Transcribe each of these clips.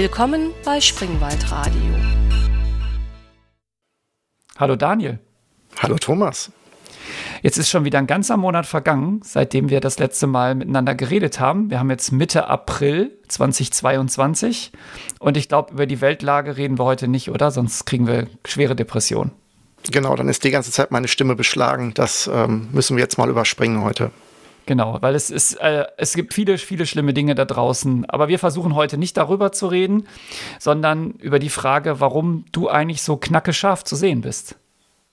Willkommen bei Springwald Radio. Hallo Daniel. Hallo Thomas. Jetzt ist schon wieder ein ganzer Monat vergangen, seitdem wir das letzte Mal miteinander geredet haben. Wir haben jetzt Mitte April 2022 und ich glaube, über die Weltlage reden wir heute nicht, oder? Sonst kriegen wir schwere Depressionen. Genau, dann ist die ganze Zeit meine Stimme beschlagen. Das ähm, müssen wir jetzt mal überspringen heute. Genau, weil es ist, äh, es gibt viele, viele schlimme Dinge da draußen. Aber wir versuchen heute nicht darüber zu reden, sondern über die Frage, warum du eigentlich so knackescharf zu sehen bist.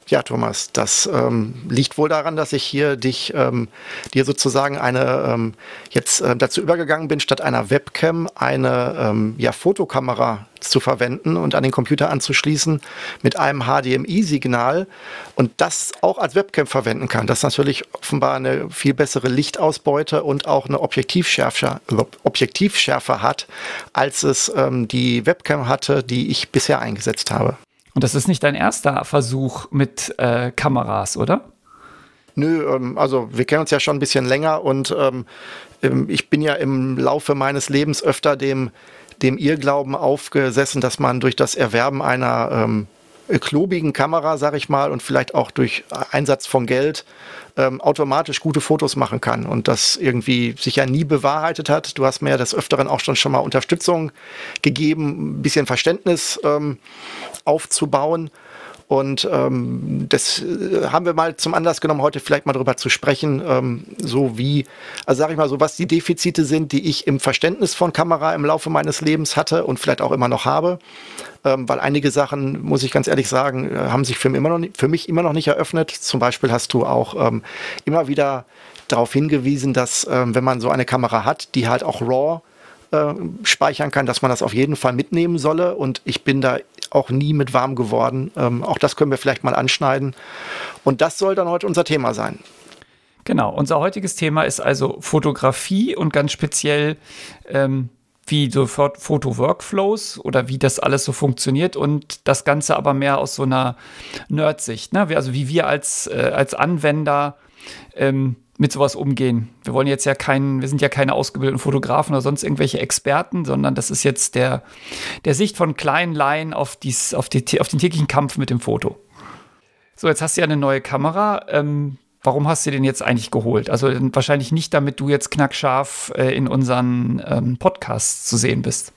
Ja, Thomas, das ähm, liegt wohl daran, dass ich hier dich ähm, dir sozusagen eine ähm, jetzt äh, dazu übergegangen bin, statt einer Webcam eine ähm, ja, Fotokamera zu verwenden und an den Computer anzuschließen mit einem HDMI-Signal und das auch als Webcam verwenden kann. Das ist natürlich offenbar eine viel bessere Lichtausbeute und auch eine Objektivschärfe, Objektivschärfe hat, als es ähm, die Webcam hatte, die ich bisher eingesetzt habe. Und das ist nicht dein erster Versuch mit äh, Kameras, oder? Nö, ähm, also wir kennen uns ja schon ein bisschen länger und ähm, ich bin ja im Laufe meines Lebens öfter dem, dem Irrglauben aufgesessen, dass man durch das Erwerben einer ähm, klobigen Kamera, sag ich mal, und vielleicht auch durch Einsatz von Geld ähm, automatisch gute Fotos machen kann und das irgendwie sich ja nie bewahrheitet hat. Du hast mir ja des Öfteren auch schon, schon mal Unterstützung gegeben, ein bisschen Verständnis ähm, aufzubauen. Und ähm, das äh, haben wir mal zum Anlass genommen, heute vielleicht mal darüber zu sprechen, ähm, so wie, also sage ich mal so, was die Defizite sind, die ich im Verständnis von Kamera im Laufe meines Lebens hatte und vielleicht auch immer noch habe. Ähm, weil einige Sachen, muss ich ganz ehrlich sagen, äh, haben sich für mich, immer noch nicht, für mich immer noch nicht eröffnet. Zum Beispiel hast du auch ähm, immer wieder darauf hingewiesen, dass ähm, wenn man so eine Kamera hat, die halt auch RAW äh, speichern kann, dass man das auf jeden Fall mitnehmen solle. Und ich bin da auch nie mit warm geworden. Ähm, auch das können wir vielleicht mal anschneiden. Und das soll dann heute unser Thema sein. Genau, unser heutiges Thema ist also Fotografie und ganz speziell ähm, wie so Foto-Workflows oder wie das alles so funktioniert und das Ganze aber mehr aus so einer Nerd-Sicht. Ne? Also wie wir als, äh, als Anwender ähm, mit sowas umgehen. Wir wollen jetzt ja keinen, wir sind ja keine ausgebildeten Fotografen oder sonst irgendwelche Experten, sondern das ist jetzt der, der Sicht von kleinen Laien auf, dies, auf, die, auf den täglichen Kampf mit dem Foto. So, jetzt hast du ja eine neue Kamera. Ähm, warum hast du den jetzt eigentlich geholt? Also wahrscheinlich nicht, damit du jetzt knackscharf äh, in unseren ähm, Podcasts zu sehen bist.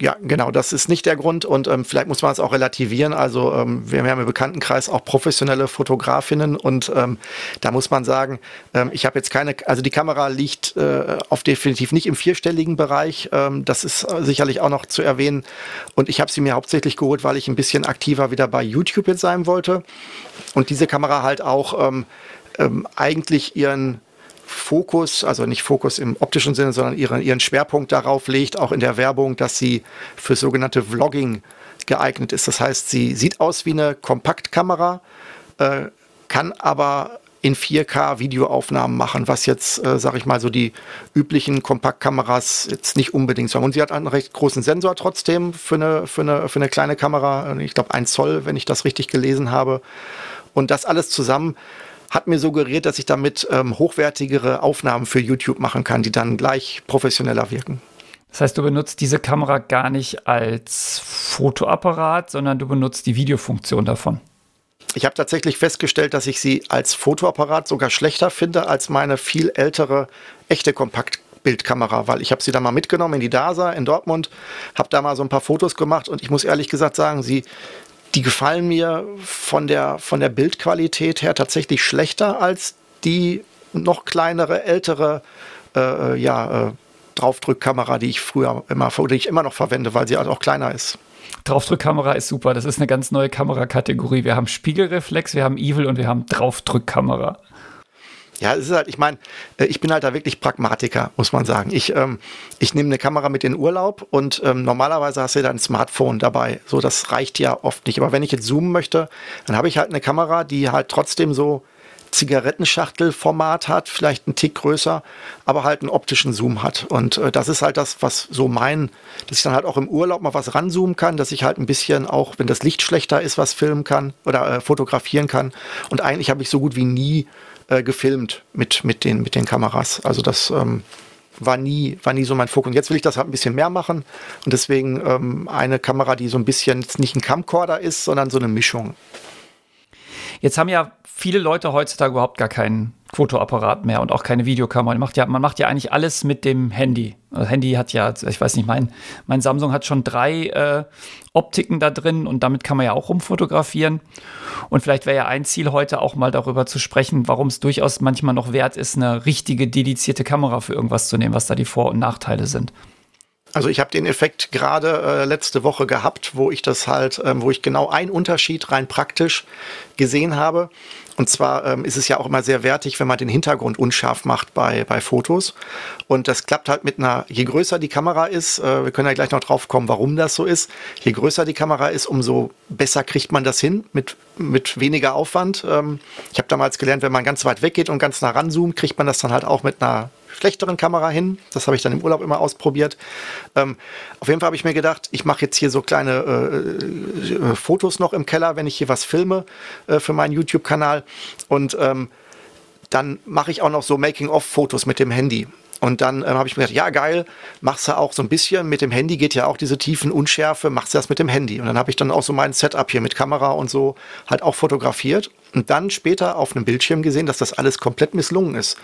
Ja, genau, das ist nicht der Grund und ähm, vielleicht muss man es auch relativieren. Also ähm, wir haben im Bekanntenkreis auch professionelle Fotografinnen und ähm, da muss man sagen, ähm, ich habe jetzt keine, also die Kamera liegt äh, auf definitiv nicht im vierstelligen Bereich. Ähm, das ist sicherlich auch noch zu erwähnen und ich habe sie mir hauptsächlich geholt, weil ich ein bisschen aktiver wieder bei YouTube jetzt sein wollte und diese Kamera halt auch ähm, ähm, eigentlich ihren Fokus, also nicht Fokus im optischen Sinne, sondern ihren, ihren Schwerpunkt darauf legt, auch in der Werbung, dass sie für sogenannte Vlogging geeignet ist. Das heißt, sie sieht aus wie eine Kompaktkamera, äh, kann aber in 4K Videoaufnahmen machen, was jetzt, äh, sag ich mal, so die üblichen Kompaktkameras jetzt nicht unbedingt sagen. Und sie hat einen recht großen Sensor trotzdem für eine, für eine, für eine kleine Kamera, ich glaube 1 Zoll, wenn ich das richtig gelesen habe. Und das alles zusammen hat mir suggeriert, dass ich damit ähm, hochwertigere Aufnahmen für YouTube machen kann, die dann gleich professioneller wirken. Das heißt, du benutzt diese Kamera gar nicht als Fotoapparat, sondern du benutzt die Videofunktion davon. Ich habe tatsächlich festgestellt, dass ich sie als Fotoapparat sogar schlechter finde als meine viel ältere echte Kompaktbildkamera, weil ich habe sie da mal mitgenommen in die DASA in Dortmund, habe da mal so ein paar Fotos gemacht und ich muss ehrlich gesagt sagen, sie die gefallen mir von der, von der Bildqualität her tatsächlich schlechter als die noch kleinere, ältere, äh, ja, äh, Draufdrückkamera, die ich früher immer, die ich immer noch verwende, weil sie halt auch kleiner ist. Draufdrückkamera ist super. Das ist eine ganz neue Kamerakategorie. Wir haben Spiegelreflex, wir haben Evil und wir haben Draufdrückkamera. Ja, es ist halt, ich meine, äh, ich bin halt da wirklich Pragmatiker, muss man sagen. Ich, ähm, ich nehme eine Kamera mit in Urlaub und ähm, normalerweise hast du ja ein Smartphone dabei. So, das reicht ja oft nicht. Aber wenn ich jetzt zoomen möchte, dann habe ich halt eine Kamera, die halt trotzdem so Zigarettenschachtelformat hat, vielleicht einen Tick größer, aber halt einen optischen Zoom hat. Und äh, das ist halt das, was so mein, dass ich dann halt auch im Urlaub mal was ranzoomen kann, dass ich halt ein bisschen auch, wenn das Licht schlechter ist, was filmen kann oder äh, fotografieren kann. Und eigentlich habe ich so gut wie nie äh, gefilmt mit, mit, den, mit den Kameras. Also das, ähm, war nie, war nie so mein Fokus. Und jetzt will ich das halt ein bisschen mehr machen und deswegen ähm, eine Kamera, die so ein bisschen nicht ein Camcorder ist, sondern so eine Mischung. Jetzt haben ja viele Leute heutzutage überhaupt gar keinen Fotoapparat mehr und auch keine Videokamera. Man macht ja, man macht ja eigentlich alles mit dem Handy. Das also Handy hat ja, ich weiß nicht, mein, mein Samsung hat schon drei äh, Optiken da drin und damit kann man ja auch rumfotografieren. Und vielleicht wäre ja ein Ziel heute auch mal darüber zu sprechen, warum es durchaus manchmal noch wert ist, eine richtige dedizierte Kamera für irgendwas zu nehmen, was da die Vor- und Nachteile sind. Also ich habe den Effekt gerade äh, letzte Woche gehabt, wo ich das halt, ähm, wo ich genau einen Unterschied rein praktisch gesehen habe. Und zwar ähm, ist es ja auch immer sehr wertig, wenn man den Hintergrund unscharf macht bei, bei Fotos. Und das klappt halt mit einer, je größer die Kamera ist, äh, wir können ja gleich noch drauf kommen, warum das so ist. Je größer die Kamera ist, umso besser kriegt man das hin mit, mit weniger Aufwand. Ähm, ich habe damals gelernt, wenn man ganz weit weggeht und ganz nah ranzoomt, kriegt man das dann halt auch mit einer schlechteren Kamera hin. Das habe ich dann im Urlaub immer ausprobiert. Ähm, auf jeden Fall habe ich mir gedacht, ich mache jetzt hier so kleine äh, äh, Fotos noch im Keller, wenn ich hier was filme äh, für meinen YouTube-Kanal. Und ähm, dann mache ich auch noch so Making-of-Fotos mit dem Handy. Und dann ähm, habe ich mir gedacht, ja geil, machst du auch so ein bisschen mit dem Handy, geht ja auch diese tiefen Unschärfe, machst du das mit dem Handy. Und dann habe ich dann auch so mein Setup hier mit Kamera und so halt auch fotografiert und dann später auf einem Bildschirm gesehen, dass das alles komplett misslungen ist.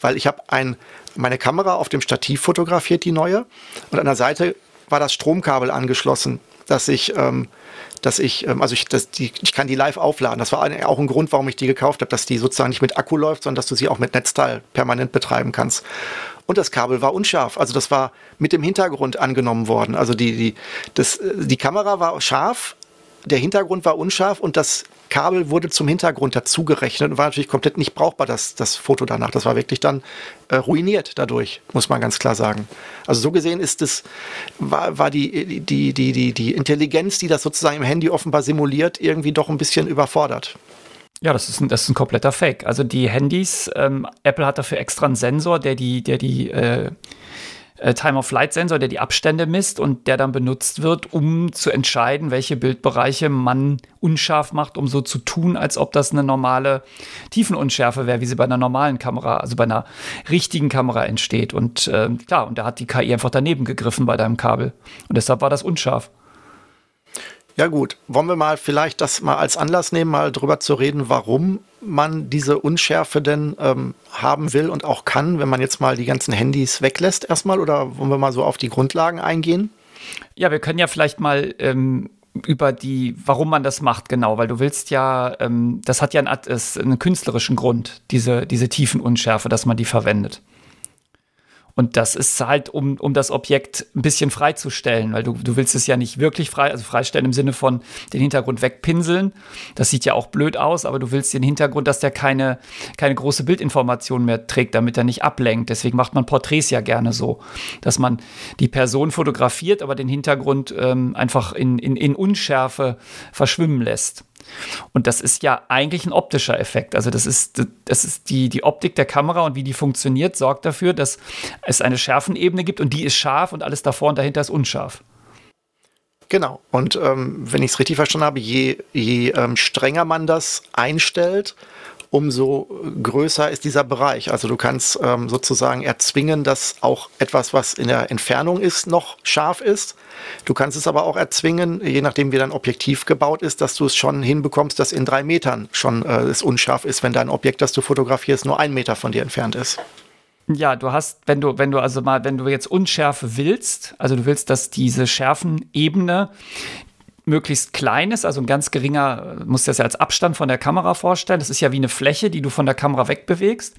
Weil ich habe ein, meine Kamera auf dem Stativ fotografiert, die neue, und an der Seite war das Stromkabel angeschlossen, dass ich ähm, dass ich, ähm, also ich, das, die, ich kann die live aufladen. Das war auch ein Grund, warum ich die gekauft habe, dass die sozusagen nicht mit Akku läuft, sondern dass du sie auch mit Netzteil permanent betreiben kannst. Und das Kabel war unscharf. Also das war mit dem Hintergrund angenommen worden. Also die, die, das, die Kamera war scharf, der Hintergrund war unscharf und das Kabel wurde zum Hintergrund dazugerechnet und war natürlich komplett nicht brauchbar, das, das Foto danach. Das war wirklich dann äh, ruiniert dadurch, muss man ganz klar sagen. Also so gesehen ist es, war, war die, die, die, die, die Intelligenz, die das sozusagen im Handy offenbar simuliert, irgendwie doch ein bisschen überfordert. Ja, das ist ein, das ist ein kompletter Fake. Also die Handys, ähm, Apple hat dafür extra einen Sensor, der die, der die äh, äh, Time-of-Flight-Sensor, der die Abstände misst und der dann benutzt wird, um zu entscheiden, welche Bildbereiche man unscharf macht, um so zu tun, als ob das eine normale Tiefenunschärfe wäre, wie sie bei einer normalen Kamera, also bei einer richtigen Kamera entsteht. Und äh, klar, und da hat die KI einfach daneben gegriffen bei deinem Kabel. Und deshalb war das unscharf. Ja gut, wollen wir mal vielleicht das mal als Anlass nehmen, mal drüber zu reden, warum man diese Unschärfe denn ähm, haben will und auch kann, wenn man jetzt mal die ganzen Handys weglässt erstmal oder wollen wir mal so auf die Grundlagen eingehen? Ja, wir können ja vielleicht mal ähm, über die, warum man das macht, genau, weil du willst ja, ähm, das hat ja einen, einen künstlerischen Grund, diese, diese Tiefenunschärfe, dass man die verwendet. Und das ist halt, um, um das Objekt ein bisschen freizustellen, weil du, du willst es ja nicht wirklich frei, also freistellen im Sinne von den Hintergrund wegpinseln. Das sieht ja auch blöd aus, aber du willst den Hintergrund, dass der keine, keine große Bildinformation mehr trägt, damit er nicht ablenkt. Deswegen macht man Porträts ja gerne so, dass man die Person fotografiert, aber den Hintergrund ähm, einfach in, in, in Unschärfe verschwimmen lässt. Und das ist ja eigentlich ein optischer Effekt. Also das ist, das ist die, die Optik der Kamera und wie die funktioniert, sorgt dafür, dass es eine Schärfenebene gibt und die ist scharf und alles davor und dahinter ist unscharf. Genau. Und ähm, wenn ich es richtig verstanden habe, je, je ähm, strenger man das einstellt, umso größer ist dieser Bereich. Also du kannst ähm, sozusagen erzwingen, dass auch etwas, was in der Entfernung ist, noch scharf ist. Du kannst es aber auch erzwingen, je nachdem wie dein Objektiv gebaut ist, dass du es schon hinbekommst, dass in drei Metern schon äh, es unscharf ist, wenn dein Objekt, das du fotografierst, nur ein Meter von dir entfernt ist. Ja, du hast, wenn du, wenn du also mal, wenn du jetzt Unschärfe willst, also du willst, dass diese Schärfenebene möglichst klein ist, also ein ganz geringer, muss das ja als Abstand von der Kamera vorstellen. Das ist ja wie eine Fläche, die du von der Kamera wegbewegst.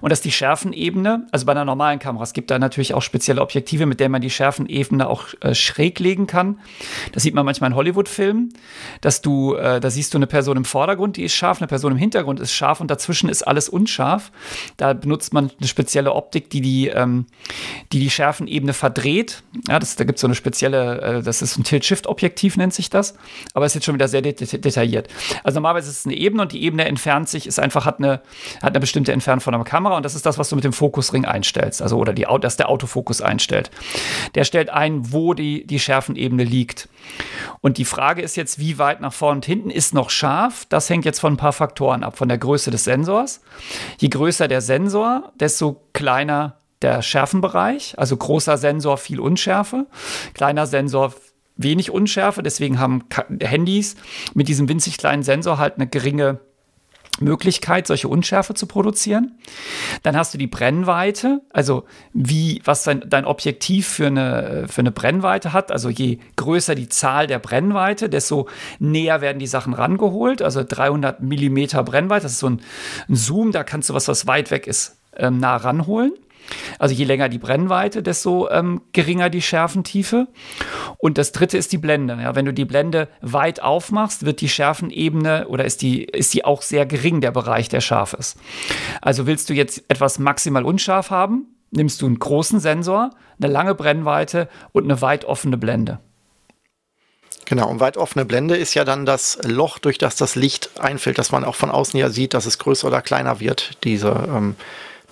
Und dass die Schärfenebene, also bei einer normalen Kamera, es gibt da natürlich auch spezielle Objektive, mit denen man die Schärfenebene auch äh, schräg legen kann. Das sieht man manchmal in Hollywood-Filmen, dass du, äh, da siehst du eine Person im Vordergrund, die ist scharf, eine Person im Hintergrund ist scharf und dazwischen ist alles unscharf. Da benutzt man eine spezielle Optik, die die, ähm, die, die Schärfenebene verdreht. Ja, das, da gibt es so eine spezielle, äh, das ist ein Tilt-Shift-Objektiv, nennt sich sich das, aber es ist jetzt schon wieder sehr detailliert. Also normalerweise ist es eine Ebene und die Ebene entfernt sich, ist einfach, hat eine, hat eine bestimmte Entfernung von der Kamera und das ist das, was du mit dem Fokusring einstellst, also oder die, dass der Autofokus einstellt. Der stellt ein, wo die, die Schärfenebene liegt. Und die Frage ist jetzt, wie weit nach vorne und hinten ist noch scharf? Das hängt jetzt von ein paar Faktoren ab, von der Größe des Sensors. Je größer der Sensor, desto kleiner der Schärfenbereich, also großer Sensor viel Unschärfe, kleiner Sensor wenig Unschärfe. Deswegen haben Handys mit diesem winzig kleinen Sensor halt eine geringe Möglichkeit, solche Unschärfe zu produzieren. Dann hast du die Brennweite, also wie, was dein, dein Objektiv für eine, für eine Brennweite hat. Also je größer die Zahl der Brennweite, desto näher werden die Sachen rangeholt. Also 300 Millimeter Brennweite, das ist so ein, ein Zoom, da kannst du was, was weit weg ist, ähm, nah ranholen. Also je länger die Brennweite, desto ähm, geringer die Schärfentiefe. Und das dritte ist die Blende. Ja, wenn du die Blende weit aufmachst, wird die Schärfenebene oder ist die, ist die auch sehr gering, der Bereich, der scharf ist. Also willst du jetzt etwas maximal unscharf haben, nimmst du einen großen Sensor, eine lange Brennweite und eine weit offene Blende. Genau, und weit offene Blende ist ja dann das Loch, durch das das Licht einfällt, dass man auch von außen ja sieht, dass es größer oder kleiner wird, diese, ähm,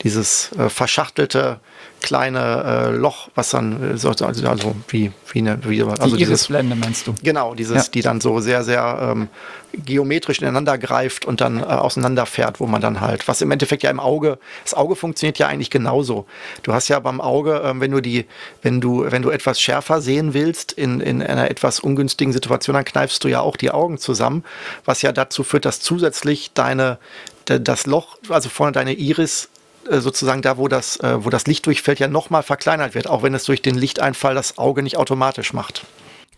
dieses äh, verschachtelte kleine äh, Loch, was dann äh, so, also, also wie, wie eine, wie, also die Irisblende meinst du? Genau, dieses, ja. die dann so sehr, sehr ähm, geometrisch ineinander greift und dann äh, auseinanderfährt, wo man dann halt, was im Endeffekt ja im Auge, das Auge funktioniert ja eigentlich genauso. Du hast ja beim Auge, ähm, wenn du die, wenn du, wenn du etwas schärfer sehen willst, in, in einer etwas ungünstigen Situation, dann kneifst du ja auch die Augen zusammen, was ja dazu führt, dass zusätzlich deine, das Loch, also vorne deine Iris sozusagen da, wo das, äh, wo das Licht durchfällt, ja nochmal verkleinert wird, auch wenn es durch den Lichteinfall das Auge nicht automatisch macht.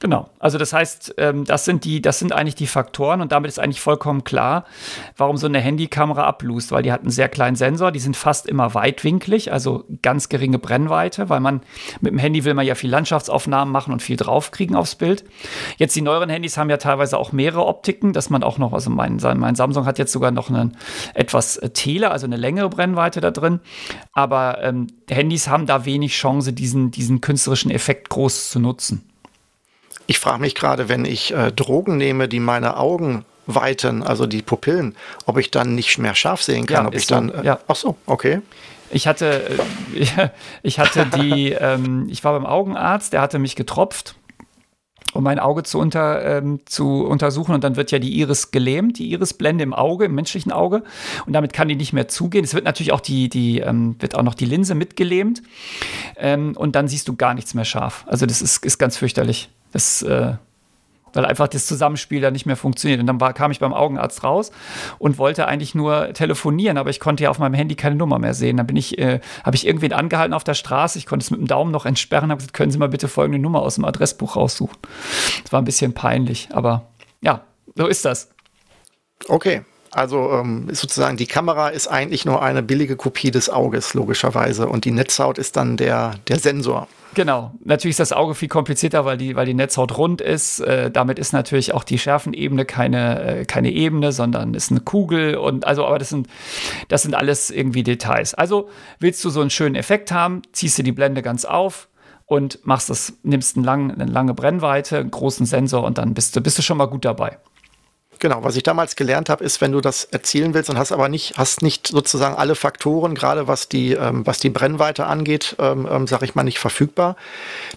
Genau. Also das heißt, ähm, das sind die, das sind eigentlich die Faktoren und damit ist eigentlich vollkommen klar, warum so eine Handykamera ablust, weil die hat einen sehr kleinen Sensor, die sind fast immer weitwinklig, also ganz geringe Brennweite, weil man mit dem Handy will man ja viel Landschaftsaufnahmen machen und viel draufkriegen aufs Bild. Jetzt die neueren Handys haben ja teilweise auch mehrere Optiken, dass man auch noch, also mein, mein Samsung hat jetzt sogar noch einen etwas äh, Tele, also eine längere Brennweite da drin, aber ähm, Handys haben da wenig Chance, diesen, diesen künstlerischen Effekt groß zu nutzen. Ich frage mich gerade, wenn ich äh, Drogen nehme, die meine Augen weiten, also die Pupillen, ob ich dann nicht mehr scharf sehen kann, ja, ob ich dann. Äh, ja. Ach so, okay. Ich hatte, äh, ich hatte die, ähm, ich war beim Augenarzt, der hatte mich getropft um mein Auge zu, unter, ähm, zu untersuchen. Und dann wird ja die Iris gelähmt, die Irisblende im Auge, im menschlichen Auge. Und damit kann die nicht mehr zugehen. Es wird natürlich auch die, die ähm, wird auch noch die Linse mitgelähmt. Ähm, und dann siehst du gar nichts mehr scharf. Also das ist, ist ganz fürchterlich. Das, äh, weil einfach das Zusammenspiel da nicht mehr funktioniert. Und dann war, kam ich beim Augenarzt raus und wollte eigentlich nur telefonieren, aber ich konnte ja auf meinem Handy keine Nummer mehr sehen. Dann äh, habe ich irgendwen angehalten auf der Straße. Ich konnte es mit dem Daumen noch entsperren, habe gesagt, können Sie mal bitte folgende Nummer aus dem Adressbuch raussuchen. Das war ein bisschen peinlich, aber ja, so ist das. Okay. Also ähm, sozusagen die Kamera ist eigentlich nur eine billige Kopie des Auges, logischerweise. Und die Netzhaut ist dann der, der Sensor. Genau. Natürlich ist das Auge viel komplizierter, weil die, weil die Netzhaut rund ist. Äh, damit ist natürlich auch die Schärfenebene keine, äh, keine Ebene, sondern ist eine Kugel. Und also, aber das sind, das sind alles irgendwie Details. Also willst du so einen schönen Effekt haben, ziehst du die Blende ganz auf und machst das, nimmst einen lang, eine lange Brennweite, einen großen Sensor und dann bist du, bist du schon mal gut dabei. Genau, was ich damals gelernt habe, ist, wenn du das erzielen willst und hast aber nicht, hast nicht sozusagen alle Faktoren, gerade was die, ähm, was die Brennweite angeht, ähm, ähm, sag ich mal, nicht verfügbar,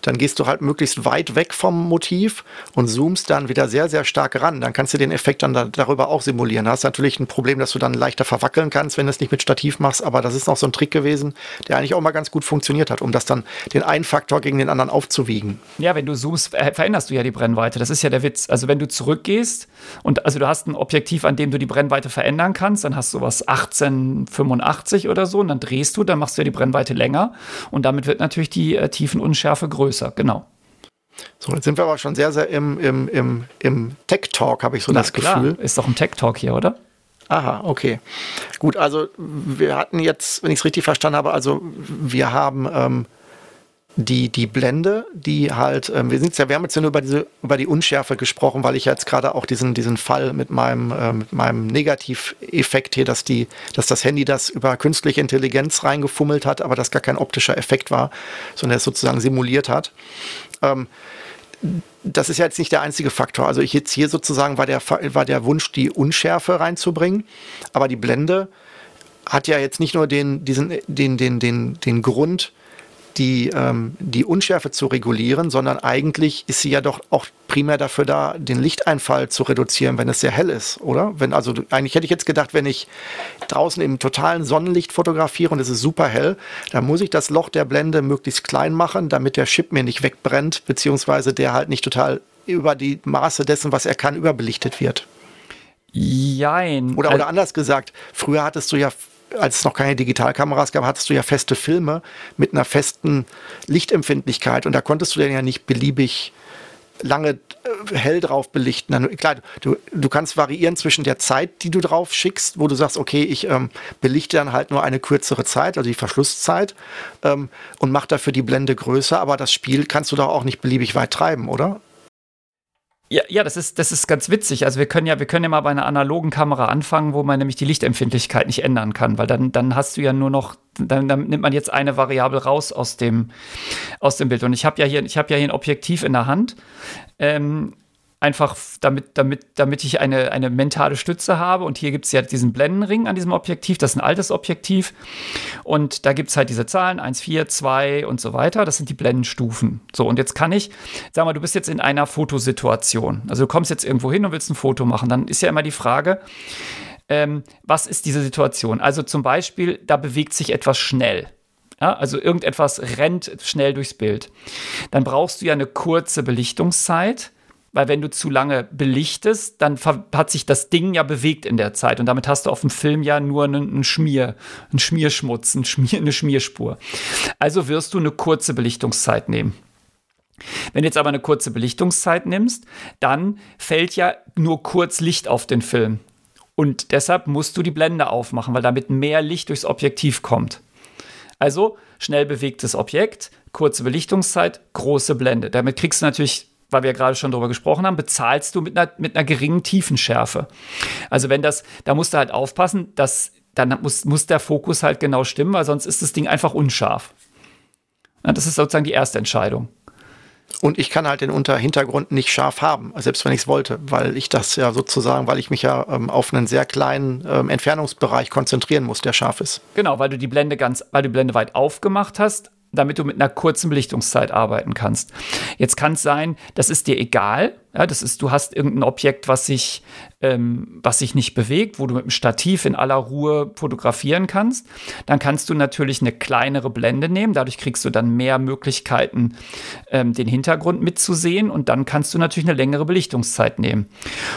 dann gehst du halt möglichst weit weg vom Motiv und zoomst dann wieder sehr, sehr stark ran. Dann kannst du den Effekt dann da, darüber auch simulieren. Da hast natürlich ein Problem, dass du dann leichter verwackeln kannst, wenn du es nicht mit Stativ machst, aber das ist noch so ein Trick gewesen, der eigentlich auch mal ganz gut funktioniert hat, um das dann den einen Faktor gegen den anderen aufzuwiegen. Ja, wenn du zoomst, veränderst du ja die Brennweite. Das ist ja der Witz. Also wenn du zurückgehst und also du hast ein Objektiv, an dem du die Brennweite verändern kannst, dann hast du was 1885 oder so und dann drehst du, dann machst du ja die Brennweite länger und damit wird natürlich die äh, Tiefenunschärfe größer, genau. So, jetzt sind wir aber schon sehr, sehr im, im, im, im Tech-Talk, habe ich so Na, das klar. Gefühl. Ist doch ein Tech-Talk hier, oder? Aha, okay. Gut, also wir hatten jetzt, wenn ich es richtig verstanden habe, also wir haben ähm, die, die Blende, die halt, ähm, wir sind ja, wir haben jetzt ja nur über diese, über die Unschärfe gesprochen, weil ich jetzt gerade auch diesen, diesen Fall mit meinem, äh, mit meinem Negativeffekt hier, dass die, dass das Handy das über künstliche Intelligenz reingefummelt hat, aber das gar kein optischer Effekt war, sondern es sozusagen simuliert hat. Ähm, das ist ja jetzt nicht der einzige Faktor. Also ich jetzt hier sozusagen war der, war der Wunsch, die Unschärfe reinzubringen, aber die Blende hat ja jetzt nicht nur den, diesen, den, den, den, den Grund, die, ähm, die Unschärfe zu regulieren, sondern eigentlich ist sie ja doch auch primär dafür da, den Lichteinfall zu reduzieren, wenn es sehr hell ist, oder? Wenn, also eigentlich hätte ich jetzt gedacht, wenn ich draußen im totalen Sonnenlicht fotografiere und es ist super hell, dann muss ich das Loch der Blende möglichst klein machen, damit der Chip mir nicht wegbrennt, beziehungsweise der halt nicht total über die Maße dessen, was er kann, überbelichtet wird. Jein. Oder, oder anders gesagt, früher hattest du ja als es noch keine Digitalkameras gab, hattest du ja feste Filme mit einer festen Lichtempfindlichkeit und da konntest du dann ja nicht beliebig lange äh, hell drauf belichten. Klar, du, du kannst variieren zwischen der Zeit, die du drauf schickst, wo du sagst, okay, ich ähm, belichte dann halt nur eine kürzere Zeit, also die Verschlusszeit, ähm, und mach dafür die Blende größer, aber das Spiel kannst du doch auch nicht beliebig weit treiben, oder? Ja, ja, das ist, das ist ganz witzig. Also wir können ja, wir können ja mal bei einer analogen Kamera anfangen, wo man nämlich die Lichtempfindlichkeit nicht ändern kann, weil dann, dann hast du ja nur noch, dann, dann nimmt man jetzt eine Variable raus aus dem, aus dem Bild. Und ich habe ja hier, ja hier ein Objektiv in der Hand. Ähm, einfach damit, damit, damit ich eine, eine mentale Stütze habe. Und hier gibt es ja diesen Blendenring an diesem Objektiv. Das ist ein altes Objektiv. Und da gibt es halt diese Zahlen, 1, 4, 2 und so weiter. Das sind die Blendenstufen. So, und jetzt kann ich, sag mal, du bist jetzt in einer Fotosituation. Also du kommst jetzt irgendwo hin und willst ein Foto machen. Dann ist ja immer die Frage, ähm, was ist diese Situation? Also zum Beispiel, da bewegt sich etwas schnell. Ja, also irgendetwas rennt schnell durchs Bild. Dann brauchst du ja eine kurze Belichtungszeit weil wenn du zu lange belichtest, dann hat sich das Ding ja bewegt in der Zeit und damit hast du auf dem Film ja nur einen, einen Schmier, einen Schmierschmutz, einen Schmier, eine Schmierspur. Also wirst du eine kurze Belichtungszeit nehmen. Wenn du jetzt aber eine kurze Belichtungszeit nimmst, dann fällt ja nur kurz Licht auf den Film. Und deshalb musst du die Blende aufmachen, weil damit mehr Licht durchs Objektiv kommt. Also schnell bewegtes Objekt, kurze Belichtungszeit, große Blende. Damit kriegst du natürlich weil wir ja gerade schon darüber gesprochen haben, bezahlst du mit einer, mit einer geringen Tiefenschärfe. Also wenn das, da musst du halt aufpassen, dass dann muss, muss der Fokus halt genau stimmen, weil sonst ist das Ding einfach unscharf. Ja, das ist sozusagen die erste Entscheidung. Und ich kann halt den Unterhintergrund nicht scharf haben, selbst wenn ich es wollte, weil ich das ja sozusagen, weil ich mich ja ähm, auf einen sehr kleinen ähm, Entfernungsbereich konzentrieren muss, der scharf ist. Genau, weil du die Blende ganz, weil du die Blende weit aufgemacht hast, damit du mit einer kurzen Belichtungszeit arbeiten kannst. Jetzt kann es sein, das ist dir egal, ja, das ist, du hast irgendein Objekt, was sich, ähm, was sich nicht bewegt, wo du mit dem Stativ in aller Ruhe fotografieren kannst. Dann kannst du natürlich eine kleinere Blende nehmen. Dadurch kriegst du dann mehr Möglichkeiten, ähm, den Hintergrund mitzusehen. Und dann kannst du natürlich eine längere Belichtungszeit nehmen.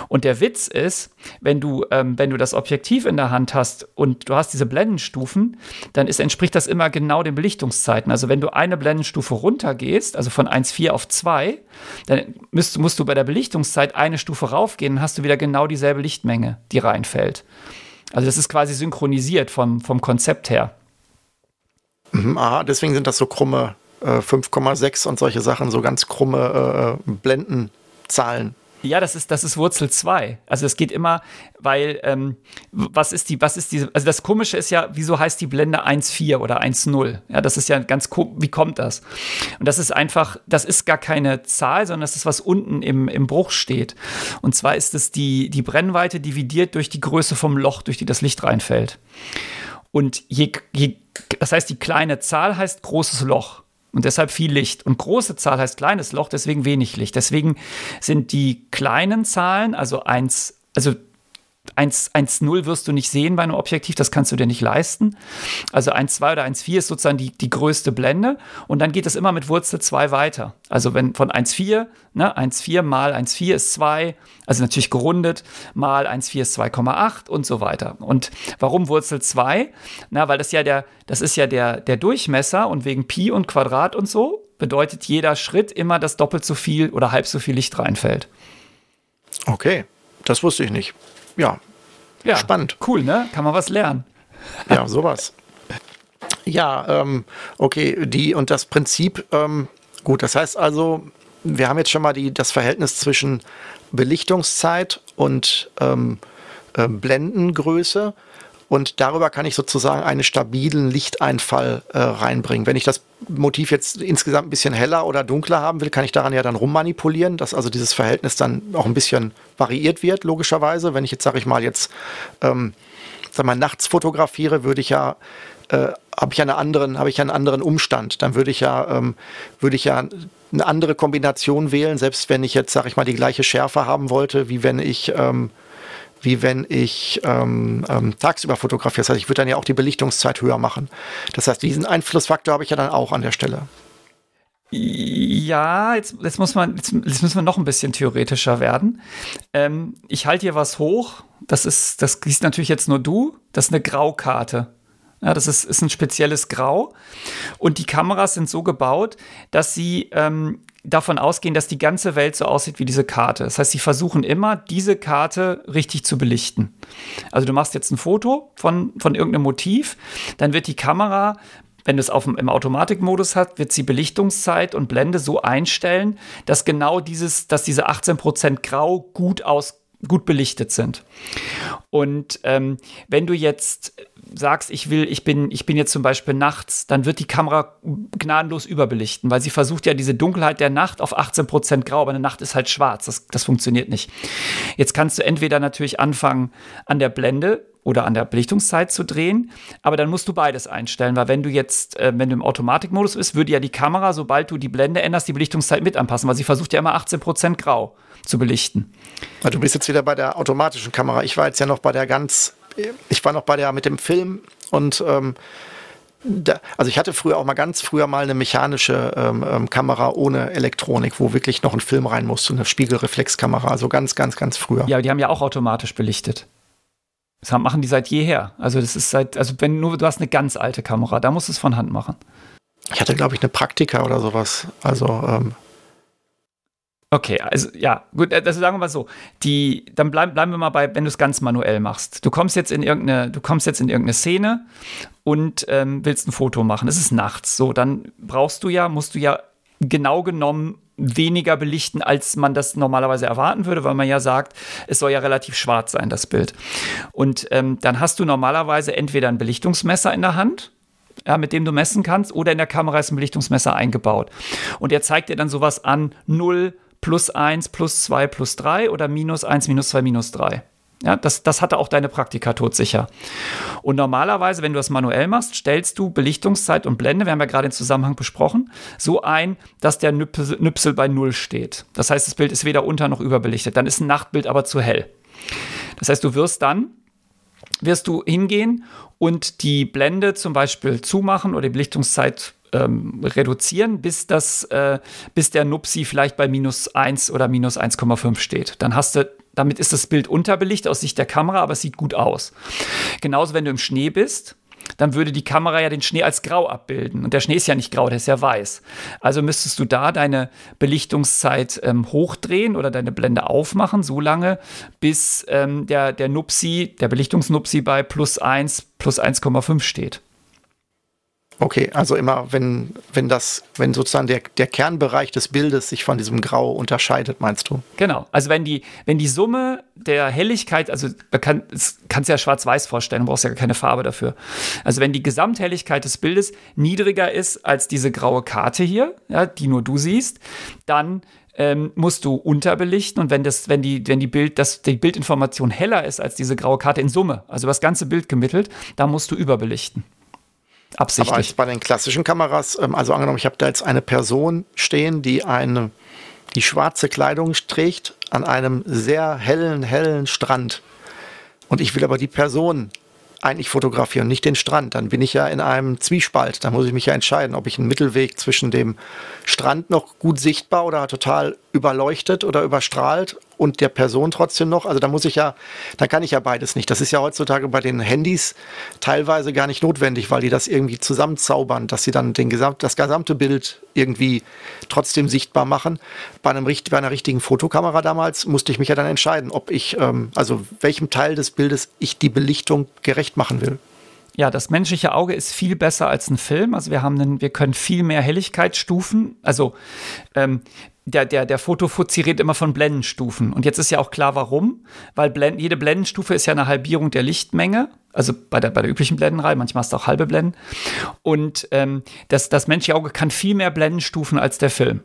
Und der Witz ist, wenn du, ähm, wenn du das Objektiv in der Hand hast und du hast diese Blendenstufen, dann ist, entspricht das immer genau den Belichtungszeiten. Also wenn du eine Blendenstufe runtergehst, also von 1,4 auf 2, dann müsst, musst du bei der Belichtungszeit eine Stufe raufgehen, dann hast du wieder genau dieselbe Lichtmenge, die reinfällt. Also das ist quasi synchronisiert vom, vom Konzept her. Mhm, aha, deswegen sind das so krumme äh, 5,6 und solche Sachen, so ganz krumme äh, Blendenzahlen. Ja, das ist, das ist Wurzel 2. Also es geht immer, weil, ähm, was ist die, was ist diese, also das Komische ist ja, wieso heißt die Blende 1.4 oder 1.0? Ja, das ist ja ganz, wie kommt das? Und das ist einfach, das ist gar keine Zahl, sondern das ist, was unten im, im Bruch steht. Und zwar ist es die, die Brennweite dividiert durch die Größe vom Loch, durch die das Licht reinfällt. Und je, je, das heißt, die kleine Zahl heißt großes Loch und deshalb viel Licht. Und große Zahl heißt kleines Loch, deswegen wenig Licht. Deswegen sind die kleinen Zahlen, also 1, also 1,0 wirst du nicht sehen bei einem Objektiv, das kannst du dir nicht leisten. Also 1,2 oder 1,4 ist sozusagen die, die größte Blende und dann geht es immer mit Wurzel 2 weiter. Also wenn von 1,4, ne, 1,4 mal 1,4 ist 2, also natürlich gerundet, mal 1,4 ist 2,8 und so weiter. Und warum Wurzel 2? Na, weil das ja der, das ist ja der, der Durchmesser und wegen Pi und Quadrat und so bedeutet jeder Schritt immer, dass doppelt so viel oder halb so viel Licht reinfällt. Okay, das wusste ich nicht ja, ja, spannend. Cool, ne? Kann man was lernen. Ja, sowas. Ja, ähm, okay, die und das Prinzip, ähm, gut, das heißt also, wir haben jetzt schon mal die, das Verhältnis zwischen Belichtungszeit und ähm, äh, Blendengröße und darüber kann ich sozusagen einen stabilen Lichteinfall äh, reinbringen. Wenn ich das Motiv jetzt insgesamt ein bisschen heller oder dunkler haben will, kann ich daran ja dann rummanipulieren, dass also dieses Verhältnis dann auch ein bisschen variiert wird, logischerweise. Wenn ich jetzt, sage ich mal, jetzt ähm, sag mal, nachts fotografiere, würde ich ja äh, habe ich einen anderen, habe ich einen anderen Umstand. Dann würde ich ja, ähm, würde ich ja eine andere Kombination wählen, selbst wenn ich jetzt, sage ich mal, die gleiche Schärfe haben wollte, wie wenn ich ähm, wie wenn ich ähm, ähm, tagsüber fotografiere. Das heißt, ich würde dann ja auch die Belichtungszeit höher machen. Das heißt, diesen Einflussfaktor habe ich ja dann auch an der Stelle. Ja, jetzt, jetzt, muss man, jetzt, jetzt müssen wir noch ein bisschen theoretischer werden. Ähm, ich halte hier was hoch. Das ist, das siehst natürlich jetzt nur du. Das ist eine Graukarte. Ja, das ist, ist ein spezielles Grau. Und die Kameras sind so gebaut, dass sie ähm, davon ausgehen, dass die ganze Welt so aussieht wie diese Karte. Das heißt, sie versuchen immer, diese Karte richtig zu belichten. Also du machst jetzt ein Foto von, von irgendeinem Motiv, dann wird die Kamera wenn du es auf, im Automatikmodus hast, wird sie Belichtungszeit und Blende so einstellen, dass genau dieses, dass diese 18% Grau gut aus gut belichtet sind. Und ähm, wenn du jetzt sagst, ich will, ich bin, ich bin jetzt zum Beispiel nachts, dann wird die Kamera gnadenlos überbelichten, weil sie versucht ja diese Dunkelheit der Nacht auf 18% grau, aber eine Nacht ist halt schwarz. Das, das funktioniert nicht. Jetzt kannst du entweder natürlich anfangen an der Blende oder an der Belichtungszeit zu drehen, aber dann musst du beides einstellen, weil wenn du jetzt, äh, wenn du im Automatikmodus bist, würde ja die Kamera, sobald du die Blende änderst, die Belichtungszeit mit anpassen, weil sie versucht ja immer 18% grau zu belichten. Du bist jetzt wieder bei der automatischen Kamera. Ich war jetzt ja noch bei der ganz ich war noch bei der mit dem Film und ähm, da, also ich hatte früher auch mal ganz früher mal eine mechanische ähm, ähm, Kamera ohne Elektronik, wo wirklich noch ein Film rein musste, eine Spiegelreflexkamera, also ganz, ganz, ganz früher. Ja, die haben ja auch automatisch belichtet. Das machen die seit jeher. Also das ist seit, also wenn nur du hast eine ganz alte Kamera, da musst du es von Hand machen. Ich hatte, glaube ich, eine Praktika oder sowas. Also ähm, Okay, also ja, gut, das sagen wir mal so. Die, dann bleib, bleiben wir mal bei, wenn du es ganz manuell machst. Du kommst jetzt in irgendeine, du kommst jetzt in irgendeine Szene und ähm, willst ein Foto machen. Es ist nachts. So, dann brauchst du ja, musst du ja genau genommen weniger belichten, als man das normalerweise erwarten würde, weil man ja sagt, es soll ja relativ schwarz sein, das Bild. Und ähm, dann hast du normalerweise entweder ein Belichtungsmesser in der Hand, ja, mit dem du messen kannst, oder in der Kamera ist ein Belichtungsmesser eingebaut. Und er zeigt dir dann sowas an, 0, plus 1, plus 2, plus 3 oder minus 1, minus 2, minus 3. Ja, das, das hatte auch deine Praktika todsicher. Und normalerweise, wenn du das manuell machst, stellst du Belichtungszeit und Blende, wir haben ja gerade den Zusammenhang besprochen, so ein, dass der Nüpsel, bei Null steht. Das heißt, das Bild ist weder unter noch überbelichtet. Dann ist ein Nachtbild aber zu hell. Das heißt, du wirst dann, wirst du hingehen und die Blende zum Beispiel zumachen oder die Belichtungszeit ähm, reduzieren, bis, das, äh, bis der Nupsi vielleicht bei minus 1 oder minus 1,5 steht. Dann hast du, damit ist das Bild unterbelichtet aus Sicht der Kamera, aber es sieht gut aus. Genauso, wenn du im Schnee bist, dann würde die Kamera ja den Schnee als grau abbilden. Und der Schnee ist ja nicht grau, der ist ja weiß. Also müsstest du da deine Belichtungszeit ähm, hochdrehen oder deine Blende aufmachen, so lange, bis ähm, der, der Nupsi, der Belichtungsnupsi bei plus 1, plus 1,5 steht. Okay, also immer, wenn, wenn das, wenn sozusagen der, der Kernbereich des Bildes sich von diesem Grau unterscheidet, meinst du? Genau. Also wenn die, wenn die Summe der Helligkeit, also man kann, kannst ja schwarz-weiß vorstellen, du brauchst ja keine Farbe dafür. Also wenn die Gesamthelligkeit des Bildes niedriger ist als diese graue Karte hier, ja, die nur du siehst, dann ähm, musst du unterbelichten und wenn das, wenn die, wenn die Bild, das, die Bildinformation heller ist als diese graue Karte in Summe, also das ganze Bild gemittelt, dann musst du überbelichten. Absichtlich. Aber als bei den klassischen Kameras, ähm, also angenommen, ich habe da jetzt eine Person stehen, die eine, die schwarze Kleidung trägt an einem sehr hellen, hellen Strand. Und ich will aber die Person eigentlich fotografieren, nicht den Strand. Dann bin ich ja in einem Zwiespalt. Da muss ich mich ja entscheiden, ob ich einen Mittelweg zwischen dem Strand noch gut sichtbar oder total überleuchtet oder überstrahlt und der Person trotzdem noch. Also da muss ich ja, da kann ich ja beides nicht. Das ist ja heutzutage bei den Handys teilweise gar nicht notwendig, weil die das irgendwie zusammenzaubern, dass sie dann den Gesamt, das gesamte Bild irgendwie trotzdem sichtbar machen. Bei, einem, bei einer richtigen Fotokamera damals musste ich mich ja dann entscheiden, ob ich, ähm, also welchem Teil des Bildes ich die Belichtung gerecht machen will. Ja, das menschliche Auge ist viel besser als ein Film. Also wir haben einen, wir können viel mehr Helligkeitsstufen. Also ähm, der, der, der Fotofuzzi redet immer von Blendenstufen. Und jetzt ist ja auch klar, warum. Weil Blend, jede Blendenstufe ist ja eine Halbierung der Lichtmenge. Also bei der, bei der üblichen Blendenreihe, manchmal hast du auch halbe Blenden. Und ähm, das, das menschliche Auge kann viel mehr Blendenstufen als der Film.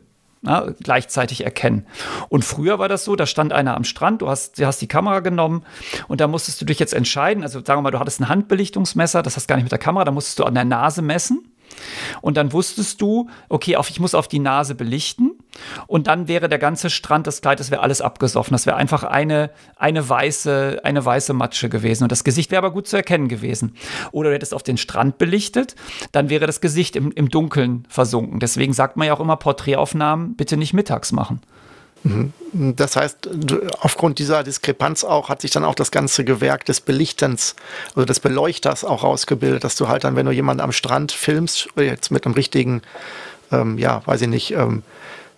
Na, gleichzeitig erkennen. Und früher war das so, da stand einer am Strand, du hast, du hast die Kamera genommen und da musstest du dich jetzt entscheiden. Also sagen wir mal, du hattest ein Handbelichtungsmesser, das hast gar nicht mit der Kamera, da musstest du an der Nase messen. Und dann wusstest du, okay, auf, ich muss auf die Nase belichten. Und dann wäre der ganze Strand, das Kleid, das wäre alles abgesoffen. Das wäre einfach eine, eine, weiße, eine weiße Matsche gewesen. Und das Gesicht wäre aber gut zu erkennen gewesen. Oder du hättest auf den Strand belichtet, dann wäre das Gesicht im, im Dunkeln versunken. Deswegen sagt man ja auch immer, Porträtaufnahmen bitte nicht mittags machen. Mhm. Das heißt, aufgrund dieser Diskrepanz auch hat sich dann auch das ganze Gewerk des Belichtens, also des Beleuchters auch rausgebildet, dass du halt dann, wenn du jemanden am Strand filmst, jetzt mit einem richtigen, ähm, ja, weiß ich nicht, ähm,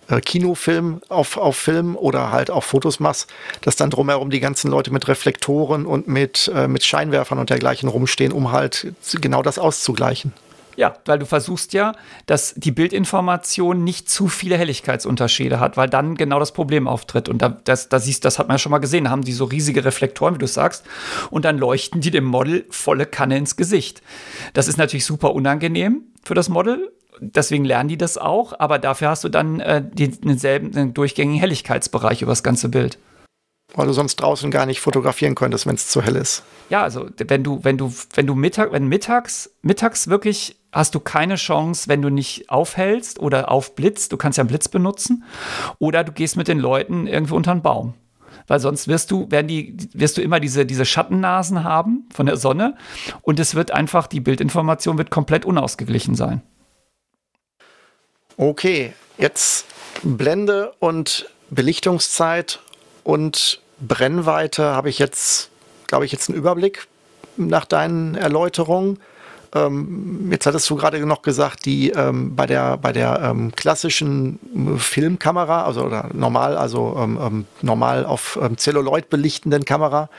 äh, Kinofilm auf, auf Film oder halt auch Fotos machst, dass dann drumherum die ganzen Leute mit Reflektoren und mit, äh, mit Scheinwerfern und dergleichen rumstehen, um halt genau das auszugleichen. Ja, weil du versuchst ja, dass die Bildinformation nicht zu viele Helligkeitsunterschiede hat, weil dann genau das Problem auftritt. Und da, das, da siehst, das hat man ja schon mal gesehen, da haben die so riesige Reflektoren, wie du sagst, und dann leuchten die dem Model volle Kanne ins Gesicht. Das ist natürlich super unangenehm für das Model, deswegen lernen die das auch, aber dafür hast du dann äh, denselben den durchgängigen Helligkeitsbereich über das ganze Bild. Weil du sonst draußen gar nicht fotografieren könntest, wenn es zu hell ist. Ja, also wenn du, wenn du, wenn du Mittag, wenn mittags, mittags wirklich hast du keine Chance, wenn du nicht aufhältst oder aufblitzt, du kannst ja einen Blitz benutzen, oder du gehst mit den Leuten irgendwo unter einen Baum. Weil sonst wirst du, werden die, wirst du immer diese, diese Schattennasen haben von der Sonne und es wird einfach, die Bildinformation wird komplett unausgeglichen sein. Okay, jetzt Blende und Belichtungszeit und Brennweite habe ich jetzt, glaube ich, jetzt einen Überblick nach deinen Erläuterungen. Ähm, jetzt hattest du gerade noch gesagt, die ähm, bei der, bei der ähm, klassischen Filmkamera, also oder normal, also ähm, ähm, normal auf ähm, Celluloid belichtenden Kamera,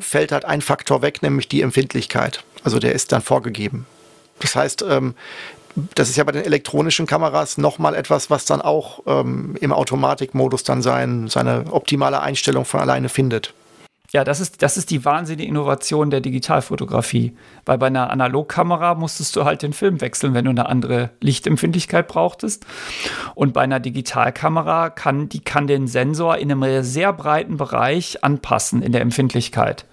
fällt halt ein Faktor weg, nämlich die Empfindlichkeit. Also der ist dann vorgegeben. Das heißt, das ist ja bei den elektronischen Kameras nochmal etwas, was dann auch ähm, im Automatikmodus dann sein, seine optimale Einstellung von alleine findet. Ja, das ist, das ist die wahnsinnige Innovation der Digitalfotografie. Weil bei einer Analogkamera musstest du halt den Film wechseln, wenn du eine andere Lichtempfindlichkeit brauchtest. Und bei einer Digitalkamera kann, die kann den Sensor in einem sehr breiten Bereich anpassen in der Empfindlichkeit.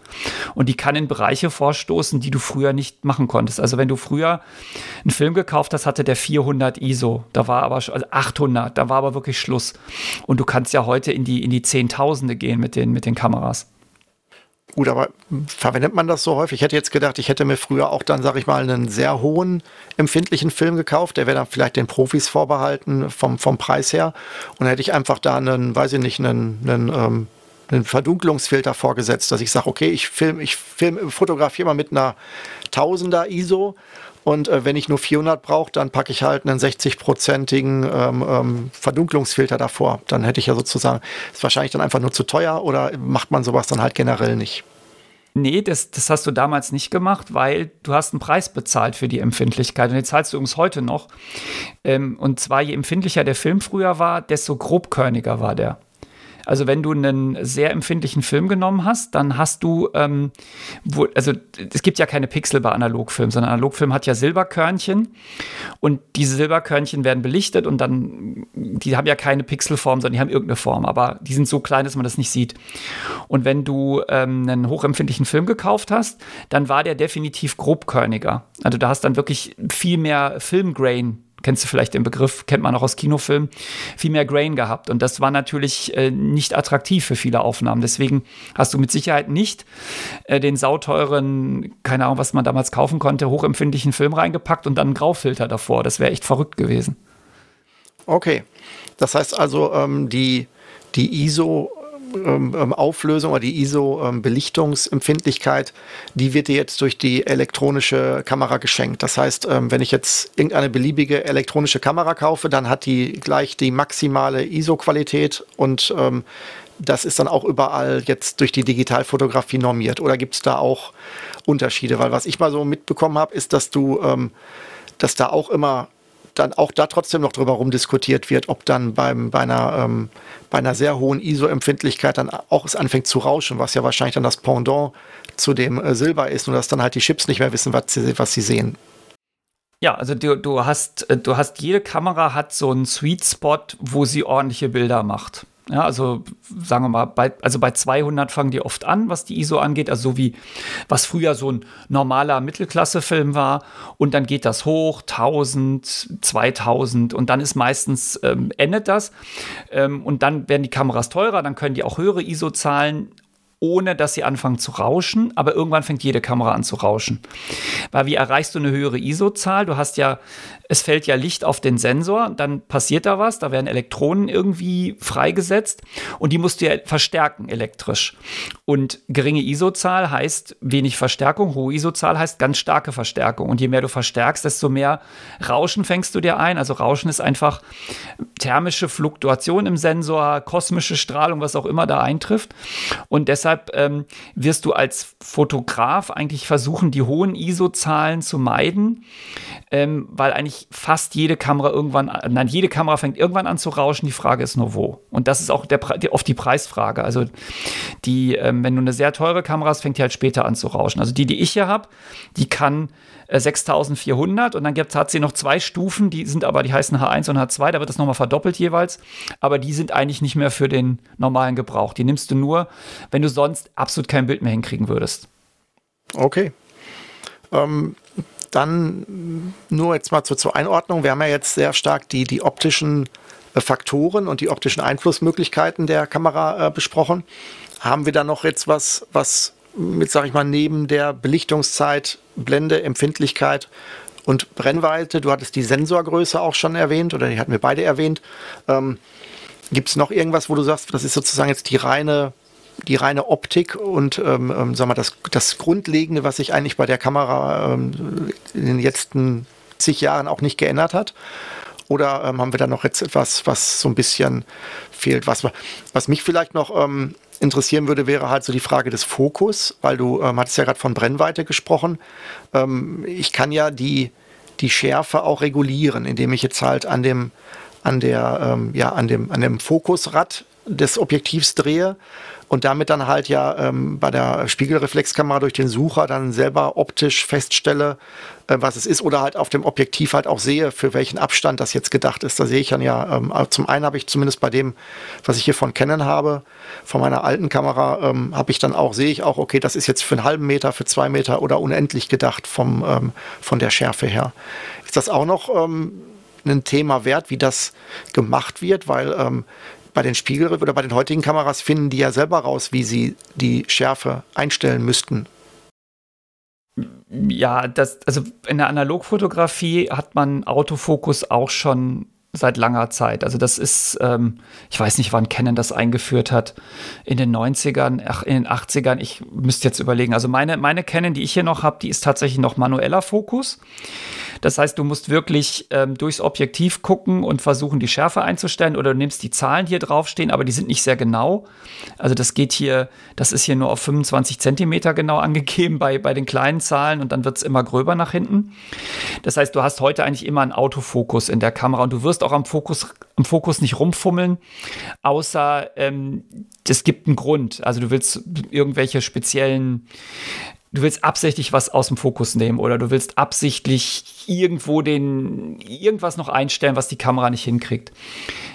Und die kann in Bereiche vorstoßen, die du früher nicht machen konntest. Also wenn du früher einen Film gekauft hast, hatte der 400 ISO. Da war aber schon, also 800, da war aber wirklich Schluss. Und du kannst ja heute in die, in die Zehntausende gehen mit den, mit den Kameras. Gut, aber verwendet man das so häufig? Ich hätte jetzt gedacht, ich hätte mir früher auch dann, sag ich mal, einen sehr hohen empfindlichen Film gekauft. Der wäre dann vielleicht den Profis vorbehalten vom, vom Preis her. Und dann hätte ich einfach da einen, weiß ich nicht, einen, einen, ähm, einen Verdunklungsfilter vorgesetzt, dass ich sage, okay, ich film, ich film, fotografiere mal mit einer Tausender ISO und äh, wenn ich nur 400 brauche, dann packe ich halt einen 60-prozentigen ähm, ähm, Verdunklungsfilter davor. Dann hätte ich ja sozusagen, ist wahrscheinlich dann einfach nur zu teuer oder macht man sowas dann halt generell nicht? Nee, das, das hast du damals nicht gemacht, weil du hast einen Preis bezahlt für die Empfindlichkeit und den zahlst du übrigens heute noch. Ähm, und zwar je empfindlicher der Film früher war, desto grobkörniger war der. Also wenn du einen sehr empfindlichen Film genommen hast, dann hast du, ähm, wo, also es gibt ja keine Pixel bei Analogfilm, sondern Analogfilm hat ja Silberkörnchen und diese Silberkörnchen werden belichtet und dann, die haben ja keine Pixelform, sondern die haben irgendeine Form, aber die sind so klein, dass man das nicht sieht. Und wenn du ähm, einen hochempfindlichen Film gekauft hast, dann war der definitiv grobkörniger. Also da hast dann wirklich viel mehr Filmgrain kennst du vielleicht den Begriff, kennt man auch aus Kinofilmen, viel mehr Grain gehabt. Und das war natürlich äh, nicht attraktiv für viele Aufnahmen. Deswegen hast du mit Sicherheit nicht äh, den sauteuren, keine Ahnung, was man damals kaufen konnte, hochempfindlichen Film reingepackt und dann einen Graufilter davor. Das wäre echt verrückt gewesen. Okay. Das heißt also, ähm, die, die ISO ähm, ähm, Auflösung oder die ISO-Belichtungsempfindlichkeit, ähm, die wird dir jetzt durch die elektronische Kamera geschenkt. Das heißt, ähm, wenn ich jetzt irgendeine beliebige elektronische Kamera kaufe, dann hat die gleich die maximale ISO-Qualität und ähm, das ist dann auch überall jetzt durch die Digitalfotografie normiert. Oder gibt es da auch Unterschiede? Weil was ich mal so mitbekommen habe, ist, dass du, ähm, dass da auch immer dann auch da trotzdem noch drüber rumdiskutiert wird, ob dann beim, bei, einer, ähm, bei einer sehr hohen ISO-Empfindlichkeit dann auch es anfängt zu rauschen, was ja wahrscheinlich dann das Pendant zu dem äh, Silber ist und dass dann halt die Chips nicht mehr wissen, was sie, was sie sehen. Ja, also du, du hast, äh, du hast, jede Kamera hat so einen Sweet Spot, wo sie ordentliche Bilder macht. Ja, also sagen wir mal, bei, also bei 200 fangen die oft an, was die ISO angeht, also so wie was früher so ein normaler Mittelklasse-Film war. Und dann geht das hoch, 1000, 2000 und dann ist meistens, ähm, endet das. Ähm, und dann werden die Kameras teurer, dann können die auch höhere ISO-Zahlen ohne dass sie anfangen zu rauschen, aber irgendwann fängt jede Kamera an zu rauschen. Weil wie erreichst du eine höhere ISO-Zahl? Du hast ja es fällt ja Licht auf den Sensor, dann passiert da was, da werden Elektronen irgendwie freigesetzt und die musst du ja verstärken elektrisch. Und geringe ISO-Zahl heißt wenig Verstärkung, hohe ISO-Zahl heißt ganz starke Verstärkung. Und je mehr du verstärkst, desto mehr Rauschen fängst du dir ein. Also Rauschen ist einfach thermische Fluktuation im Sensor, kosmische Strahlung, was auch immer da eintrifft. Und deshalb ähm, wirst du als Fotograf eigentlich versuchen, die hohen ISO-Zahlen zu meiden, ähm, weil eigentlich fast jede Kamera irgendwann, nein, jede Kamera fängt irgendwann an zu rauschen. Die Frage ist nur wo. Und das ist auch der, oft die Preisfrage. Also die, ähm, wenn du eine sehr teure Kamera hast, fängt die halt später an zu rauschen. Also die, die ich hier habe, die kann 6400 und dann gibt, hat sie noch zwei Stufen, die sind aber, die heißen H1 und H2, da wird das nochmal verdoppelt jeweils. Aber die sind eigentlich nicht mehr für den normalen Gebrauch. Die nimmst du nur, wenn du sonst absolut kein Bild mehr hinkriegen würdest. Okay. Ähm, dann nur jetzt mal zur, zur Einordnung. Wir haben ja jetzt sehr stark die, die optischen äh, Faktoren und die optischen Einflussmöglichkeiten der Kamera äh, besprochen. Haben wir da noch jetzt was, was mit, sag ich mal, neben der Belichtungszeit, Blende, Empfindlichkeit und Brennweite, du hattest die Sensorgröße auch schon erwähnt oder die hatten wir beide erwähnt. Ähm, Gibt es noch irgendwas, wo du sagst, das ist sozusagen jetzt die reine die reine Optik und ähm, ähm, sag mal, das, das Grundlegende, was sich eigentlich bei der Kamera ähm, in den letzten zig Jahren auch nicht geändert hat? Oder ähm, haben wir da noch jetzt etwas, was so ein bisschen fehlt? Was, was mich vielleicht noch ähm, interessieren würde, wäre halt so die Frage des Fokus, weil du ähm, hattest ja gerade von Brennweite gesprochen. Ähm, ich kann ja die, die Schärfe auch regulieren, indem ich jetzt halt an dem, an der, ähm, ja, an dem, an dem Fokusrad des Objektivs drehe und damit dann halt ja ähm, bei der Spiegelreflexkamera durch den Sucher dann selber optisch feststelle, äh, was es ist oder halt auf dem Objektiv halt auch sehe, für welchen Abstand das jetzt gedacht ist. Da sehe ich dann ja, ähm, also zum einen habe ich zumindest bei dem, was ich hier von Canon habe, von meiner alten Kamera, ähm, habe ich dann auch, sehe ich auch, okay, das ist jetzt für einen halben Meter, für zwei Meter oder unendlich gedacht vom, ähm, von der Schärfe her. Ist das auch noch ähm, ein Thema wert, wie das gemacht wird, weil ähm, bei den Spiegel oder bei den heutigen Kameras finden die ja selber raus, wie sie die Schärfe einstellen müssten. Ja, das, also in der Analogfotografie hat man Autofokus auch schon seit langer Zeit. Also das ist, ähm, ich weiß nicht, wann Canon das eingeführt hat, in den 90ern, ach, in den 80ern, ich müsste jetzt überlegen. Also meine, meine Canon, die ich hier noch habe, die ist tatsächlich noch manueller Fokus. Das heißt, du musst wirklich ähm, durchs Objektiv gucken und versuchen, die Schärfe einzustellen oder du nimmst die Zahlen, die hier draufstehen, aber die sind nicht sehr genau. Also das geht hier, das ist hier nur auf 25 Zentimeter genau angegeben bei, bei den kleinen Zahlen und dann wird es immer gröber nach hinten. Das heißt, du hast heute eigentlich immer einen Autofokus in der Kamera und du wirst auch am Fokus, am Fokus nicht rumfummeln, außer ähm, es gibt einen Grund. Also du willst irgendwelche speziellen du willst absichtlich was aus dem Fokus nehmen oder du willst absichtlich irgendwo den irgendwas noch einstellen, was die Kamera nicht hinkriegt.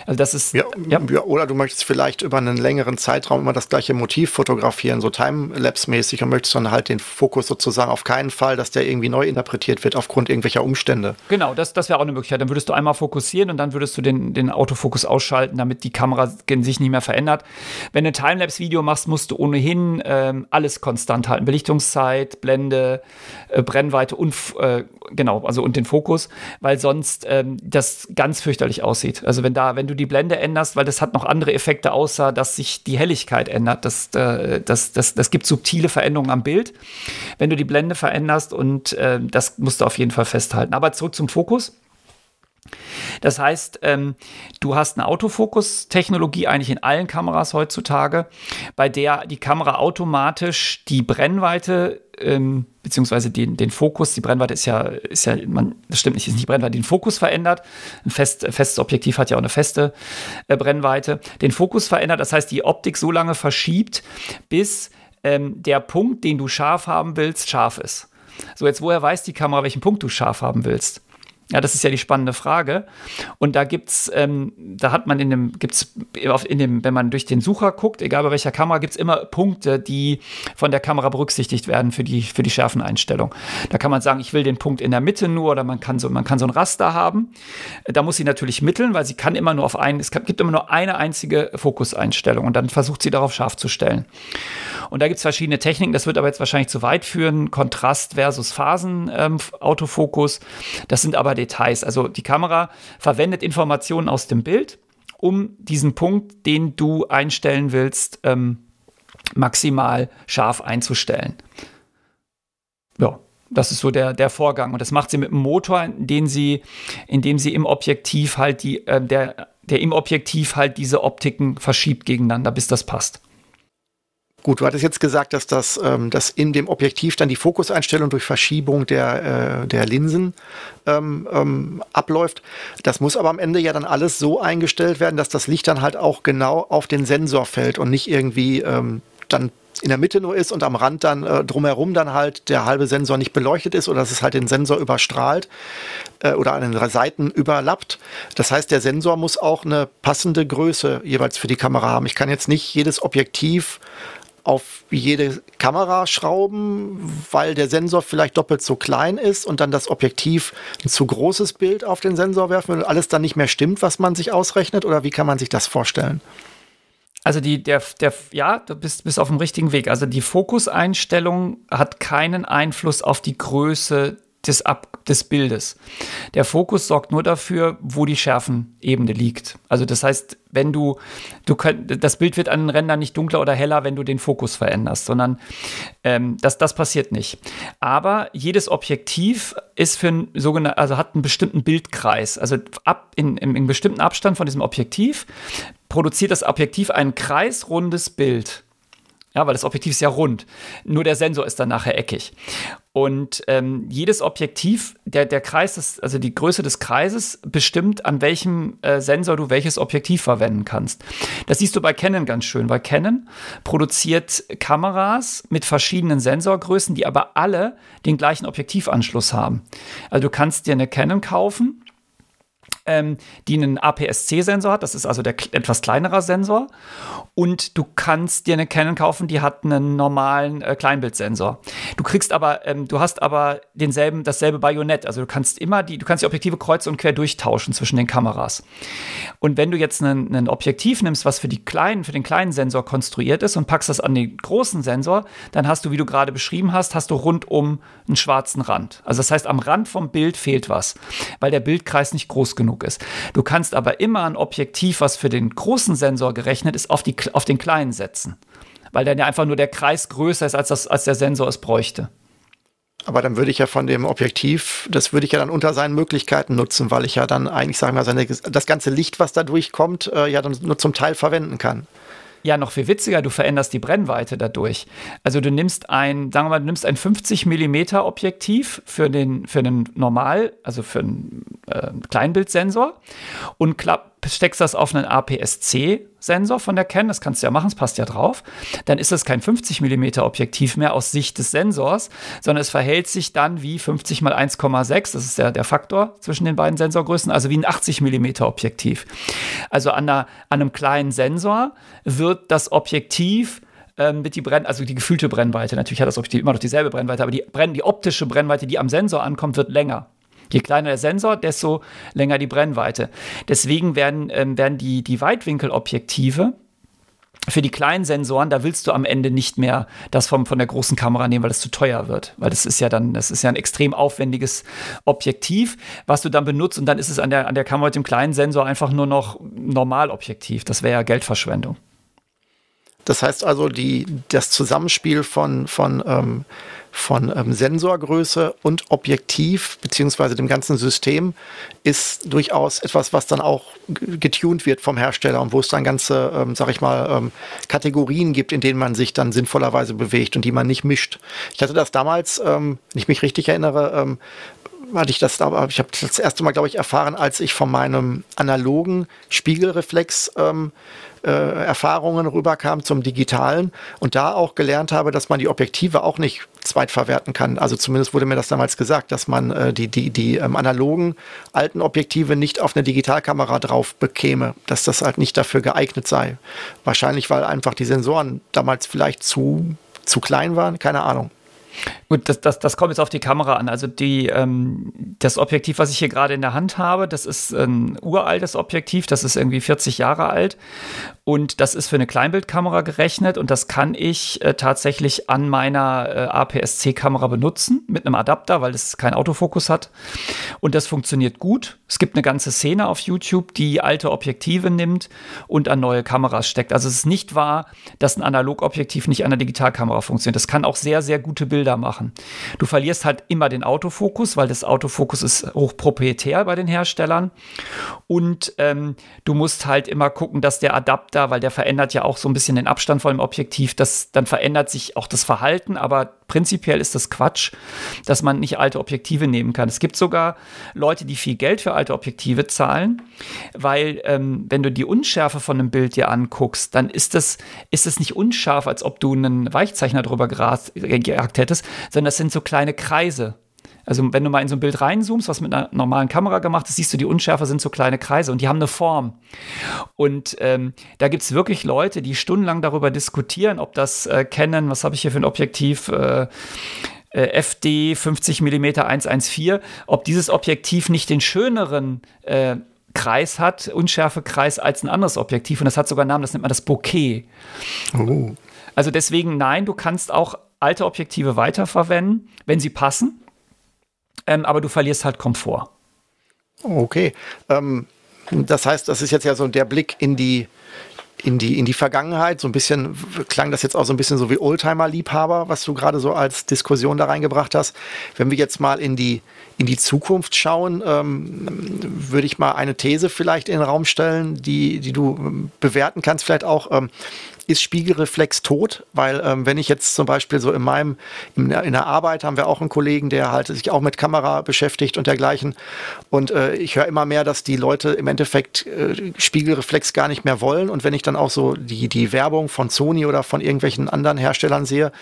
Also das ist ja, ja. ja, oder du möchtest vielleicht über einen längeren Zeitraum immer das gleiche Motiv fotografieren, so Timelapse-mäßig und möchtest dann halt den Fokus sozusagen auf keinen Fall, dass der irgendwie neu interpretiert wird aufgrund irgendwelcher Umstände. Genau, das, das wäre auch eine Möglichkeit. Dann würdest du einmal fokussieren und dann würdest du den, den Autofokus ausschalten, damit die Kamera sich nicht mehr verändert. Wenn du ein Timelapse-Video machst, musst du ohnehin ähm, alles konstant halten. Belichtungszeit, Blende, äh, Brennweite und äh, genau, also und den Fokus, weil sonst ähm, das ganz fürchterlich aussieht. Also wenn da, wenn du die Blende änderst, weil das hat noch andere Effekte, außer dass sich die Helligkeit ändert. Das, äh, das, das, das gibt subtile Veränderungen am Bild, wenn du die Blende veränderst und äh, das musst du auf jeden Fall festhalten. Aber zurück zum Fokus. Das heißt, ähm, du hast eine Autofokus-Technologie eigentlich in allen Kameras heutzutage, bei der die Kamera automatisch die Brennweite ähm, beziehungsweise den, den Fokus, die Brennweite ist ja, ist ja, man, das stimmt nicht, ist nicht Brennweite, den Fokus verändert. Ein fest, festes Objektiv hat ja auch eine feste äh, Brennweite. Den Fokus verändert, das heißt, die Optik so lange verschiebt, bis ähm, der Punkt, den du scharf haben willst, scharf ist. So, jetzt woher weiß die Kamera, welchen Punkt du scharf haben willst? Ja, das ist ja die spannende Frage. Und da gibt's, ähm, da hat man in dem, gibt's in dem, wenn man durch den Sucher guckt, egal bei welcher Kamera, gibt's immer Punkte, die von der Kamera berücksichtigt werden für die, für die Schärfeneinstellung. Da kann man sagen, ich will den Punkt in der Mitte nur oder man kann so, man kann so ein Raster haben. Da muss sie natürlich mitteln, weil sie kann immer nur auf einen, es gibt immer nur eine einzige Fokuseinstellung und dann versucht sie darauf scharf zu stellen. Und da gibt's verschiedene Techniken, das wird aber jetzt wahrscheinlich zu weit führen. Kontrast versus Phasen ähm, Autofokus. Das sind aber Details. Also die Kamera verwendet Informationen aus dem Bild, um diesen Punkt, den du einstellen willst, ähm, maximal scharf einzustellen. Ja, das ist so der, der Vorgang. Und das macht sie mit einem Motor, den sie, indem sie im Objektiv halt die, äh, der, der im Objektiv halt diese Optiken verschiebt gegeneinander, bis das passt. Gut, du hattest jetzt gesagt, dass das ähm, dass in dem Objektiv dann die Fokuseinstellung durch Verschiebung der, äh, der Linsen ähm, ähm, abläuft. Das muss aber am Ende ja dann alles so eingestellt werden, dass das Licht dann halt auch genau auf den Sensor fällt und nicht irgendwie ähm, dann in der Mitte nur ist und am Rand dann äh, drumherum dann halt der halbe Sensor nicht beleuchtet ist oder dass es halt den Sensor überstrahlt äh, oder an den Seiten überlappt. Das heißt, der Sensor muss auch eine passende Größe jeweils für die Kamera haben. Ich kann jetzt nicht jedes Objektiv auf jede Kamera schrauben, weil der Sensor vielleicht doppelt so klein ist und dann das Objektiv ein zu großes Bild auf den Sensor werfen und alles dann nicht mehr stimmt, was man sich ausrechnet? Oder wie kann man sich das vorstellen? Also die, der, der, ja, du bist, bist auf dem richtigen Weg. Also die Fokuseinstellung hat keinen Einfluss auf die Größe des, Ab des Bildes. Der Fokus sorgt nur dafür, wo die Schärfenebene liegt. Also das heißt, wenn du, du könnt, das Bild wird an den Rändern nicht dunkler oder heller, wenn du den Fokus veränderst, sondern ähm, das, das passiert nicht. Aber jedes Objektiv ist für ein also hat einen bestimmten Bildkreis. Also ab in, in, in bestimmten Abstand von diesem Objektiv produziert das Objektiv ein kreisrundes Bild. Ja, weil das Objektiv ist ja rund. Nur der Sensor ist dann nachher eckig. Und ähm, jedes Objektiv, der, der Kreis, ist, also die Größe des Kreises, bestimmt, an welchem äh, Sensor du welches Objektiv verwenden kannst. Das siehst du bei Canon ganz schön, weil Canon produziert Kameras mit verschiedenen Sensorgrößen, die aber alle den gleichen Objektivanschluss haben. Also du kannst dir eine Canon kaufen ähm, die einen APS-C-Sensor hat. Das ist also der etwas kleinere Sensor. Und du kannst dir eine Canon kaufen, die hat einen normalen äh, Kleinbildsensor. Du kriegst aber, ähm, du hast aber denselben, dasselbe Bajonett. Also du kannst immer die, du kannst die Objektive kreuz und quer durchtauschen zwischen den Kameras. Und wenn du jetzt ein Objektiv nimmst, was für die kleinen, für den kleinen Sensor konstruiert ist und packst das an den großen Sensor, dann hast du, wie du gerade beschrieben hast, hast du rundum einen schwarzen Rand. Also das heißt, am Rand vom Bild fehlt was, weil der Bildkreis nicht groß genug genug ist. Du kannst aber immer ein Objektiv, was für den großen Sensor gerechnet ist, auf, die, auf den kleinen setzen. Weil dann ja einfach nur der Kreis größer ist, als, das, als der Sensor es bräuchte. Aber dann würde ich ja von dem Objektiv, das würde ich ja dann unter seinen Möglichkeiten nutzen, weil ich ja dann eigentlich, sagen wir mal, seine, das ganze Licht, was da durchkommt, äh, ja dann nur zum Teil verwenden kann. Ja, noch viel witziger, du veränderst die Brennweite dadurch. Also du nimmst ein, sagen wir mal, du nimmst ein 50 mm Objektiv für den, für den Normal, also für einen äh, Kleinbildsensor und klapp, steckst das auf einen APS-C-Sensor von der Canon, das kannst du ja machen, es passt ja drauf, dann ist es kein 50 mm Objektiv mehr aus Sicht des Sensors, sondern es verhält sich dann wie 50 mal 1,6, das ist der, der Faktor zwischen den beiden Sensorgrößen, also wie ein 80 mm Objektiv. Also an, einer, an einem kleinen Sensor wird das Objektiv ähm, die Brenn also die gefühlte Brennweite, natürlich hat das Objektiv immer noch dieselbe Brennweite, aber die, Brenn die optische Brennweite, die am Sensor ankommt, wird länger. Je kleiner der Sensor, desto länger die Brennweite. Deswegen werden, ähm, werden die, die Weitwinkelobjektive für die kleinen Sensoren, da willst du am Ende nicht mehr das vom, von der großen Kamera nehmen, weil das zu teuer wird. Weil das ist ja dann, das ist ja ein extrem aufwendiges Objektiv, was du dann benutzt und dann ist es an der, an der Kamera mit dem kleinen Sensor einfach nur noch Normalobjektiv. Das wäre ja Geldverschwendung. Das heißt also, die, das Zusammenspiel von, von ähm, von ähm, Sensorgröße und Objektiv beziehungsweise dem ganzen System ist durchaus etwas, was dann auch getuned wird vom Hersteller und wo es dann ganze, ähm, sag ich mal, ähm, Kategorien gibt, in denen man sich dann sinnvollerweise bewegt und die man nicht mischt. Ich hatte das damals, ähm, wenn ich mich richtig erinnere, ähm, hatte ich das, aber ich habe das erste Mal, glaube ich, erfahren, als ich von meinem analogen Spiegelreflex ähm, äh, Erfahrungen rüberkam zum digitalen und da auch gelernt habe, dass man die Objektive auch nicht zweitverwerten kann. Also zumindest wurde mir das damals gesagt, dass man äh, die, die, die ähm, analogen alten Objektive nicht auf eine Digitalkamera drauf bekäme, dass das halt nicht dafür geeignet sei. Wahrscheinlich, weil einfach die Sensoren damals vielleicht zu, zu klein waren, keine Ahnung. Gut, das, das, das kommt jetzt auf die Kamera an. Also die, ähm, das Objektiv, was ich hier gerade in der Hand habe, das ist ein uraltes Objektiv, das ist irgendwie 40 Jahre alt und das ist für eine Kleinbildkamera gerechnet und das kann ich äh, tatsächlich an meiner äh, APS-C-Kamera benutzen mit einem Adapter, weil es keinen Autofokus hat und das funktioniert gut. Es gibt eine ganze Szene auf YouTube, die alte Objektive nimmt und an neue Kameras steckt. Also es ist nicht wahr, dass ein Analogobjektiv nicht an der Digitalkamera funktioniert. Das kann auch sehr, sehr gute Bilder Bilder machen. Du verlierst halt immer den Autofokus, weil das Autofokus ist hochproprietär bei den Herstellern. Und ähm, du musst halt immer gucken, dass der Adapter, weil der verändert ja auch so ein bisschen den Abstand von dem Objektiv, das, dann verändert sich auch das Verhalten, aber prinzipiell ist das Quatsch, dass man nicht alte Objektive nehmen kann. Es gibt sogar Leute, die viel Geld für alte Objektive zahlen, weil ähm, wenn du die Unschärfe von einem Bild dir anguckst, dann ist es ist nicht unscharf, als ob du einen Weichzeichner drüber gejagt hättest, sondern das sind so kleine Kreise. Also wenn du mal in so ein Bild reinzoomst, was mit einer normalen Kamera gemacht ist, siehst du, die Unschärfe sind so kleine Kreise und die haben eine Form. Und ähm, da gibt es wirklich Leute, die stundenlang darüber diskutieren, ob das äh, Canon, was habe ich hier für ein Objektiv, äh, FD 50 mm 114, ob dieses Objektiv nicht den schöneren äh, Kreis hat, Unschärfekreis, als ein anderes Objektiv. Und das hat sogar einen Namen, das nennt man das Bokeh. Oh. Also deswegen, nein, du kannst auch alte Objektive weiterverwenden, wenn sie passen. Ähm, aber du verlierst halt Komfort. Okay. Ähm, das heißt, das ist jetzt ja so der Blick in die, in die, in die Vergangenheit. So ein bisschen klang das jetzt auch so ein bisschen so wie Oldtimer-Liebhaber, was du gerade so als Diskussion da reingebracht hast. Wenn wir jetzt mal in die, in die Zukunft schauen, ähm, würde ich mal eine These vielleicht in den Raum stellen, die, die du bewerten kannst, vielleicht auch. Ähm, ist Spiegelreflex tot, weil ähm, wenn ich jetzt zum Beispiel so in meinem, in, in, der Arbeit haben wir auch einen Kollegen, der halt sich auch mit Kamera beschäftigt und dergleichen. Und äh, ich höre immer mehr, dass die Leute im Endeffekt äh, Spiegelreflex gar nicht mehr wollen. Und wenn ich dann auch so die, die Werbung von Sony oder von irgendwelchen anderen Herstellern sehe,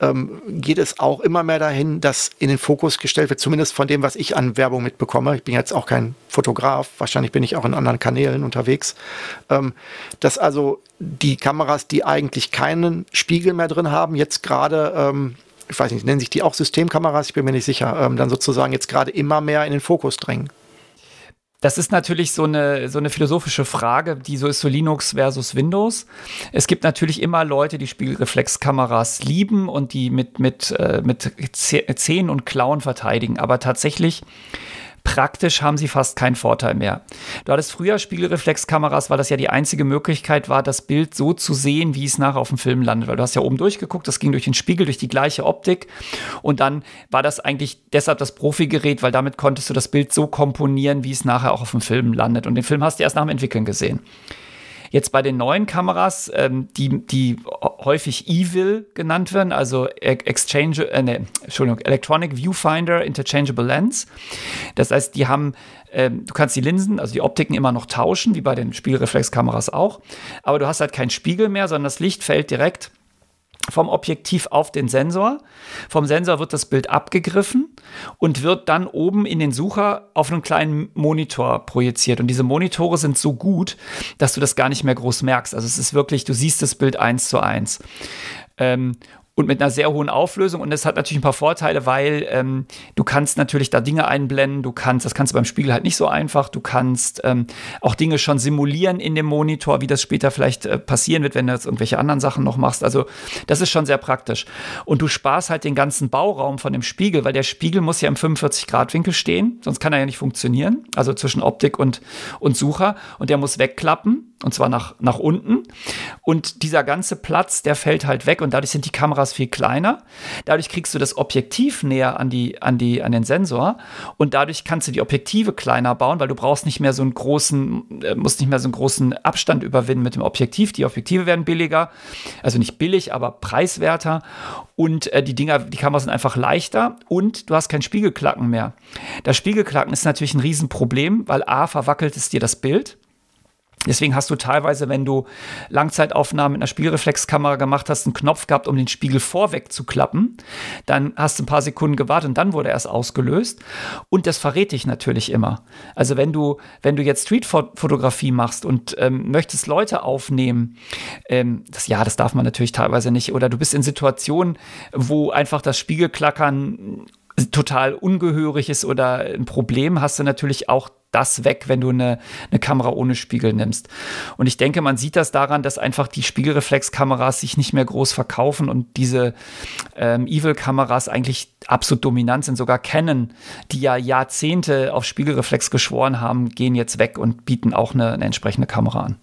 ähm, geht es auch immer mehr dahin, dass in den Fokus gestellt wird, zumindest von dem, was ich an Werbung mitbekomme. Ich bin jetzt auch kein Fotograf, wahrscheinlich bin ich auch in anderen Kanälen unterwegs, ähm, dass also die Kameras, die eigentlich keinen Spiegel mehr drin haben, jetzt gerade ähm, ich weiß nicht, nennen sich die auch Systemkameras, ich bin mir nicht sicher, ähm, dann sozusagen jetzt gerade immer mehr in den Fokus drängen. Das ist natürlich so eine, so eine philosophische Frage, die so ist so Linux versus Windows. Es gibt natürlich immer Leute, die Spiegelreflexkameras lieben und die mit, mit, äh, mit Zehen und Klauen verteidigen. Aber tatsächlich praktisch haben sie fast keinen Vorteil mehr. Du hattest früher Spiegelreflexkameras, weil das ja die einzige Möglichkeit war, das Bild so zu sehen, wie es nachher auf dem Film landet. Weil du hast ja oben durchgeguckt, das ging durch den Spiegel, durch die gleiche Optik. Und dann war das eigentlich deshalb das Profigerät, weil damit konntest du das Bild so komponieren, wie es nachher auch auf dem Film landet. Und den Film hast du erst nach dem Entwickeln gesehen. Jetzt bei den neuen Kameras, ähm, die, die häufig Evil genannt werden, also Exchange, äh, nee, Entschuldigung, Electronic Viewfinder Interchangeable Lens. Das heißt, die haben, ähm, du kannst die Linsen, also die Optiken immer noch tauschen, wie bei den Spiegelreflexkameras auch, aber du hast halt keinen Spiegel mehr, sondern das Licht fällt direkt vom Objektiv auf den Sensor. Vom Sensor wird das Bild abgegriffen und wird dann oben in den Sucher auf einen kleinen Monitor projiziert. Und diese Monitore sind so gut, dass du das gar nicht mehr groß merkst. Also es ist wirklich, du siehst das Bild eins zu eins. Ähm, und mit einer sehr hohen Auflösung. Und das hat natürlich ein paar Vorteile, weil ähm, du kannst natürlich da Dinge einblenden. Du kannst, das kannst du beim Spiegel halt nicht so einfach. Du kannst ähm, auch Dinge schon simulieren in dem Monitor, wie das später vielleicht äh, passieren wird, wenn du jetzt irgendwelche anderen Sachen noch machst. Also das ist schon sehr praktisch. Und du sparst halt den ganzen Bauraum von dem Spiegel, weil der Spiegel muss ja im 45 Grad Winkel stehen, sonst kann er ja nicht funktionieren. Also zwischen Optik und, und Sucher. Und der muss wegklappen und zwar nach, nach unten. Und dieser ganze Platz, der fällt halt weg und dadurch sind die Kameras viel kleiner. Dadurch kriegst du das Objektiv näher an, die, an, die, an den Sensor und dadurch kannst du die Objektive kleiner bauen, weil du brauchst nicht mehr so einen großen, äh, musst nicht mehr so einen großen Abstand überwinden mit dem Objektiv. Die Objektive werden billiger, also nicht billig, aber preiswerter und äh, die Dinger, die Kameras sind einfach leichter und du hast kein Spiegelklacken mehr. Das Spiegelklacken ist natürlich ein Riesenproblem, weil A, verwackelt es dir das Bild. Deswegen hast du teilweise, wenn du Langzeitaufnahmen mit einer Spiegelreflexkamera gemacht hast, einen Knopf gehabt, um den Spiegel vorweg zu klappen. Dann hast du ein paar Sekunden gewartet und dann wurde er erst ausgelöst. Und das verrät dich natürlich immer. Also wenn du, wenn du jetzt Streetfotografie machst und ähm, möchtest Leute aufnehmen, ähm, das ja, das darf man natürlich teilweise nicht. Oder du bist in Situationen, wo einfach das Spiegelklackern total ungehörig ist oder ein Problem, hast du natürlich auch das weg, wenn du eine, eine Kamera ohne Spiegel nimmst. Und ich denke, man sieht das daran, dass einfach die Spiegelreflexkameras sich nicht mehr groß verkaufen und diese ähm, Evil-Kameras eigentlich absolut dominant sind. Sogar Canon, die ja Jahrzehnte auf Spiegelreflex geschworen haben, gehen jetzt weg und bieten auch eine, eine entsprechende Kamera an.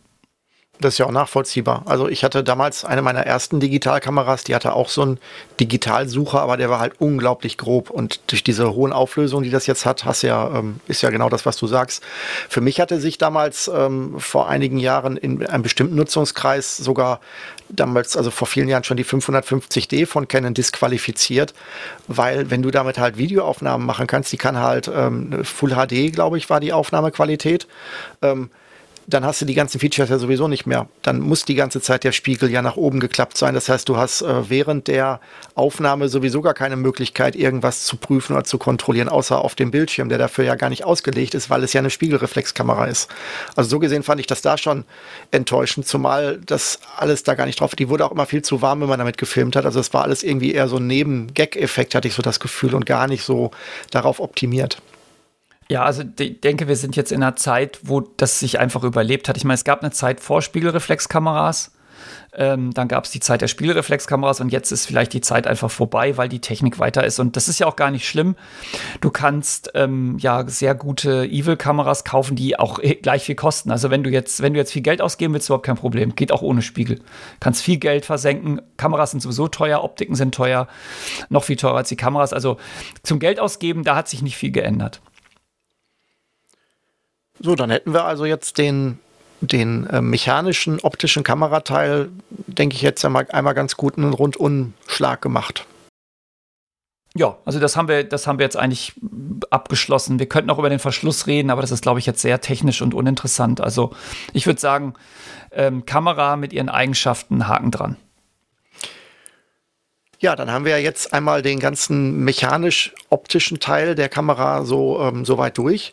Das ist ja auch nachvollziehbar. Also ich hatte damals eine meiner ersten Digitalkameras, die hatte auch so einen Digitalsucher, aber der war halt unglaublich grob. Und durch diese hohen Auflösungen, die das jetzt hat, hast ja, ähm, ist ja genau das, was du sagst. Für mich hatte sich damals ähm, vor einigen Jahren in einem bestimmten Nutzungskreis sogar damals, also vor vielen Jahren schon die 550D von Canon disqualifiziert, weil wenn du damit halt Videoaufnahmen machen kannst, die kann halt ähm, Full HD, glaube ich, war die Aufnahmequalität. Ähm, dann hast du die ganzen Features ja sowieso nicht mehr. Dann muss die ganze Zeit der Spiegel ja nach oben geklappt sein. Das heißt, du hast äh, während der Aufnahme sowieso gar keine Möglichkeit, irgendwas zu prüfen oder zu kontrollieren, außer auf dem Bildschirm, der dafür ja gar nicht ausgelegt ist, weil es ja eine Spiegelreflexkamera ist. Also so gesehen fand ich das da schon enttäuschend, zumal das alles da gar nicht drauf. Die wurde auch immer viel zu warm, wenn man damit gefilmt hat. Also es war alles irgendwie eher so ein Neben-Gag-Effekt, hatte ich so das Gefühl, und gar nicht so darauf optimiert. Ja, also ich denke, wir sind jetzt in einer Zeit, wo das sich einfach überlebt hat. Ich meine, es gab eine Zeit vor Spiegelreflexkameras. Ähm, dann gab es die Zeit der Spiegelreflexkameras und jetzt ist vielleicht die Zeit einfach vorbei, weil die Technik weiter ist. Und das ist ja auch gar nicht schlimm. Du kannst ähm, ja sehr gute Evil-Kameras kaufen, die auch gleich viel kosten. Also wenn du jetzt, wenn du jetzt viel Geld ausgeben willst, überhaupt kein Problem. Geht auch ohne Spiegel. Kannst viel Geld versenken. Kameras sind sowieso teuer, Optiken sind teuer, noch viel teurer als die Kameras. Also zum Geld ausgeben, da hat sich nicht viel geändert. So, dann hätten wir also jetzt den, den äh, mechanischen, optischen Kamerateil, denke ich, jetzt einmal, einmal ganz gut einen Rundumschlag gemacht. Ja, also das haben wir, das haben wir jetzt eigentlich abgeschlossen. Wir könnten auch über den Verschluss reden, aber das ist, glaube ich, jetzt sehr technisch und uninteressant. Also ich würde sagen, ähm, Kamera mit ihren Eigenschaften, Haken dran. Ja, dann haben wir jetzt einmal den ganzen mechanisch-optischen Teil der Kamera so, ähm, so weit durch.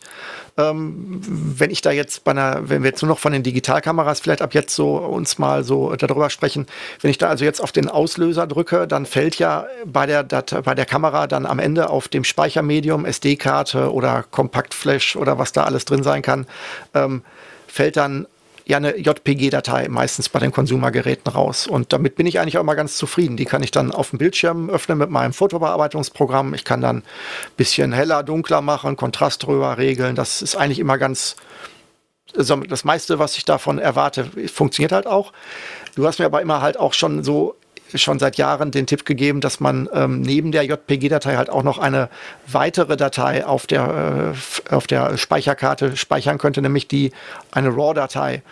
Ähm, wenn ich da jetzt bei einer, wenn wir jetzt nur noch von den Digitalkameras vielleicht ab jetzt so uns mal so darüber sprechen, wenn ich da also jetzt auf den Auslöser drücke, dann fällt ja bei der, bei der Kamera dann am Ende auf dem Speichermedium SD-Karte oder Kompaktflash oder was da alles drin sein kann, ähm, fällt dann ja eine JPG-Datei meistens bei den Konsumergeräten raus. Und damit bin ich eigentlich auch immer ganz zufrieden. Die kann ich dann auf dem Bildschirm öffnen mit meinem Fotobearbeitungsprogramm. Ich kann dann ein bisschen heller, dunkler machen, Kontrast drüber regeln. Das ist eigentlich immer ganz, also das meiste, was ich davon erwarte, funktioniert halt auch. Du hast mir aber immer halt auch schon so schon seit Jahren den Tipp gegeben, dass man ähm, neben der JPG-Datei halt auch noch eine weitere Datei auf der, äh, auf der Speicherkarte speichern könnte, nämlich die eine RAW-Datei.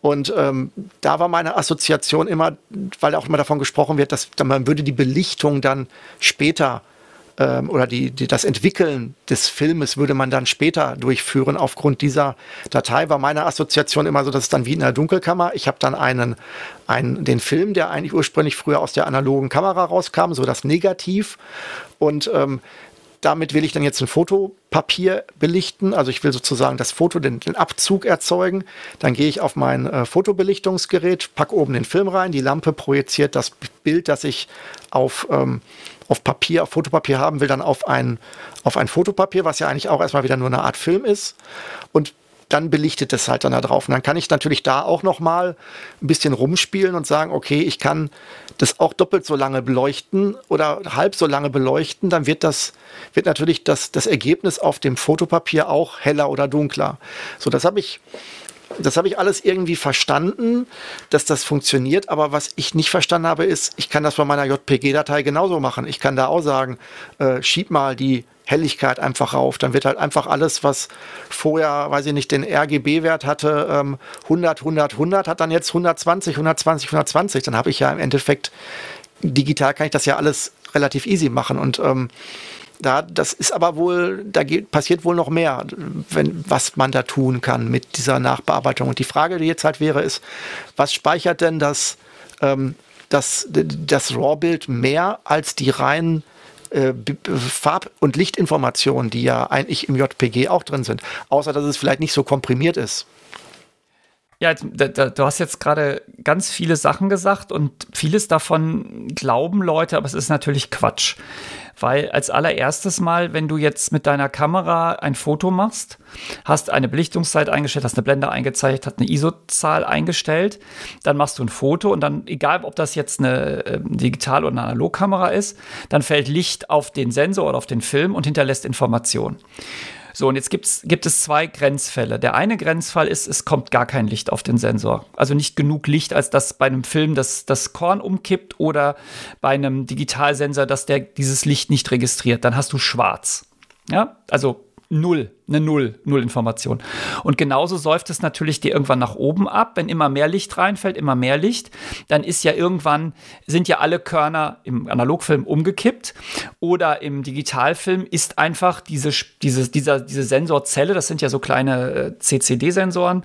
Und ähm, da war meine Assoziation immer, weil auch immer davon gesprochen wird, dass man würde die Belichtung dann später ähm, oder die, die, das Entwickeln des Filmes würde man dann später durchführen. Aufgrund dieser Datei war meine Assoziation immer so, dass es dann wie in der Dunkelkammer. Ich habe dann einen, einen, den Film, der eigentlich ursprünglich früher aus der analogen Kamera rauskam, so das Negativ. Und ähm, damit will ich dann jetzt ein Fotopapier belichten. Also ich will sozusagen das Foto, den, den Abzug erzeugen. Dann gehe ich auf mein äh, Fotobelichtungsgerät, packe oben den Film rein. Die Lampe projiziert das Bild, das ich auf ähm, auf Papier, auf Fotopapier haben will, dann auf ein, auf ein Fotopapier, was ja eigentlich auch erstmal wieder nur eine Art Film ist. Und dann belichtet es halt dann da drauf. Und dann kann ich natürlich da auch noch mal ein bisschen rumspielen und sagen, okay, ich kann das auch doppelt so lange beleuchten oder halb so lange beleuchten, dann wird das, wird natürlich das, das Ergebnis auf dem Fotopapier auch heller oder dunkler. So, das habe ich das habe ich alles irgendwie verstanden, dass das funktioniert. Aber was ich nicht verstanden habe, ist, ich kann das bei meiner JPG-Datei genauso machen. Ich kann da auch sagen, äh, schieb mal die Helligkeit einfach rauf. Dann wird halt einfach alles, was vorher, weiß ich nicht, den RGB-Wert hatte, ähm, 100, 100, 100, hat dann jetzt 120, 120, 120. Dann habe ich ja im Endeffekt, digital kann ich das ja alles relativ easy machen. Und ähm, da, das ist aber wohl, da geht, passiert wohl noch mehr, wenn, was man da tun kann mit dieser Nachbearbeitung. Und die Frage, die jetzt halt wäre, ist, was speichert denn das, ähm, das, das RAW-Bild mehr als die reinen äh, Farb- und Lichtinformationen, die ja eigentlich im JPG auch drin sind, außer dass es vielleicht nicht so komprimiert ist. Ja, du hast jetzt gerade ganz viele Sachen gesagt und vieles davon glauben Leute, aber es ist natürlich Quatsch. Weil als allererstes Mal, wenn du jetzt mit deiner Kamera ein Foto machst, hast eine Belichtungszeit eingestellt, hast eine Blende eingezeigt, hast eine ISO-Zahl eingestellt, dann machst du ein Foto und dann, egal ob das jetzt eine äh, Digital- oder eine Analogkamera ist, dann fällt Licht auf den Sensor oder auf den Film und hinterlässt Informationen. So, und jetzt gibt's, gibt es zwei Grenzfälle. Der eine Grenzfall ist, es kommt gar kein Licht auf den Sensor. Also nicht genug Licht, als dass bei einem Film das, das Korn umkippt oder bei einem Digitalsensor, dass der dieses Licht nicht registriert. Dann hast du schwarz. Ja, also null, eine Null, Null Information. Und genauso säuft es natürlich dir irgendwann nach oben ab, wenn immer mehr Licht reinfällt, immer mehr Licht, dann ist ja irgendwann, sind ja alle Körner im Analogfilm umgekippt oder im Digitalfilm ist einfach diese, diese, dieser, diese Sensorzelle, das sind ja so kleine äh, CCD-Sensoren,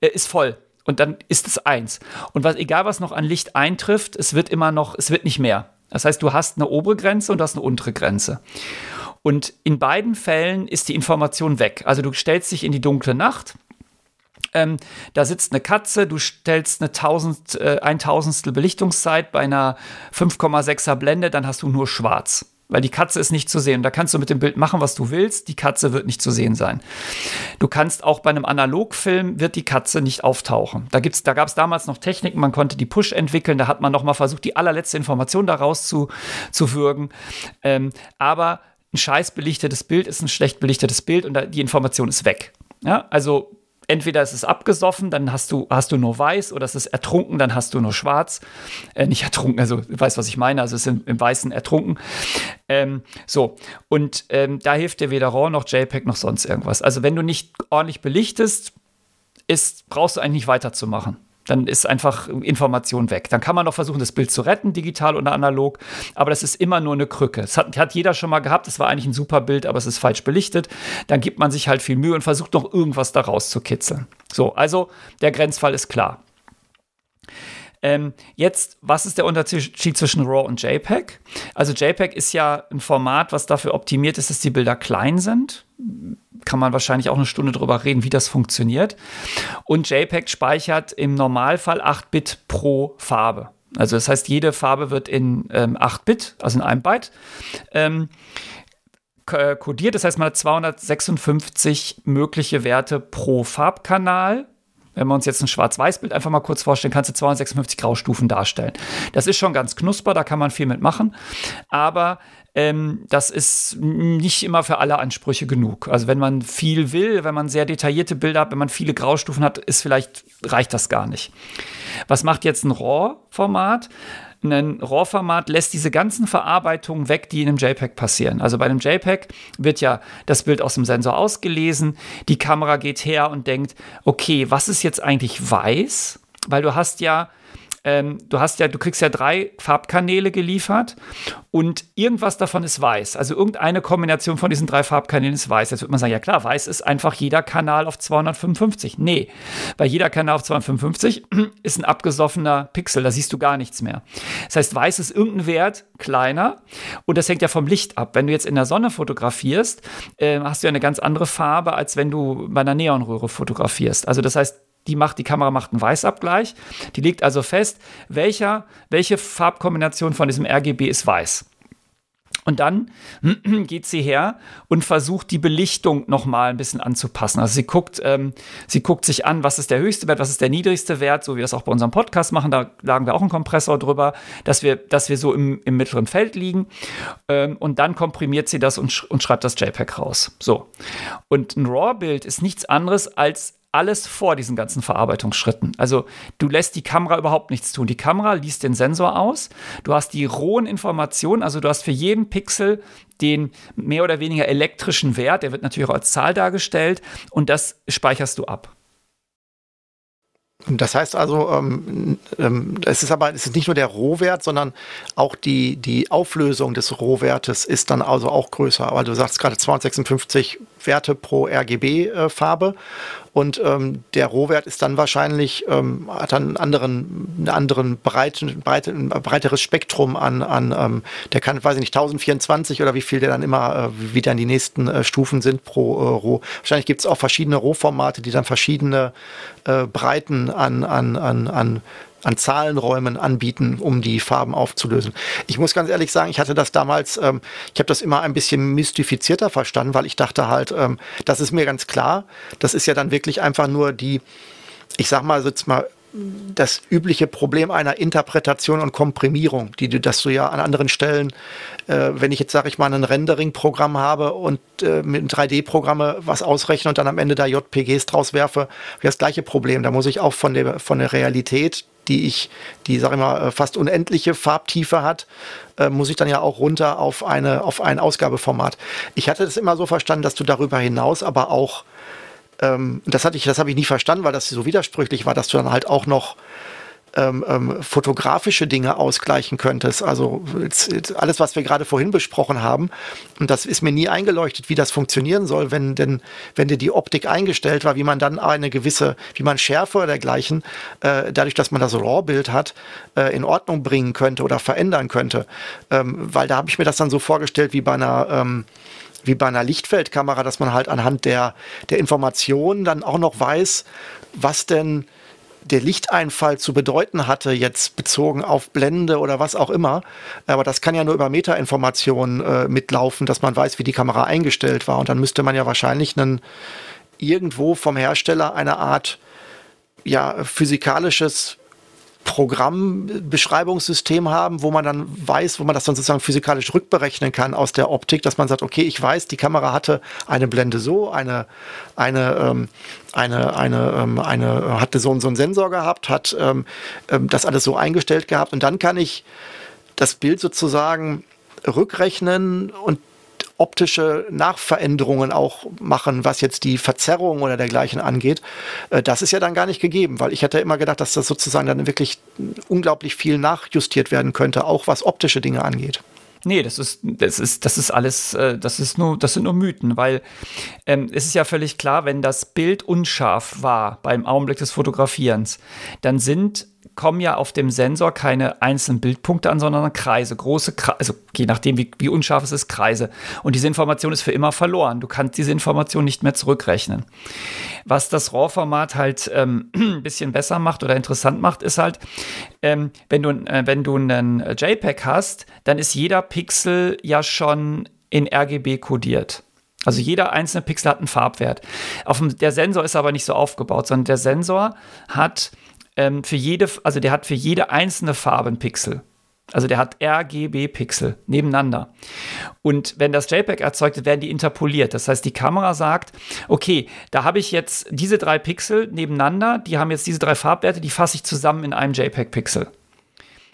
äh, ist voll. Und dann ist es eins. Und was, egal was noch an Licht eintrifft, es wird immer noch, es wird nicht mehr. Das heißt, du hast eine obere Grenze und du hast eine untere Grenze. Und in beiden Fällen ist die Information weg. Also du stellst dich in die dunkle Nacht. Ähm, da sitzt eine Katze, du stellst eine Tausend, äh, ein Tausendstel Belichtungszeit bei einer 5,6er Blende, dann hast du nur schwarz weil die Katze ist nicht zu sehen. Da kannst du mit dem Bild machen, was du willst. Die Katze wird nicht zu sehen sein. Du kannst auch bei einem Analogfilm wird die Katze nicht auftauchen. Da da gab es damals noch Techniken. Man konnte die Push entwickeln. Da hat man noch mal versucht, die allerletzte Information daraus zu, zu würgen. Ähm, aber ein scheiß belichtetes Bild ist ein schlecht belichtetes Bild und die Information ist weg. Ja, also entweder ist es abgesoffen, dann hast du, hast du nur weiß, oder es ist ertrunken, dann hast du nur schwarz. Äh, nicht ertrunken, also du weißt, was ich meine, also es ist im, im Weißen ertrunken. Ähm, so, und ähm, da hilft dir weder RAW noch JPEG noch sonst irgendwas. Also wenn du nicht ordentlich belichtest, ist, brauchst du eigentlich nicht weiterzumachen dann ist einfach Information weg. Dann kann man noch versuchen, das Bild zu retten, digital oder analog, aber das ist immer nur eine Krücke. Das hat, hat jeder schon mal gehabt, das war eigentlich ein super Bild, aber es ist falsch belichtet. Dann gibt man sich halt viel Mühe und versucht noch irgendwas daraus zu kitzeln. So, also der Grenzfall ist klar. Ähm, jetzt, was ist der Unterschied zwischen RAW und JPEG? Also JPEG ist ja ein Format, was dafür optimiert ist, dass die Bilder klein sind. Kann man wahrscheinlich auch eine Stunde drüber reden, wie das funktioniert. Und JPEG speichert im Normalfall 8 Bit pro Farbe. Also das heißt, jede Farbe wird in ähm, 8 Bit, also in einem Byte, ähm, kodiert. Das heißt, man hat 256 mögliche Werte pro Farbkanal wenn wir uns jetzt ein Schwarz-Weiß-Bild einfach mal kurz vorstellen, kannst du 256 Graustufen darstellen. Das ist schon ganz knusper, da kann man viel mitmachen. Aber ähm, das ist nicht immer für alle Ansprüche genug. Also wenn man viel will, wenn man sehr detaillierte Bilder hat, wenn man viele Graustufen hat, ist vielleicht reicht das gar nicht. Was macht jetzt ein RAW-Format? Ein RAW-Format lässt diese ganzen Verarbeitungen weg, die in einem JPEG passieren. Also bei einem JPEG wird ja das Bild aus dem Sensor ausgelesen, die Kamera geht her und denkt, okay, was ist jetzt eigentlich weiß? Weil du hast ja ähm, du hast ja, du kriegst ja drei Farbkanäle geliefert und irgendwas davon ist weiß. Also irgendeine Kombination von diesen drei Farbkanälen ist weiß. Jetzt wird man sagen, ja klar, weiß ist einfach jeder Kanal auf 255. Nee, weil jeder Kanal auf 255 ist ein abgesoffener Pixel, da siehst du gar nichts mehr. Das heißt, weiß ist irgendein Wert kleiner und das hängt ja vom Licht ab. Wenn du jetzt in der Sonne fotografierst, äh, hast du ja eine ganz andere Farbe, als wenn du bei einer Neonröhre fotografierst. Also das heißt, die macht, die Kamera macht einen Weißabgleich. Die legt also fest, welcher, welche Farbkombination von diesem RGB ist weiß. Und dann geht sie her und versucht die Belichtung noch mal ein bisschen anzupassen. Also sie guckt, ähm, sie guckt sich an, was ist der höchste Wert, was ist der niedrigste Wert, so wie wir das auch bei unserem Podcast machen. Da lagen wir auch einen Kompressor drüber, dass wir, dass wir so im, im mittleren Feld liegen. Ähm, und dann komprimiert sie das und, sch und schreibt das JPEG raus. So. Und ein RAW-Bild ist nichts anderes als alles vor diesen ganzen Verarbeitungsschritten. Also du lässt die Kamera überhaupt nichts tun. Die Kamera liest den Sensor aus. Du hast die rohen Informationen, also du hast für jeden Pixel den mehr oder weniger elektrischen Wert, der wird natürlich auch als Zahl dargestellt und das speicherst du ab. Das heißt also, ähm, ähm, es ist aber es ist nicht nur der Rohwert, sondern auch die, die Auflösung des Rohwertes ist dann also auch größer. Aber du sagst gerade 256 Werte pro RGB-Farbe. Äh, und ähm, der Rohwert ist dann wahrscheinlich, ähm, hat dann einen anderen, einen anderen breiten, breite, ein breiteres Spektrum an, an ähm, der kann, weiß ich nicht, 1024 oder wie viel der dann immer, äh, wie dann die nächsten äh, Stufen sind pro äh, Roh. Wahrscheinlich gibt es auch verschiedene Rohformate, die dann verschiedene äh, Breiten an, an, an, an an Zahlenräumen anbieten, um die Farben aufzulösen. Ich muss ganz ehrlich sagen, ich hatte das damals, ähm, ich habe das immer ein bisschen mystifizierter verstanden, weil ich dachte halt, ähm, das ist mir ganz klar, das ist ja dann wirklich einfach nur die, ich sag mal, jetzt mal das übliche Problem einer Interpretation und Komprimierung, die du, dass du ja an anderen Stellen, äh, wenn ich jetzt sage ich mal ein Rendering-Programm habe und äh, mit 3D-Programme was ausrechne und dann am Ende da JPGs draus werfe, habe ich das gleiche Problem. Da muss ich auch von der von der Realität die ich, die, sag ich mal, äh, fast unendliche Farbtiefe hat, äh, muss ich dann ja auch runter auf eine, auf ein Ausgabeformat. Ich hatte das immer so verstanden, dass du darüber hinaus aber auch, ähm, das hatte ich, das habe ich nie verstanden, weil das so widersprüchlich war, dass du dann halt auch noch ähm, ähm, fotografische Dinge ausgleichen könntest. Also alles, was wir gerade vorhin besprochen haben. Und das ist mir nie eingeleuchtet, wie das funktionieren soll, wenn denn, wenn dir die Optik eingestellt war, wie man dann eine gewisse, wie man Schärfe oder dergleichen, äh, dadurch, dass man das RAW-Bild hat, äh, in Ordnung bringen könnte oder verändern könnte. Ähm, weil da habe ich mir das dann so vorgestellt wie bei einer ähm, wie bei einer Lichtfeldkamera, dass man halt anhand der, der Informationen dann auch noch weiß, was denn der Lichteinfall zu bedeuten hatte, jetzt bezogen auf Blende oder was auch immer. Aber das kann ja nur über Metainformationen äh, mitlaufen, dass man weiß, wie die Kamera eingestellt war. Und dann müsste man ja wahrscheinlich einen, irgendwo vom Hersteller eine Art ja, physikalisches Programmbeschreibungssystem haben, wo man dann weiß, wo man das dann sozusagen physikalisch rückberechnen kann aus der Optik, dass man sagt, okay, ich weiß, die Kamera hatte eine Blende so, eine, eine, ähm, eine, eine, ähm, eine, hatte so, so einen Sensor gehabt, hat ähm, ähm, das alles so eingestellt gehabt. Und dann kann ich das Bild sozusagen rückrechnen und optische Nachveränderungen auch machen, was jetzt die Verzerrung oder dergleichen angeht. Äh, das ist ja dann gar nicht gegeben, weil ich hätte immer gedacht, dass das sozusagen dann wirklich unglaublich viel nachjustiert werden könnte, auch was optische Dinge angeht. Nee, das ist, das ist, das ist alles, äh, das ist nur, das sind nur Mythen, weil ähm, es ist ja völlig klar, wenn das Bild unscharf war beim Augenblick des Fotografierens, dann sind kommen ja auf dem Sensor keine einzelnen Bildpunkte an, sondern Kreise, große Kreise, also je nachdem, wie, wie unscharf es ist, Kreise. Und diese Information ist für immer verloren. Du kannst diese Information nicht mehr zurückrechnen. Was das RAW-Format halt ähm, ein bisschen besser macht oder interessant macht, ist halt, ähm, wenn, du, äh, wenn du einen JPEG hast, dann ist jeder Pixel ja schon in RGB kodiert. Also jeder einzelne Pixel hat einen Farbwert. Auf dem, der Sensor ist aber nicht so aufgebaut, sondern der Sensor hat ähm, für jede, also der hat für jede einzelne Farbe einen Pixel. Also der hat RGB-Pixel nebeneinander. Und wenn das JPEG erzeugt wird, werden die interpoliert. Das heißt, die Kamera sagt, okay, da habe ich jetzt diese drei Pixel nebeneinander, die haben jetzt diese drei Farbwerte, die fasse ich zusammen in einem JPEG-Pixel.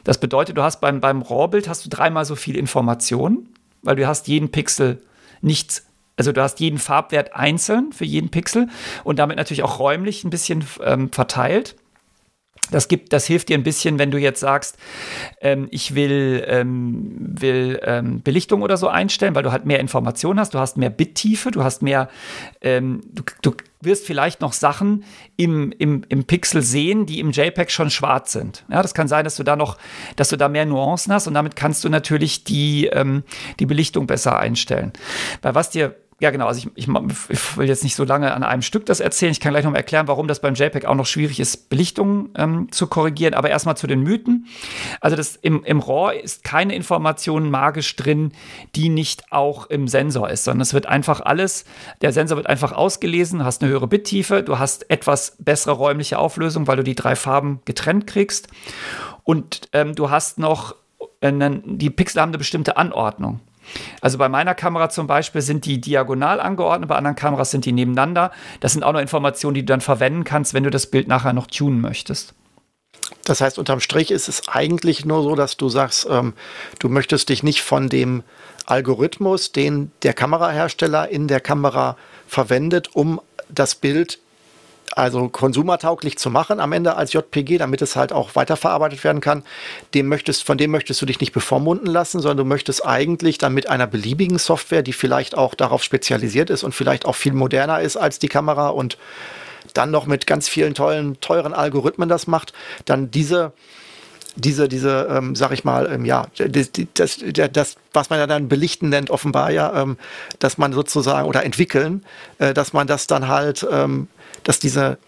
Das bedeutet, du hast beim, beim RAW-Bild hast du dreimal so viel Information, weil du hast jeden Pixel nicht, also du hast jeden Farbwert einzeln für jeden Pixel und damit natürlich auch räumlich ein bisschen ähm, verteilt. Das gibt, das hilft dir ein bisschen, wenn du jetzt sagst, ähm, ich will, ähm, will ähm, Belichtung oder so einstellen, weil du halt mehr Informationen hast, du hast mehr Bittiefe, du hast mehr, ähm, du, du wirst vielleicht noch Sachen im, im, im Pixel sehen, die im JPEG schon schwarz sind. Ja, das kann sein, dass du da noch, dass du da mehr Nuancen hast und damit kannst du natürlich die, ähm, die Belichtung besser einstellen. Weil was dir ja, genau. Also ich, ich, ich, will jetzt nicht so lange an einem Stück das erzählen. Ich kann gleich noch mal erklären, warum das beim JPEG auch noch schwierig ist, Belichtungen ähm, zu korrigieren. Aber erstmal zu den Mythen. Also das im, im RAW ist keine Information magisch drin, die nicht auch im Sensor ist, sondern es wird einfach alles, der Sensor wird einfach ausgelesen, hast eine höhere Bittiefe, du hast etwas bessere räumliche Auflösung, weil du die drei Farben getrennt kriegst. Und ähm, du hast noch, äh, die Pixel haben eine bestimmte Anordnung. Also bei meiner Kamera zum Beispiel sind die diagonal angeordnet, bei anderen Kameras sind die nebeneinander. Das sind auch noch Informationen, die du dann verwenden kannst, wenn du das Bild nachher noch tunen möchtest. Das heißt, unterm Strich ist es eigentlich nur so, dass du sagst, ähm, du möchtest dich nicht von dem Algorithmus, den der Kamerahersteller in der Kamera verwendet, um das Bild also konsumertauglich zu machen am Ende als JPG, damit es halt auch weiterverarbeitet werden kann, dem möchtest, von dem möchtest du dich nicht bevormunden lassen, sondern du möchtest eigentlich dann mit einer beliebigen Software, die vielleicht auch darauf spezialisiert ist und vielleicht auch viel moderner ist als die Kamera und dann noch mit ganz vielen tollen, teuren Algorithmen das macht, dann diese diese, diese, ähm, sag ich mal, ähm, ja, das, das, das, was man ja dann belichten nennt, offenbar ja, ähm, dass man sozusagen oder entwickeln, äh, dass man das dann halt, ähm, dass diese,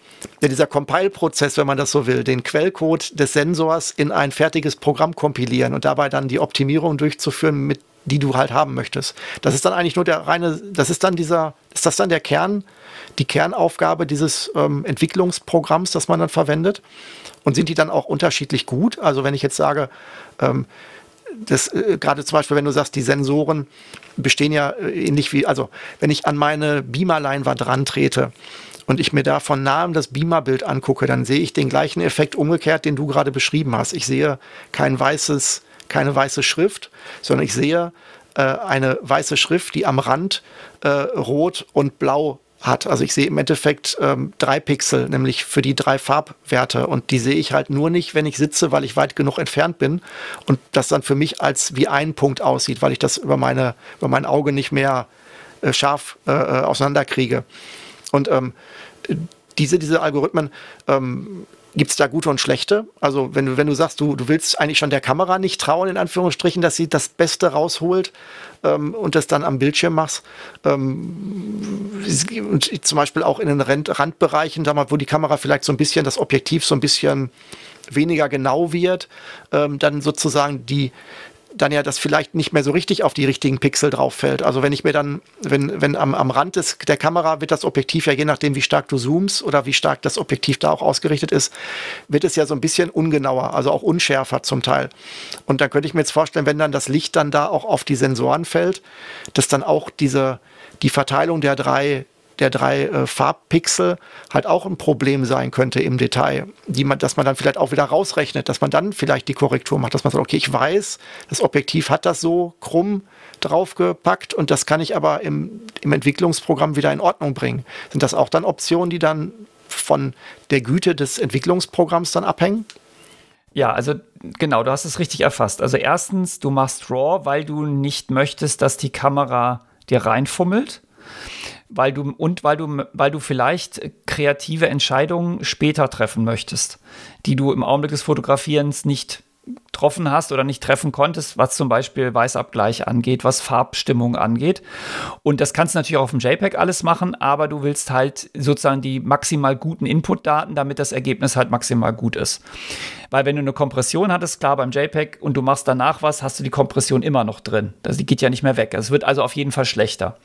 ja, dieser Compile-Prozess, wenn man das so will, den Quellcode des Sensors in ein fertiges Programm kompilieren und dabei dann die Optimierung durchzuführen, mit die du halt haben möchtest. Das ist dann eigentlich nur der reine, das ist dann dieser, ist das dann der Kern, die Kernaufgabe dieses ähm, Entwicklungsprogramms, das man dann verwendet? Und sind die dann auch unterschiedlich gut? Also wenn ich jetzt sage, ähm, das äh, gerade zum Beispiel, wenn du sagst, die Sensoren bestehen ja äh, ähnlich wie, also wenn ich an meine Beamer-Leinwand dran trete und ich mir da von nahem das Beamer-Bild angucke, dann sehe ich den gleichen Effekt umgekehrt, den du gerade beschrieben hast. Ich sehe kein weißes, keine weiße Schrift, sondern ich sehe äh, eine weiße Schrift, die am Rand äh, rot und blau hat. Also ich sehe im Endeffekt ähm, drei Pixel, nämlich für die drei Farbwerte. Und die sehe ich halt nur nicht, wenn ich sitze, weil ich weit genug entfernt bin. Und das dann für mich als wie ein Punkt aussieht, weil ich das über, meine, über mein Auge nicht mehr äh, scharf äh, äh auseinanderkriege. Und ähm, diese, diese Algorithmen ähm, Gibt es da gute und schlechte? Also wenn du, wenn du sagst, du, du willst eigentlich schon der Kamera nicht trauen, in Anführungsstrichen, dass sie das Beste rausholt ähm, und das dann am Bildschirm machst. Ähm, und zum Beispiel auch in den Rand, Randbereichen, da mal, wo die Kamera vielleicht so ein bisschen, das Objektiv so ein bisschen weniger genau wird, ähm, dann sozusagen die, dann ja das vielleicht nicht mehr so richtig auf die richtigen Pixel drauf fällt. Also wenn ich mir dann, wenn, wenn am, am Rand des, der Kamera wird das Objektiv ja je nachdem, wie stark du zoomst oder wie stark das Objektiv da auch ausgerichtet ist, wird es ja so ein bisschen ungenauer, also auch unschärfer zum Teil. Und dann könnte ich mir jetzt vorstellen, wenn dann das Licht dann da auch auf die Sensoren fällt, dass dann auch diese, die Verteilung der drei der drei äh, Farbpixel halt auch ein Problem sein könnte im Detail, die man, dass man dann vielleicht auch wieder rausrechnet, dass man dann vielleicht die Korrektur macht, dass man sagt, okay, ich weiß, das Objektiv hat das so krumm draufgepackt und das kann ich aber im, im Entwicklungsprogramm wieder in Ordnung bringen. Sind das auch dann Optionen, die dann von der Güte des Entwicklungsprogramms dann abhängen? Ja, also genau, du hast es richtig erfasst. Also erstens, du machst RAW, weil du nicht möchtest, dass die Kamera dir reinfummelt weil du und weil du, weil du vielleicht kreative Entscheidungen später treffen möchtest, die du im Augenblick des Fotografierens nicht getroffen hast oder nicht treffen konntest, was zum Beispiel Weißabgleich angeht, was Farbstimmung angeht. Und das kannst du natürlich auch auf dem JPEG alles machen, aber du willst halt sozusagen die maximal guten Inputdaten, damit das Ergebnis halt maximal gut ist. Weil wenn du eine Kompression hattest, klar beim JPEG und du machst danach was, hast du die Kompression immer noch drin. Die geht ja nicht mehr weg. Es wird also auf jeden Fall schlechter.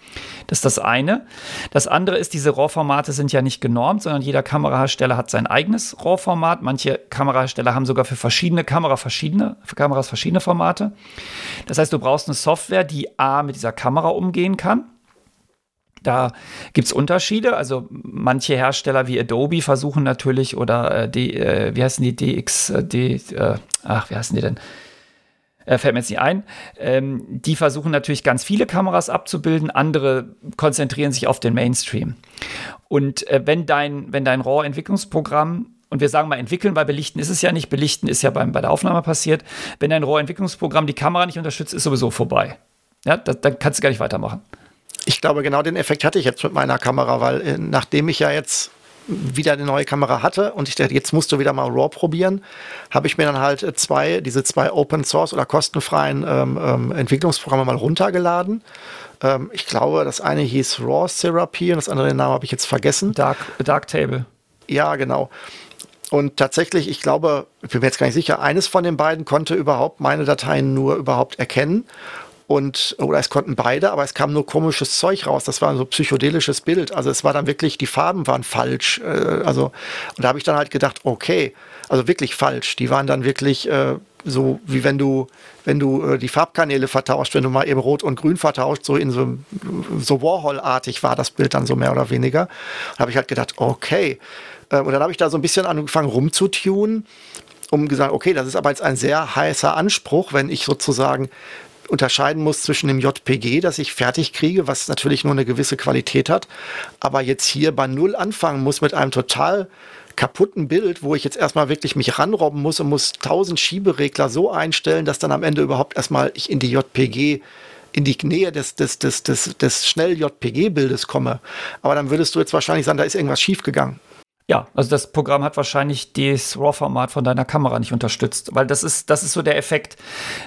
Das ist das eine. Das andere ist, diese RAW-Formate sind ja nicht genormt, sondern jeder Kamerahersteller hat sein eigenes RAW-Format. Manche Kamerahersteller haben sogar für verschiedene Kamera verschiedene, für Kameras verschiedene Formate. Das heißt, du brauchst eine Software, die A mit dieser Kamera umgehen kann da gibt es Unterschiede. Also manche Hersteller wie Adobe versuchen natürlich oder äh, die, äh, wie heißen die DX, äh, D, äh, ach, wie heißen die denn? Äh, fällt mir jetzt nicht ein. Ähm, die versuchen natürlich ganz viele Kameras abzubilden, andere konzentrieren sich auf den Mainstream. Und äh, wenn dein, wenn dein RAW-Entwicklungsprogramm und wir sagen mal entwickeln, weil belichten ist es ja nicht, belichten ist ja beim, bei der Aufnahme passiert. Wenn dein RAW-Entwicklungsprogramm die Kamera nicht unterstützt, ist sowieso vorbei. Ja, das, dann kannst du gar nicht weitermachen. Ich glaube, genau den Effekt hatte ich jetzt mit meiner Kamera, weil äh, nachdem ich ja jetzt wieder eine neue Kamera hatte und ich dachte, jetzt musst du wieder mal RAW probieren, habe ich mir dann halt äh, zwei, diese zwei Open Source oder kostenfreien ähm, ähm, Entwicklungsprogramme mal runtergeladen. Ähm, ich glaube, das eine hieß RAW Therapy und das andere den Namen habe ich jetzt vergessen. Dark, Dark Table. Ja, genau. Und tatsächlich, ich glaube, ich bin mir jetzt gar nicht sicher, eines von den beiden konnte überhaupt meine Dateien nur überhaupt erkennen und oder es konnten beide, aber es kam nur komisches Zeug raus. Das war so psychedelisches Bild. Also es war dann wirklich, die Farben waren falsch. Äh, also und da habe ich dann halt gedacht, okay, also wirklich falsch. Die waren dann wirklich äh, so wie wenn du, wenn du äh, die Farbkanäle vertauscht, wenn du mal eben Rot und Grün vertauscht, so in so, so Warhol-artig war das Bild dann so mehr oder weniger. Da habe ich halt gedacht, okay. Äh, und dann habe ich da so ein bisschen angefangen rumzutunen, um gesagt, okay, das ist aber jetzt ein sehr heißer Anspruch, wenn ich sozusagen unterscheiden muss zwischen dem JPG, das ich fertig kriege, was natürlich nur eine gewisse Qualität hat, aber jetzt hier bei Null anfangen muss mit einem total kaputten Bild, wo ich jetzt erstmal wirklich mich ranrobben muss und muss tausend Schieberegler so einstellen, dass dann am Ende überhaupt erstmal ich in die JPG in die Nähe des, des, des, des, des Schnell-JPG-Bildes komme. Aber dann würdest du jetzt wahrscheinlich sagen, da ist irgendwas schiefgegangen. Ja, also das Programm hat wahrscheinlich das RAW-Format von deiner Kamera nicht unterstützt, weil das ist, das ist so der Effekt.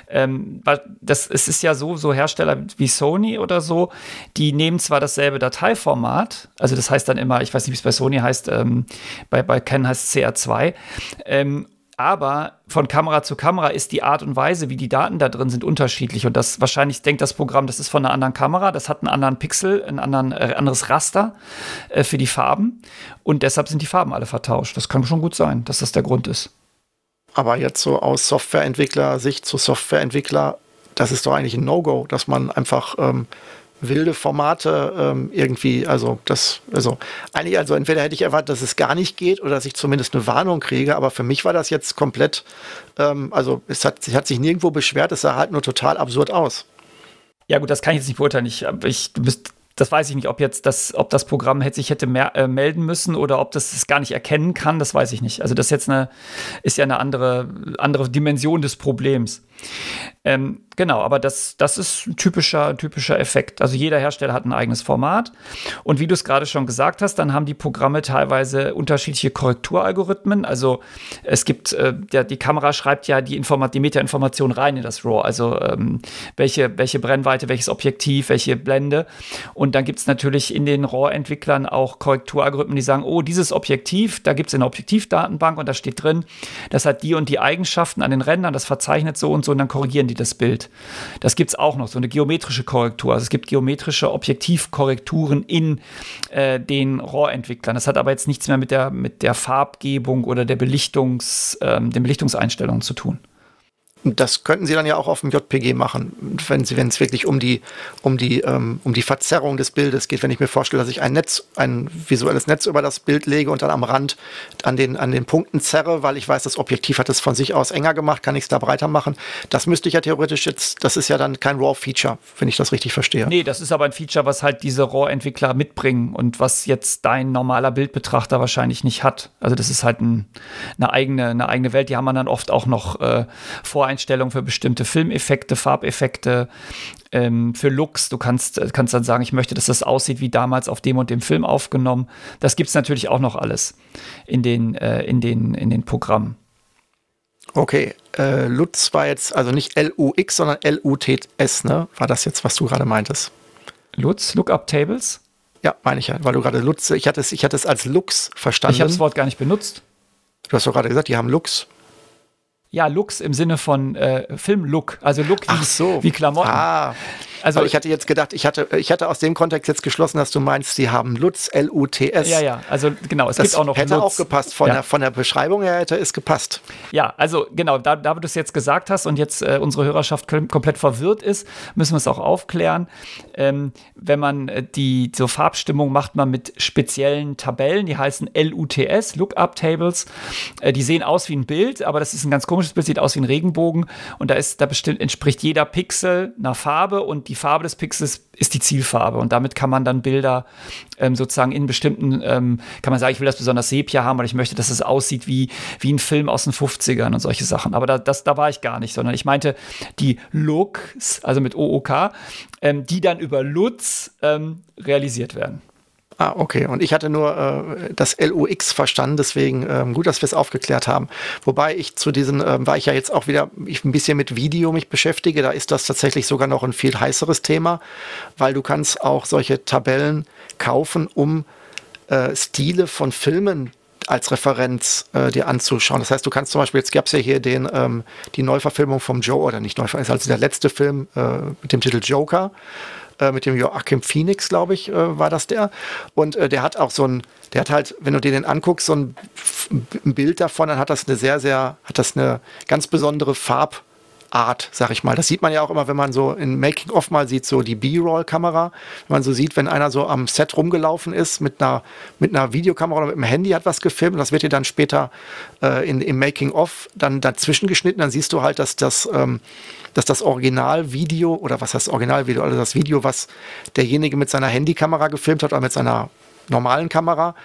Ähm, das, es ist ja so, so Hersteller wie Sony oder so, die nehmen zwar dasselbe Dateiformat, also das heißt dann immer, ich weiß nicht, wie es bei Sony heißt, ähm, bei, bei Canon heißt es CR2, ähm, aber von Kamera zu Kamera ist die Art und Weise, wie die Daten da drin sind, unterschiedlich. Und das wahrscheinlich denkt das Programm, das ist von einer anderen Kamera, das hat einen anderen Pixel, ein anderen, äh, anderes Raster äh, für die Farben. Und deshalb sind die Farben alle vertauscht. Das kann schon gut sein, dass das der Grund ist. Aber jetzt so aus Softwareentwickler-Sicht zu Softwareentwickler, das ist doch eigentlich ein No-Go, dass man einfach ähm, wilde Formate ähm, irgendwie, also das, also eigentlich, also entweder hätte ich erwartet, dass es gar nicht geht oder dass ich zumindest eine Warnung kriege, aber für mich war das jetzt komplett, ähm, also es hat, es hat sich nirgendwo beschwert, es sah halt nur total absurd aus. Ja, gut, das kann ich jetzt nicht beurteilen. Ich, ich, du bist das weiß ich nicht, ob jetzt das, ob das Programm hätte, sich hätte mehr, äh, melden müssen oder ob das es gar nicht erkennen kann, das weiß ich nicht. Also das ist jetzt eine, ist ja eine andere, andere Dimension des Problems. Ähm, genau, aber das, das ist ein typischer, typischer Effekt. Also jeder Hersteller hat ein eigenes Format. Und wie du es gerade schon gesagt hast, dann haben die Programme teilweise unterschiedliche Korrekturalgorithmen. Also es gibt, äh, der, die Kamera schreibt ja die, die Metainformation rein in das RAW. Also ähm, welche, welche Brennweite, welches Objektiv, welche Blende. Und dann gibt es natürlich in den RAW-Entwicklern auch Korrekturalgorithmen, die sagen, oh, dieses Objektiv, da gibt es eine Objektivdatenbank und da steht drin, das hat die und die Eigenschaften an den Rändern, das verzeichnet so und so und dann korrigieren die das Bild. Das gibt es auch noch, so eine geometrische Korrektur. Also es gibt geometrische Objektivkorrekturen in äh, den RAW-Entwicklern. Das hat aber jetzt nichts mehr mit der, mit der Farbgebung oder der Belichtungs, ähm, den Belichtungseinstellungen zu tun. Das könnten Sie dann ja auch auf dem JPG machen, wenn Sie, wenn es wirklich um die, um die, ähm, um die Verzerrung des Bildes geht. Wenn ich mir vorstelle, dass ich ein Netz, ein visuelles Netz über das Bild lege und dann am Rand an den, an den Punkten zerre, weil ich weiß, das Objektiv hat es von sich aus enger gemacht, kann ich es da breiter machen. Das müsste ich ja theoretisch jetzt, das ist ja dann kein RAW-Feature, wenn ich das richtig verstehe. Nee, das ist aber ein Feature, was halt diese RAW-Entwickler mitbringen und was jetzt dein normaler Bildbetrachter wahrscheinlich nicht hat. Also das ist halt ein, eine eigene, eine eigene Welt. Die haben man dann oft auch noch äh, vor Einstellungen für bestimmte Filmeffekte, Farbeffekte, ähm, für Looks. Du kannst, äh, kannst dann sagen, ich möchte, dass das aussieht wie damals auf dem und dem Film aufgenommen. Das gibt es natürlich auch noch alles in den, äh, in den, in den Programmen. Okay, äh, Lutz war jetzt also nicht L-U-X, sondern L-U-T-S, ne? War das jetzt, was du gerade meintest? Lutz, Lookup Tables? Ja, meine ich ja, weil du gerade Lutz, ich hatte es, ich hatte es als Lux verstanden. Ich habe das Wort gar nicht benutzt. Du hast doch gerade gesagt, die haben Lux. Ja, Looks im Sinne von äh, Filmlook, also Look wie, so. wie Klamotten. Ah, also Aber ich hatte jetzt gedacht, ich hatte, ich hatte aus dem Kontext jetzt geschlossen, dass du meinst, sie haben Lutz, L-U-T-S. Ja, ja, also genau, es das gibt auch noch hätte Lutz. auch gepasst, von, Ja. der, von der Beschreibung her hätte es gepasst. Ja, also genau, da, da du es jetzt gesagt hast und jetzt äh, unsere Hörerschaft kom- komplett verwirrt ist, müssen wir es auch aufklären. Ähm, wenn man äh, die so Farbstimmung macht man mit speziellen Tabellen, die heißen LUTS, Lookup Tables. Äh, die sehen aus wie ein Bild, aber das ist ein ganz komisches Bild, sieht aus wie ein Regenbogen und da ist, da bestimmt entspricht jeder Pixel einer Farbe und die Farbe des Pixels ist die Zielfarbe und damit kann man dann Bilder ähm, sozusagen in bestimmten, ähm, kann man sagen, ich will das besonders Sepia haben, weil ich möchte, dass es aussieht wie, wie ein Film aus den 50ern und solche Sachen. Aber da, das, da war ich gar nicht, sondern ich meinte die Looks, also mit OOK, ähm, die dann über Lutz ähm, realisiert werden. Ah, okay. Und ich hatte nur äh, das LUX verstanden, deswegen ähm, gut, dass wir es aufgeklärt haben. Wobei ich zu diesen, ähm, weil ich ja jetzt auch wieder ich ein bisschen mit Video mich beschäftige, da ist das tatsächlich sogar noch ein viel heißeres Thema, weil du kannst auch solche Tabellen kaufen, um äh, Stile von Filmen als Referenz äh, dir anzuschauen. Das heißt, du kannst zum Beispiel, jetzt gab es ja hier den, ähm, die Neuverfilmung vom Joe, oder nicht Neuverfilmung, also der letzte Film äh, mit dem Titel Joker. Äh, mit dem Joachim Phoenix, glaube ich, äh, war das der. Und äh, der hat auch so ein, der hat halt, wenn du dir den anguckst, so ein, ein Bild davon, dann hat das eine sehr, sehr, hat das eine ganz besondere Farb- Art, sag ich mal. Das sieht man ja auch immer, wenn man so in Making-of mal sieht, so die B-Roll-Kamera. Wenn man so sieht, wenn einer so am Set rumgelaufen ist mit einer, mit einer Videokamera oder mit einem Handy hat was gefilmt, das wird dir dann später äh, in, im Making-of dann dazwischen geschnitten, dann siehst du halt, dass das, ähm, dass das Originalvideo oder was heißt Originalvideo, also das Video, was derjenige mit seiner Handykamera gefilmt hat oder mit seiner normalen Kamera,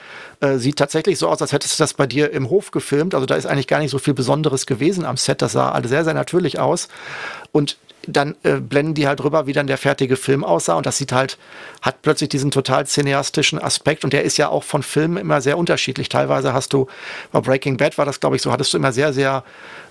äh, sieht tatsächlich so aus, als hättest du das bei dir im Hof gefilmt. Also da ist eigentlich gar nicht so viel Besonderes gewesen am Set. Das sah alles sehr, sehr natürlich aus. Und dann äh, blenden die halt drüber, wie dann der fertige Film aussah. Und das sieht halt, hat plötzlich diesen total cineastischen Aspekt. Und der ist ja auch von Filmen immer sehr unterschiedlich. Teilweise hast du, bei Breaking Bad war das, glaube ich, so, hattest du immer sehr, sehr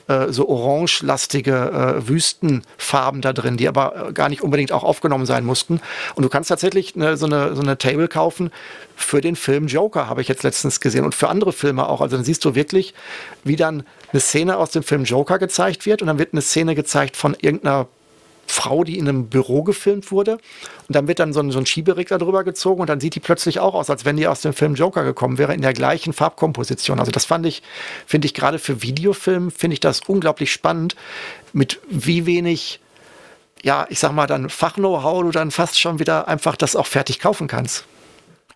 äh, so orangelastige äh, Wüstenfarben da drin, die aber äh, gar nicht unbedingt auch aufgenommen sein mussten. Und du kannst tatsächlich eine, so, eine, so eine Table kaufen für den Film Joker, habe ich jetzt letztens gesehen, und für andere Filme auch. Also dann siehst du wirklich, wie dann eine Szene aus dem Film Joker gezeigt wird und dann wird eine Szene gezeigt von irgendeiner Frau, die in einem Büro gefilmt wurde. Und dann wird dann so ein, so ein Schieberegler drüber gezogen und dann sieht die plötzlich auch aus, als wenn die aus dem Film Joker gekommen wäre, in der gleichen Farbkomposition. Also das fand ich, finde ich gerade für Videofilm, finde ich das unglaublich spannend, mit wie wenig, ja, ich sag mal, dann Fach-Know-how du dann fast schon wieder einfach das auch fertig kaufen kannst.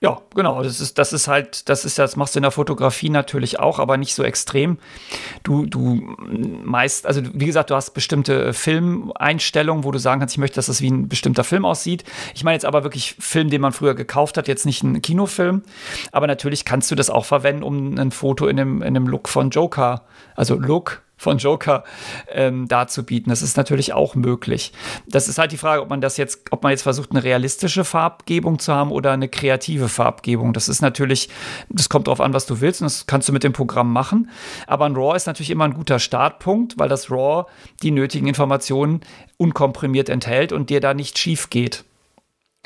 Ja, genau. Das ist, das ist halt, das ist, das machst du in der Fotografie natürlich auch, aber nicht so extrem. Du, du meist, also wie gesagt, du hast bestimmte Filmeinstellungen, wo du sagen kannst, ich möchte, dass das wie ein bestimmter Film aussieht. Ich meine jetzt aber wirklich Film, den man früher gekauft hat, jetzt nicht ein Kinofilm. Aber natürlich kannst du das auch verwenden, um ein Foto in dem, in dem Look von Joker, also Look von Joker ähm, darzubieten. Das ist natürlich auch möglich. Das ist halt die Frage, ob man das jetzt, ob man jetzt versucht, eine realistische Farbgebung zu haben oder eine kreative Farbgebung. Das ist natürlich, das kommt darauf an, was du willst und das kannst du mit dem Programm machen. Aber ein RAW ist natürlich immer ein guter Startpunkt, weil das RAW die nötigen Informationen unkomprimiert enthält und dir da nicht schief geht.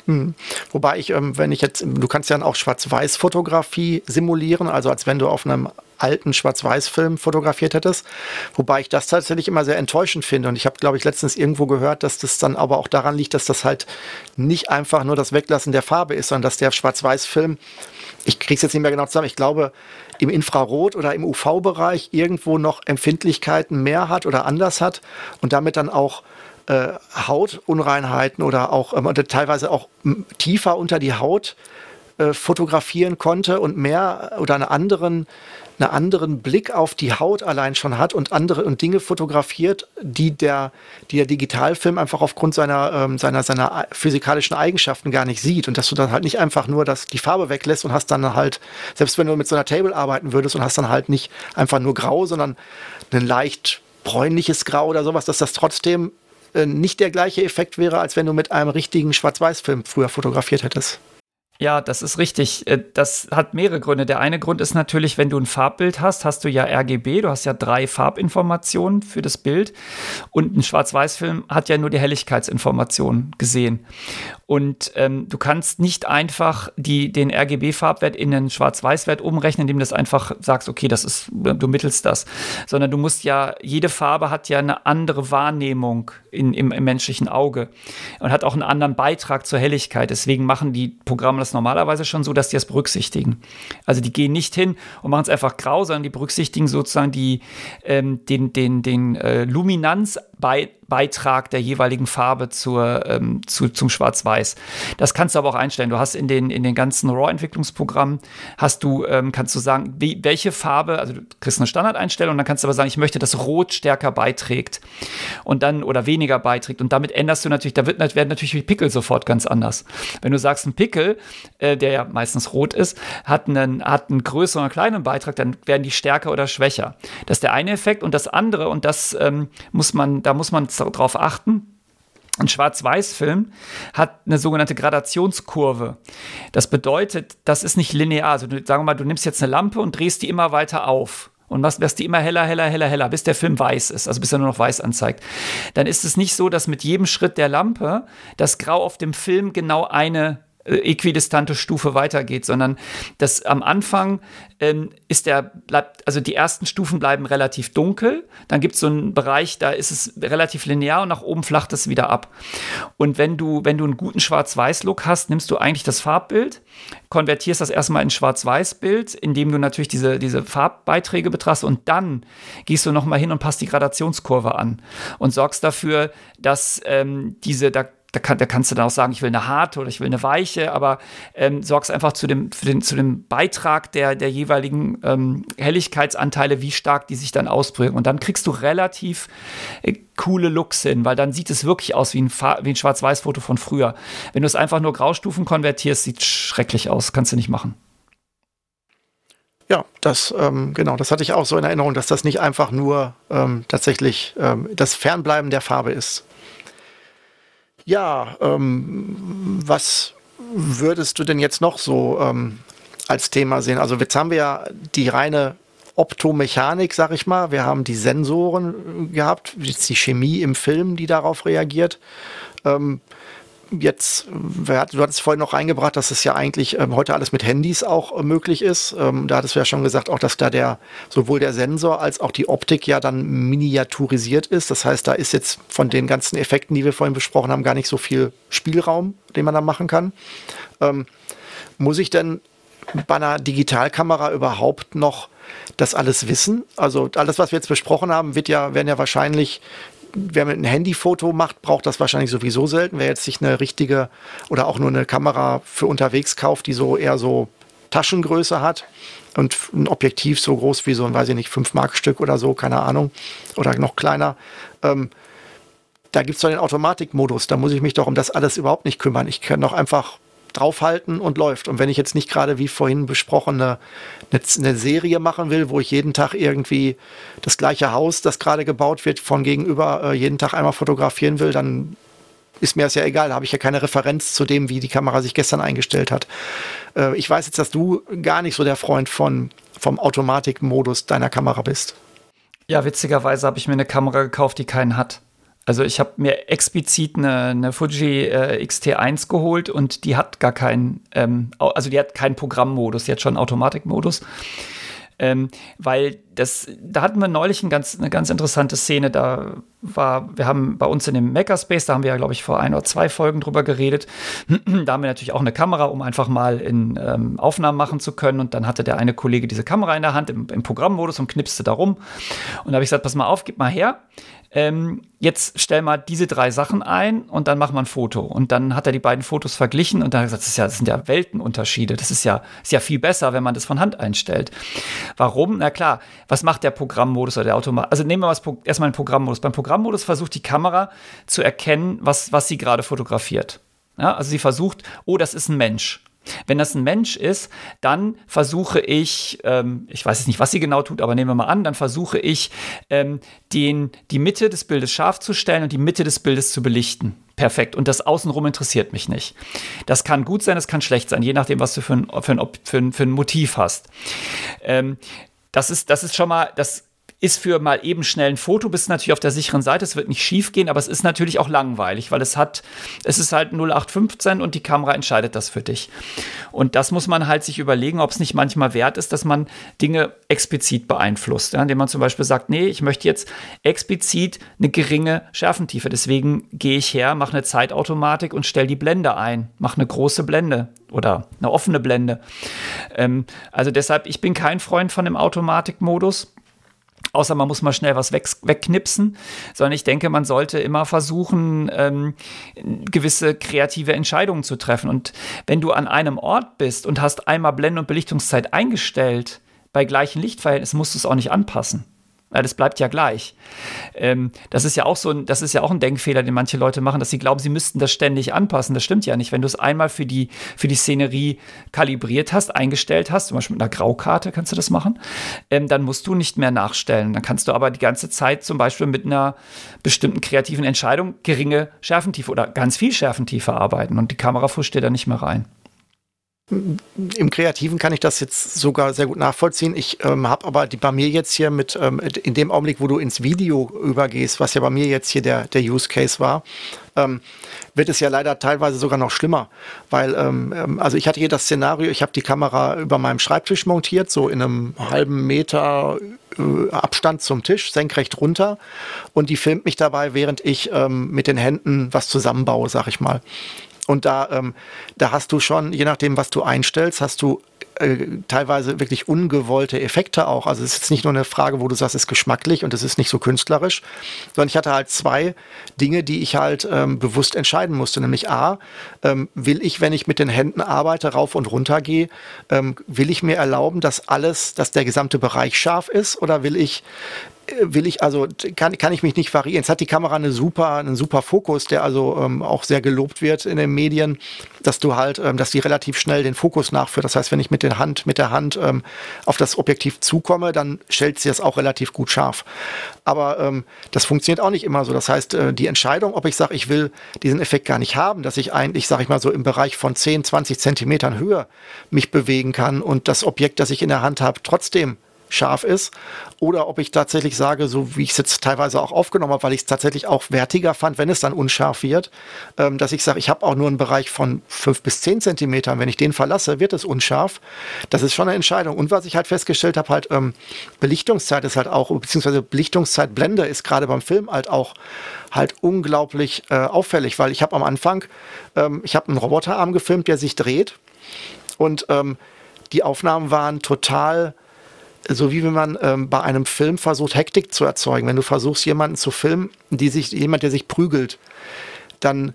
Hm. Wobei ich, ähm, wenn ich jetzt, du kannst ja auch Schwarz-Weiß-Fotografie simulieren, also als wenn du auf einem alten Schwarz-Weiß-Film fotografiert hättest. Wobei ich das tatsächlich immer sehr enttäuschend finde. Und ich habe, glaube ich, letztens irgendwo gehört, dass das dann aber auch daran liegt, dass das halt nicht einfach nur das Weglassen der Farbe ist, sondern dass der Schwarz-Weiß-Film, ich kriege es jetzt nicht mehr genau zusammen, ich glaube, im Infrarot- oder im UV-Bereich irgendwo noch Empfindlichkeiten mehr hat oder anders hat und damit dann auch äh, Hautunreinheiten oder auch ähm, teilweise auch tiefer unter die Haut äh, fotografieren konnte und mehr oder einen anderen einen anderen Blick auf die Haut allein schon hat und andere und Dinge fotografiert, die der, die der Digitalfilm einfach aufgrund seiner, ähm, seiner, seiner physikalischen Eigenschaften gar nicht sieht. Und dass du dann halt nicht einfach nur das, die Farbe weglässt und hast dann halt, selbst wenn du mit so einer Table arbeiten würdest und hast dann halt nicht einfach nur grau, sondern ein leicht bräunliches Grau oder sowas, dass das trotzdem nicht der gleiche Effekt wäre, als wenn du mit einem richtigen Schwarz-Weiß-Film früher fotografiert hättest. Ja, das ist richtig. Äh, das hat mehrere Gründe. Der eine Grund ist natürlich, wenn du ein Farbbild hast, hast du ja RGB, du hast ja drei Farbinformationen für das Bild und ein Schwarz-Weiß-Film hat ja nur die Helligkeitsinformation gesehen. Und ähm, du kannst nicht einfach die, den RGB-Farbwert in einen Schwarz-Weiß-Wert umrechnen, indem du das einfach sagst, okay, das ist, du mittelst das. Sondern du musst ja, jede Farbe hat ja eine andere Wahrnehmung in, im, im menschlichen Auge und hat auch einen anderen Beitrag zur Helligkeit. Deswegen machen die Programme das normalerweise schon so, dass die das berücksichtigen. Also die gehen nicht hin und machen es einfach grau, sondern die berücksichtigen sozusagen die, ähm, den, den, den äh, Luminanz bei Beitrag der jeweiligen Farbe zur, ähm, zu, zum Schwarz-Weiß. Das kannst du aber auch einstellen. Du hast in den, in den ganzen RAW-Entwicklungsprogrammen, hast du, ähm, kannst du sagen, wie, welche Farbe, also du kriegst eine Standardeinstellung und dann kannst du aber sagen, ich möchte, dass Rot stärker beiträgt und dann oder weniger beiträgt. Und damit änderst du natürlich, da wird, werden natürlich die Pickel sofort ganz anders. Wenn du sagst, ein Pickel, äh, der ja meistens rot ist, hat einen, hat einen größeren oder kleinen Beitrag, dann werden die stärker oder schwächer. Das ist der eine Effekt und das andere, und das ähm, muss man, da muss man darauf achten. Ein Schwarz-Weiß-Film hat eine sogenannte Gradationskurve. Das bedeutet, das ist nicht linear. Also sagen wir mal, du nimmst jetzt eine Lampe und drehst die immer weiter auf und machst, lässt die immer heller, heller, heller, heller, bis der Film weiß ist, also bis er nur noch weiß anzeigt. Dann ist es nicht so, dass mit jedem Schritt der Lampe das Grau auf dem Film genau eine äquidistante Stufe weitergeht, sondern dass am Anfang ähm, ist der, bleibt, also die ersten Stufen bleiben relativ dunkel, dann gibt es so einen Bereich, da ist es relativ linear und nach oben flacht es wieder ab. Und wenn du, wenn du einen guten Schwarz-Weiß-Look hast, nimmst du eigentlich das Farbbild, konvertierst das erstmal in Schwarz-Weiß-Bild, indem du natürlich diese, diese Farbbeiträge betrachtest und dann gehst du nochmal hin und passt die Gradationskurve an und sorgst dafür, dass ähm, diese, da da, kann, da kannst du dann auch sagen, ich will eine harte oder ich will eine weiche, aber ähm, sorgst einfach zu dem, den, zu dem Beitrag der, der jeweiligen ähm, Helligkeitsanteile, wie stark die sich dann ausprägen. Und dann kriegst du relativ äh, coole Looks hin, weil dann sieht es wirklich aus wie ein, wie ein Schwarz-Weiß-Foto von früher. Wenn du es einfach nur Graustufen konvertierst, sieht schrecklich aus, kannst du nicht machen. Ja, das ähm, genau, das hatte ich auch so in Erinnerung, dass das nicht einfach nur ähm, tatsächlich ähm, das Fernbleiben der Farbe ist. Ja, ähm, was würdest du denn jetzt noch so ähm, als Thema sehen? Also jetzt haben wir ja die reine Optomechanik, sag ich mal. Wir haben die Sensoren gehabt, jetzt die Chemie im Film, die darauf reagiert. Ähm, jetzt, du hattest vorhin noch reingebracht, dass es ja eigentlich ähm, heute alles mit Handys auch äh, möglich ist. Ähm, da hattest du ja schon gesagt, auch dass da der sowohl der Sensor als auch die Optik ja dann miniaturisiert ist. Das heißt, da ist jetzt von den ganzen Effekten, die wir vorhin besprochen haben, gar nicht so viel Spielraum, den man da machen kann. Ähm, muss ich denn bei einer Digitalkamera überhaupt noch das alles wissen? Also alles, was wir jetzt besprochen haben, wird ja, werden ja wahrscheinlich wer mit einem Handyfoto macht, braucht das wahrscheinlich sowieso selten. Wer jetzt sich eine richtige oder auch nur eine Kamera für unterwegs kauft, die so eher so Taschengröße hat und ein Objektiv so groß wie so ein, weiß ich nicht, 5-Mark-Stück oder so, keine Ahnung, oder noch kleiner. Ähm, da gibt es doch den Automatikmodus. Da muss ich mich doch um das alles überhaupt nicht kümmern. Ich kann doch einfach draufhalten und läuft. Und wenn ich jetzt nicht gerade, wie vorhin besprochen, eine, eine, Serie machen will, wo ich jeden Tag irgendwie das gleiche Haus, das gerade gebaut wird, von gegenüber äh, jeden Tag einmal fotografieren will, dann ist mir das ja egal. Da habe ich ja keine Referenz zu dem, wie die Kamera sich gestern eingestellt hat. Äh, ich weiß jetzt, dass du gar nicht so der Freund von, vom Automatikmodus deiner Kamera bist. Ja, witzigerweise habe ich mir eine Kamera gekauft, die keinen hat. Also ich habe mir explizit eine, eine Fuji äh, X-T1 geholt und die hat gar keinen, ähm, also die hat keinen Programmmodus, die hat schon Automatikmodus. Ähm, weil das, da hatten wir neulich ein ganz, eine ganz interessante Szene. Da war, wir haben bei uns in dem Makerspace, da haben wir ja, glaube ich, vor ein oder zwei Folgen drüber geredet. da haben wir natürlich auch eine Kamera, um einfach mal in ähm, Aufnahmen machen zu können. Und dann hatte der eine Kollege diese Kamera in der Hand im, im Programmmodus und knipste da rum. Und da habe ich gesagt, pass mal auf, gib mal her ähm, jetzt stell mal diese drei Sachen ein und dann mach mal ein Foto. Und dann hat er die beiden Fotos verglichen und dann hat er gesagt, das, ja, das sind ja Weltenunterschiede. Das ist ja, ist ja viel besser, wenn man das von Hand einstellt. Warum? Na klar, was macht der Programmmodus oder der Automat? Also nehmen wir mal erstmal den Programmmodus. Beim Programmmodus versucht die Kamera zu erkennen, was, was sie gerade fotografiert. Ja, also sie versucht, oh, das ist ein Mensch. Wenn das ein Mensch ist, dann versuche ich, ähm, ich weiß jetzt nicht, was sie genau tut, aber nehmen wir mal an, dann versuche ich, ähm, den, die Mitte des Bildes scharf zu stellen und die Mitte des Bildes zu belichten. Perfekt. Und das Außenrum interessiert mich nicht. Das kann gut sein, das kann schlecht sein, je nachdem, was du für ein, für ein, für ein, für ein Motiv hast. Ähm, das ist, das ist schon mal, das ist für mal eben schnell ein Foto, bist natürlich auf der sicheren Seite, es wird nicht schief gehen, aber es ist natürlich auch langweilig, weil es hat, es ist halt 0815 und die Kamera entscheidet das für dich. Und das muss man halt sich überlegen, ob es nicht manchmal wert ist, dass man Dinge explizit beeinflusst, ja, indem man zum Beispiel sagt, nee, ich möchte jetzt explizit eine geringe Schärfentiefe, deswegen gehe ich her, mache eine Zeitautomatik und stelle die Blende ein, mache eine große Blende oder eine offene Blende. Ähm, also deshalb, ich bin kein Freund von dem Automatikmodus außer man muss mal schnell was weg, wegknipsen, sondern ich denke, man sollte immer versuchen, ähm, gewisse kreative Entscheidungen zu treffen. Und wenn du an einem Ort bist und hast einmal Blende- und Belichtungszeit eingestellt, bei gleichen Lichtverhältnissen musst du es auch nicht anpassen. Das bleibt ja gleich. Ähm, das ist ja auch so ein, das ist ja auch ein Denkfehler, den manche Leute machen, dass sie glauben, sie müssten das ständig anpassen. Das stimmt ja nicht. Wenn du es einmal für die, für die Szenerie kalibriert hast, eingestellt hast, zum Beispiel mit einer Graukarte kannst du das machen, ähm, dann musst du nicht mehr nachstellen. Dann kannst du aber die ganze Zeit zum Beispiel mit einer bestimmten kreativen Entscheidung geringe Schärfentiefe oder ganz viel Schärfentiefe arbeiten und die Kamera dir da nicht mehr rein. Im Kreativen kann ich das jetzt sogar sehr gut nachvollziehen. Ich ähm, habe aber die, bei mir jetzt hier mit, ähm, in dem Augenblick, wo du ins Video übergehst, was ja bei mir jetzt hier der, der Use Case war, ähm, wird es ja leider teilweise sogar noch schlimmer. Weil, ähm, ähm also ich hatte hier das Szenario, ich habe die Kamera über meinem Schreibtisch montiert, so in einem halben Meter äh, Abstand zum Tisch, senkrecht runter. Und die filmt mich dabei, während ich ähm, mit den Händen was zusammenbaue, sag ich mal. Und da, ähm, da hast du schon, je nachdem, was du einstellst, hast du äh, teilweise wirklich ungewollte Effekte auch. Also es ist nicht nur eine Frage, wo du sagst, es ist geschmacklich und es ist nicht so künstlerisch, sondern ich hatte halt zwei Dinge, die ich halt ähm, bewusst entscheiden musste. Nämlich A, ähm, will ich, wenn ich mit den Händen arbeite, rauf und runter gehe, ähm, will ich mir erlauben, dass alles, dass der gesamte Bereich scharf ist oder will ich will ich also kann, kann ich mich nicht variieren. Jetzt hat die Kamera eine super, einen super Fokus, der also ähm, auch sehr gelobt wird in den Medien, dass du halt, ähm, dass die relativ schnell den Fokus nachführt. Das heißt, wenn ich mit der Hand, mit der Hand ähm, auf das Objektiv zukomme, dann stellt sie das auch relativ gut scharf. Aber ähm, das funktioniert auch nicht immer so. Das heißt, äh, die Entscheidung, ob ich sage, ich will diesen Effekt gar nicht haben, dass ich eigentlich, sage ich mal so, im Bereich von 10, 20 Zentimetern Höhe mich bewegen kann und das Objekt, das ich in der Hand habe, trotzdem scharf ist oder ob ich tatsächlich sage, so wie ich es jetzt teilweise auch aufgenommen habe, weil ich es tatsächlich auch wertiger fand, wenn es dann unscharf wird, ähm, dass ich sage, ich habe auch nur einen Bereich von fünf bis zehn Zentimetern. Wenn ich den verlasse, wird es unscharf. Das ist schon eine Entscheidung. Und was ich halt festgestellt habe, halt ähm, Belichtungszeit ist halt auch, beziehungsweise Belichtungszeitblende ist gerade beim Film halt auch halt unglaublich äh, auffällig, weil ich habe am Anfang, ähm, ich habe einen Roboterarm gefilmt, der sich dreht und ähm, die Aufnahmen waren total so wie wenn man ähm, bei einem Film versucht, Hektik zu erzeugen. Wenn du versuchst, jemanden zu filmen, die sich, jemand, der sich prügelt, dann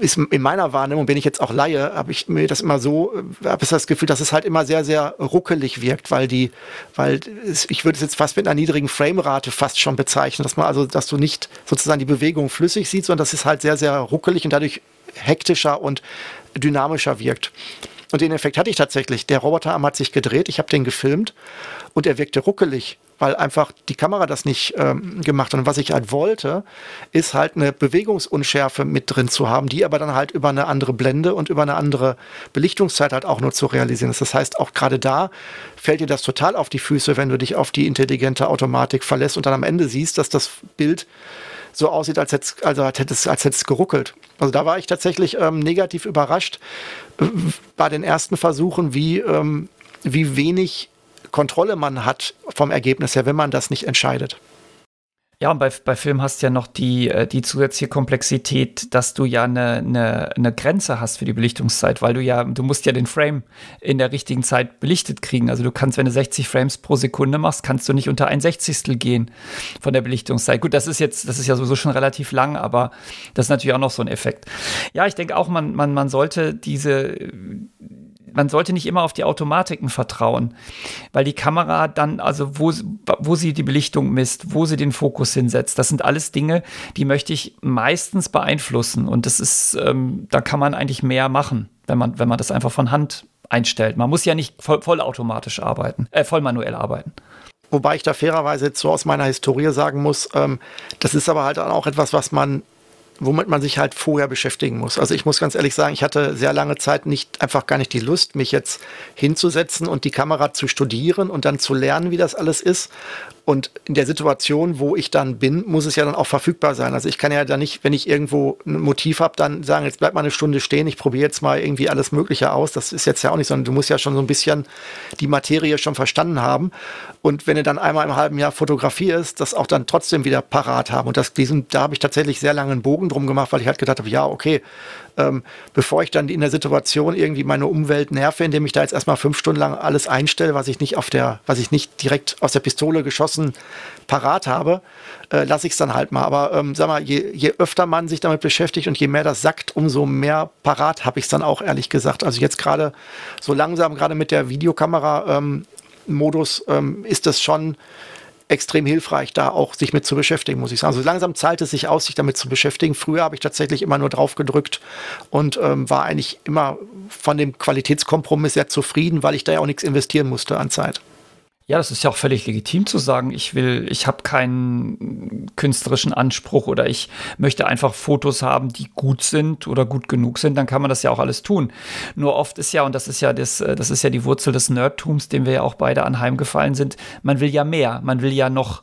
ist in meiner Wahrnehmung, bin ich jetzt auch Laie, habe ich mir das immer so, äh, habe das Gefühl, dass es halt immer sehr, sehr ruckelig wirkt, weil die, weil es, ich würde es jetzt fast mit einer niedrigen Framerate fast schon bezeichnen, dass man also, dass du nicht sozusagen die Bewegung flüssig siehst, sondern das ist halt sehr, sehr ruckelig und dadurch hektischer und dynamischer wirkt. Und den Effekt hatte ich tatsächlich. Der Roboterarm hat sich gedreht, ich habe den gefilmt und er wirkte ruckelig, weil einfach die Kamera das nicht ähm, gemacht hat. Und was ich halt wollte, ist halt eine Bewegungsunschärfe mit drin zu haben, die aber dann halt über eine andere Blende und über eine andere Belichtungszeit halt auch nur zu realisieren ist. Das heißt, auch gerade da fällt dir das total auf die Füße, wenn du dich auf die intelligente Automatik verlässt und dann am Ende siehst, dass das Bild so aussieht, als hätte also als hätte es, als hätte es geruckelt. Also da war ich tatsächlich ähm, negativ überrascht äh, bei den ersten Versuchen, wie, ähm, wie wenig Kontrolle man hat vom Ergebnis her, wenn man das nicht entscheidet. Ja, und bei, bei Film hast du ja noch die, äh, die zusätzliche Komplexität, dass du ja eine, eine, eine Grenze hast für die Belichtungszeit, weil du ja, du musst ja den Frame in der richtigen Zeit belichtet kriegen. Also du kannst, wenn du 60 Frames pro Sekunde machst, kannst du nicht unter ein Sechzigstel gehen von der Belichtungszeit. Gut, das ist jetzt, das ist ja sowieso schon relativ lang, aber das ist natürlich auch noch so ein Effekt. Ja, ich denke auch, man, man, man sollte diese man sollte nicht immer auf die Automatiken vertrauen, weil die Kamera dann, also wo, wo sie die Belichtung misst, wo sie den Fokus hinsetzt, das sind alles Dinge, die möchte ich meistens beeinflussen. Und das ist, ähm, da kann man eigentlich mehr machen, wenn man, wenn man das einfach von Hand einstellt. Man muss ja nicht voll, vollautomatisch arbeiten, äh, voll manuell arbeiten. Wobei ich da fairerweise jetzt so aus meiner Historie sagen muss, ähm, das ist aber halt auch etwas, was man womit man sich halt vorher beschäftigen muss. Also ich muss ganz ehrlich sagen, ich hatte sehr lange Zeit nicht einfach gar nicht die Lust, mich jetzt hinzusetzen und die Kamera zu studieren und dann zu lernen, wie das alles ist. Und in der Situation, wo ich dann bin, muss es ja dann auch verfügbar sein. Also ich kann ja dann nicht, wenn ich irgendwo ein Motiv habe, dann sagen, jetzt bleib mal eine Stunde stehen, ich probiere jetzt mal irgendwie alles Mögliche aus. Das ist jetzt ja auch nicht, sondern du musst ja schon so ein bisschen die Materie schon verstanden haben. Und wenn du dann einmal im halben Jahr fotografierst, das auch dann trotzdem wieder parat haben. Und das, diesen, da habe ich tatsächlich sehr lange einen Bogen drum gemacht, weil ich halt gedacht habe, ja, okay, ähm, bevor ich dann in der Situation irgendwie meine Umwelt nerve, indem ich da jetzt erstmal fünf Stunden lang alles einstelle, was ich nicht auf der, was ich nicht direkt aus der Pistole geschossen parat habe, äh, lasse ich es dann halt mal. Aber ähm, sag mal, je, je öfter man sich damit beschäftigt und je mehr das sackt, umso mehr parat habe ich es dann auch, ehrlich gesagt. Also jetzt gerade so langsam, gerade mit der Videokamera ähm, Modus ähm, ist das schon extrem hilfreich, da auch sich mit zu beschäftigen, muss ich sagen. Also langsam zahlt es sich aus, sich damit zu beschäftigen. Früher habe ich tatsächlich immer nur drauf gedrückt und ähm, war eigentlich immer von dem Qualitätskompromiss sehr zufrieden, weil ich da ja auch nichts investieren musste an Zeit. Ja, das ist ja auch völlig legitim zu sagen, ich will, ich habe keinen künstlerischen Anspruch oder ich möchte einfach Fotos haben, die gut sind oder gut genug sind, dann kann man das ja auch alles tun. Nur oft ist ja, und das ist ja das, das ist ja die Wurzel des Nerdtums, dem wir ja auch beide anheimgefallen sind, man will ja mehr, man will ja noch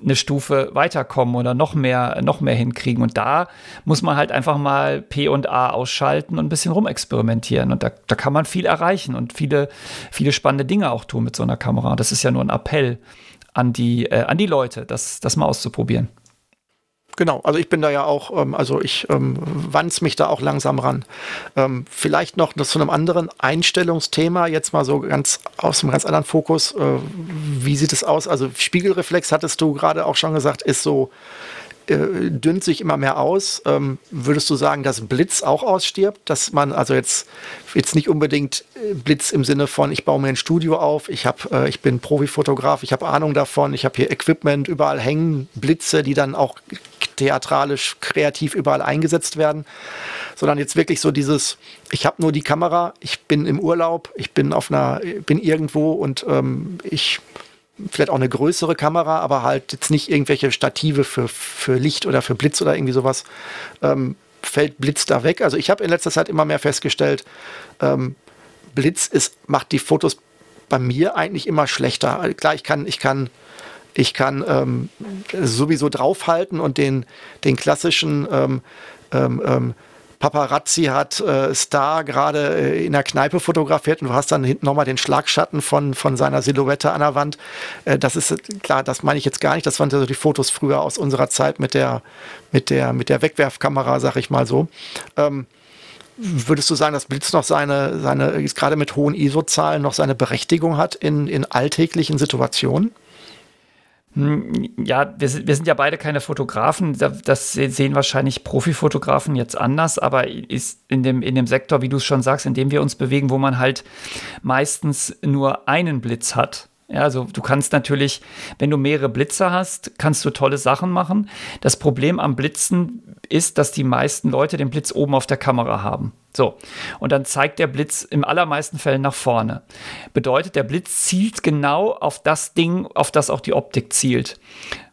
eine Stufe weiterkommen oder noch mehr, noch mehr hinkriegen. Und da muss man halt einfach mal P und A ausschalten und ein bisschen rumexperimentieren. Und da, da kann man viel erreichen und viele, viele spannende Dinge auch tun mit so einer Kamera. Das ist ja nur ein Appell an die, äh, an die Leute, das, das mal auszuprobieren. Genau, also ich bin da ja auch, ähm, also ich ähm, wanz mich da auch langsam ran. Ähm, vielleicht noch zu einem anderen Einstellungsthema, jetzt mal so ganz aus einem ganz anderen Fokus. Äh, wie sieht es aus? Also Spiegelreflex hattest du gerade auch schon gesagt, ist so äh, dünnt sich immer mehr aus. Ähm, würdest du sagen, dass Blitz auch ausstirbt? Dass man also jetzt, jetzt nicht unbedingt äh, Blitz im Sinne von, ich baue mir ein Studio auf, ich, hab, äh, ich bin Profifotograf, ich habe Ahnung davon, ich habe hier Equipment, überall hängen Blitze, die dann auch theatralisch, kreativ überall eingesetzt werden, sondern jetzt wirklich so dieses, ich habe nur die Kamera, ich bin im Urlaub, ich bin auf einer, bin irgendwo und ähm, ich vielleicht auch eine größere Kamera, aber halt jetzt nicht irgendwelche Stative für, für Licht oder für Blitz oder irgendwie sowas. Ähm, fällt Blitz da weg? Also ich habe in letzter Zeit immer mehr festgestellt, ähm, Blitz ist, macht die Fotos bei mir eigentlich immer schlechter. Klar, ich kann, ich kann, ich kann ähm, sowieso draufhalten und den, den klassischen ähm, ähm, ähm Paparazzi hat äh, Star gerade äh, in der Kneipe fotografiert und du hast dann hinten nochmal den Schlagschatten von, von seiner Silhouette an der Wand. Äh, das ist klar, das meine ich jetzt gar nicht. Das waren so die Fotos früher aus unserer Zeit mit der, mit der, mit der Wegwerfkamera, sag ich mal so. Ähm, würdest du sagen, dass Blitz noch seine, seine gerade mit hohen ISO-Zahlen noch seine Berechtigung hat in, in alltäglichen Situationen? Hm, ja, wir, wir, sind ja beide keine Fotografen. Das sehen wahrscheinlich Profifotografen jetzt anders, aber ist in dem, in dem Sektor, wie du es schon sagst, in dem wir uns bewegen, wo man halt meistens nur einen Blitz hat. Ja, also du kannst natürlich, wenn du mehrere Blitze hast, kannst du tolle Sachen machen. Das Problem am Blitzen ist, dass die meisten Leute den Blitz oben auf der Kamera haben. So, und dann zeigt der Blitz im allermeisten Fällen nach vorne. Bedeutet, der Blitz zielt genau auf das Ding, auf das auch die Optik zielt.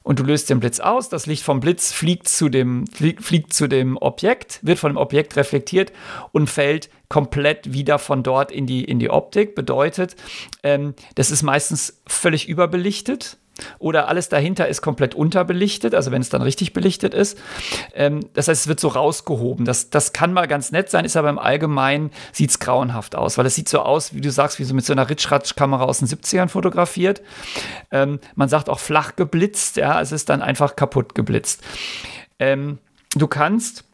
Und du löst den Blitz aus, das Licht vom Blitz fliegt zu dem, fliegt, zu dem Objekt, wird von dem Objekt reflektiert und fällt komplett wieder von dort in die, in die Optik. Bedeutet, ähm, das ist meistens völlig überbelichtet oder alles dahinter ist komplett unterbelichtet, also wenn es dann richtig belichtet ist. Ähm, das heißt, es wird so rausgehoben. Das, das kann mal ganz nett sein, ist aber im Allgemeinen sieht es grauenhaft aus, weil es sieht so aus, wie du sagst, wie so mit so einer Ritschratsch-Kamera aus den 70ern fotografiert. Ähm, man sagt auch flach geblitzt, ja, es ist dann einfach kaputt geblitzt. Ähm, du kannst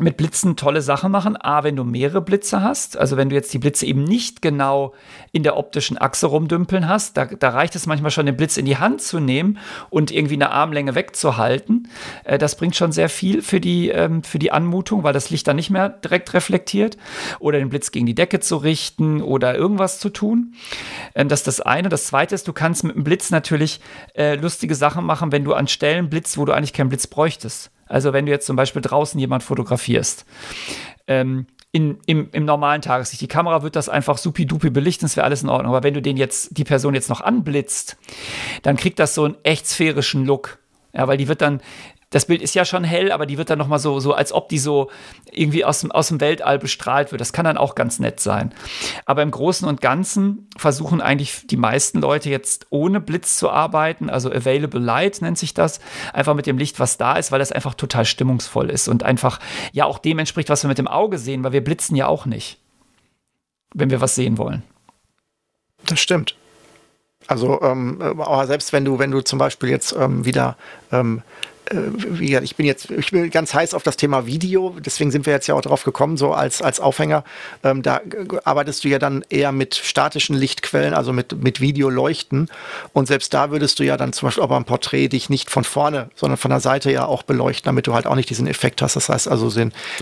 mit Blitzen tolle Sachen machen. A, wenn du mehrere Blitze hast, also wenn du jetzt die Blitze eben nicht genau in der optischen Achse rumdümpeln hast, da, da reicht es manchmal schon, den Blitz in die Hand zu nehmen und irgendwie eine Armlänge wegzuhalten. Äh, das bringt schon sehr viel für die, ähm, für die Anmutung, weil das Licht dann nicht mehr direkt reflektiert. Oder den Blitz gegen die Decke zu richten oder irgendwas zu tun. Ähm, das ist das eine. Das zweite ist, du kannst mit dem Blitz natürlich äh, lustige Sachen machen, wenn du an Stellen blitzt, wo du eigentlich keinen Blitz bräuchtest. Also wenn du jetzt zum Beispiel draußen jemand fotografierst, ähm, in, im, im normalen Tageslicht. Die Kamera wird das einfach supi-dupi belichten, es wäre alles in Ordnung. Aber wenn du den jetzt, die Person jetzt noch anblitzt, dann kriegt das so einen echt sphärischen Look. Ja, weil die wird dann, das Bild ist ja schon hell, aber die wird dann nochmal so, so, als ob die so irgendwie aus dem, aus dem Weltall bestrahlt wird. Das kann dann auch ganz nett sein. Aber im Großen und Ganzen versuchen eigentlich die meisten Leute jetzt ohne Blitz zu arbeiten, also Available Light nennt sich das, einfach mit dem Licht, was da ist, weil das einfach total stimmungsvoll ist und einfach ja auch dem entspricht, was wir mit dem Auge sehen, weil wir blitzen ja auch nicht, wenn wir was sehen wollen. Das stimmt. Also ähm, aber selbst wenn du, wenn du zum Beispiel jetzt ähm, wieder ähm, äh, wie gesagt, ich bin jetzt, ich bin ganz heiß auf das Thema Video, deswegen sind wir jetzt ja auch drauf gekommen, so als, als Aufhänger. Ähm, da arbeitest du ja dann eher mit statischen Lichtquellen, also mit, mit Videoleuchten. Und selbst da würdest du ja dann zum Beispiel auch beim Porträt dich nicht von vorne, sondern von der Seite ja auch beleuchten, damit du halt auch nicht diesen Effekt hast. Das heißt also,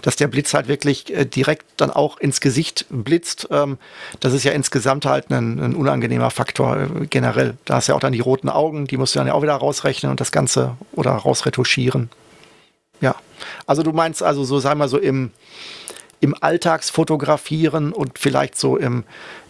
dass der Blitz halt wirklich äh, direkt dann auch ins Gesicht blitzt. Ähm, das ist ja insgesamt halt ein, ein unangenehmer Faktor äh, generell. Da hast du ja auch dann die roten Augen, die musst du dann ja auch wieder rausrechnen und das Ganze oder rausrechnen retuschieren. Ja, also du meinst also so, sagen wir so im, im Alltagsfotografieren und vielleicht so im,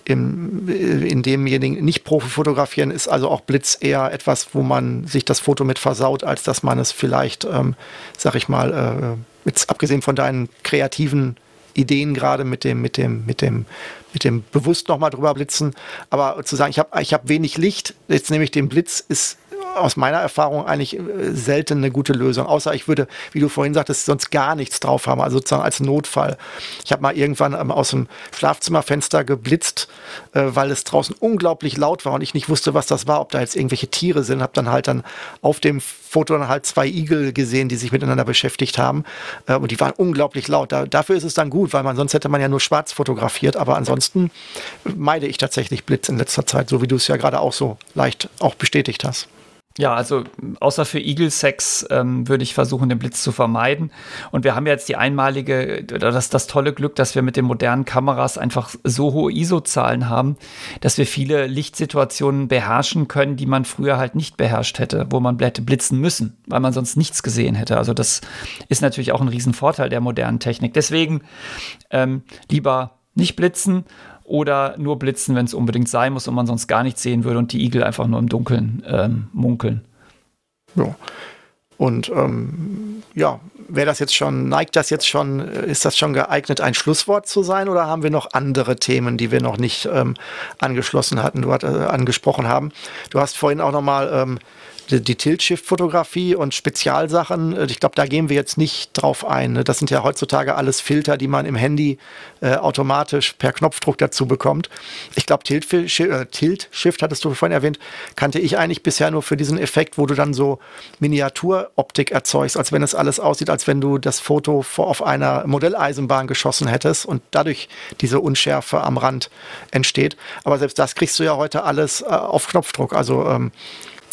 in, in demjenigen nicht Profi fotografieren, ist also auch Blitz eher etwas, wo man sich das Foto mit versaut, als dass man es vielleicht, ähm, sag ich mal, äh, jetzt abgesehen von deinen kreativen Ideen gerade mit dem, mit dem, mit dem, mit dem bewusst nochmal drüber blitzen. Aber zu sagen, ich habe ich hab wenig Licht, jetzt nehme ich den Blitz, ist aus meiner Erfahrung eigentlich äh, selten eine gute Lösung. Außer ich würde, wie du vorhin sagtest, sonst gar nichts drauf haben, also sozusagen als Notfall. Ich habe mal irgendwann ähm, aus dem Schlafzimmerfenster geblitzt, äh, weil es draußen unglaublich laut war und ich nicht wusste, was das war, ob da jetzt irgendwelche Tiere sind. Habe dann halt dann auf dem Foto dann halt zwei Igel gesehen, die sich miteinander beschäftigt haben äh, und die waren unglaublich laut. Da, dafür ist es dann gut, weil man sonst hätte man ja nur schwarz fotografiert. Aber ansonsten meide ich tatsächlich Blitz in letzter Zeit, so wie du es ja gerade auch so leicht auch bestätigt hast. Ja, also außer für Eagle-Sex ähm, würde ich versuchen, den Blitz zu vermeiden. Und wir haben jetzt die einmalige, das, das tolle Glück, dass wir mit den modernen Kameras einfach so hohe ISO-Zahlen haben, dass wir viele Lichtsituationen beherrschen können, die man früher halt nicht beherrscht hätte, wo man hätte blitzen müssen, weil man sonst nichts gesehen hätte. Also das ist natürlich auch ein Riesenvorteil der modernen Technik. Deswegen ähm, lieber nicht blitzen oder nur blitzen, wenn es unbedingt sein muss und man sonst gar nichts sehen würde und die Igel einfach nur im Dunkeln ähm, munkeln. Ja. Und ähm, ja, wäre das jetzt schon, neigt das jetzt schon, ist das schon geeignet, ein Schlusswort zu sein oder haben wir noch andere Themen, die wir noch nicht ähm, angeschlossen hatten, du hat, äh, angesprochen haben? Du hast vorhin auch nochmal ähm, die, Tilt-Shift-Fotografie und Spezialsachen, äh, ich glaube, da gehen wir jetzt nicht drauf ein. Ne? Das sind ja heutzutage alles Filter, die man im Handy äh, automatisch per Knopfdruck dazu bekommt. Ich glaube, äh, Tilt-Shift, hattest du vorhin erwähnt, kannte ich eigentlich bisher nur für diesen Effekt, wo du dann so Miniaturoptik erzeugst, als wenn es alles aussieht, als wenn du das Foto auf einer Modelleisenbahn geschossen hättest und dadurch diese Unschärfe am Rand entsteht. Aber selbst das kriegst du ja heute alles äh, auf Knopfdruck. Also ähm,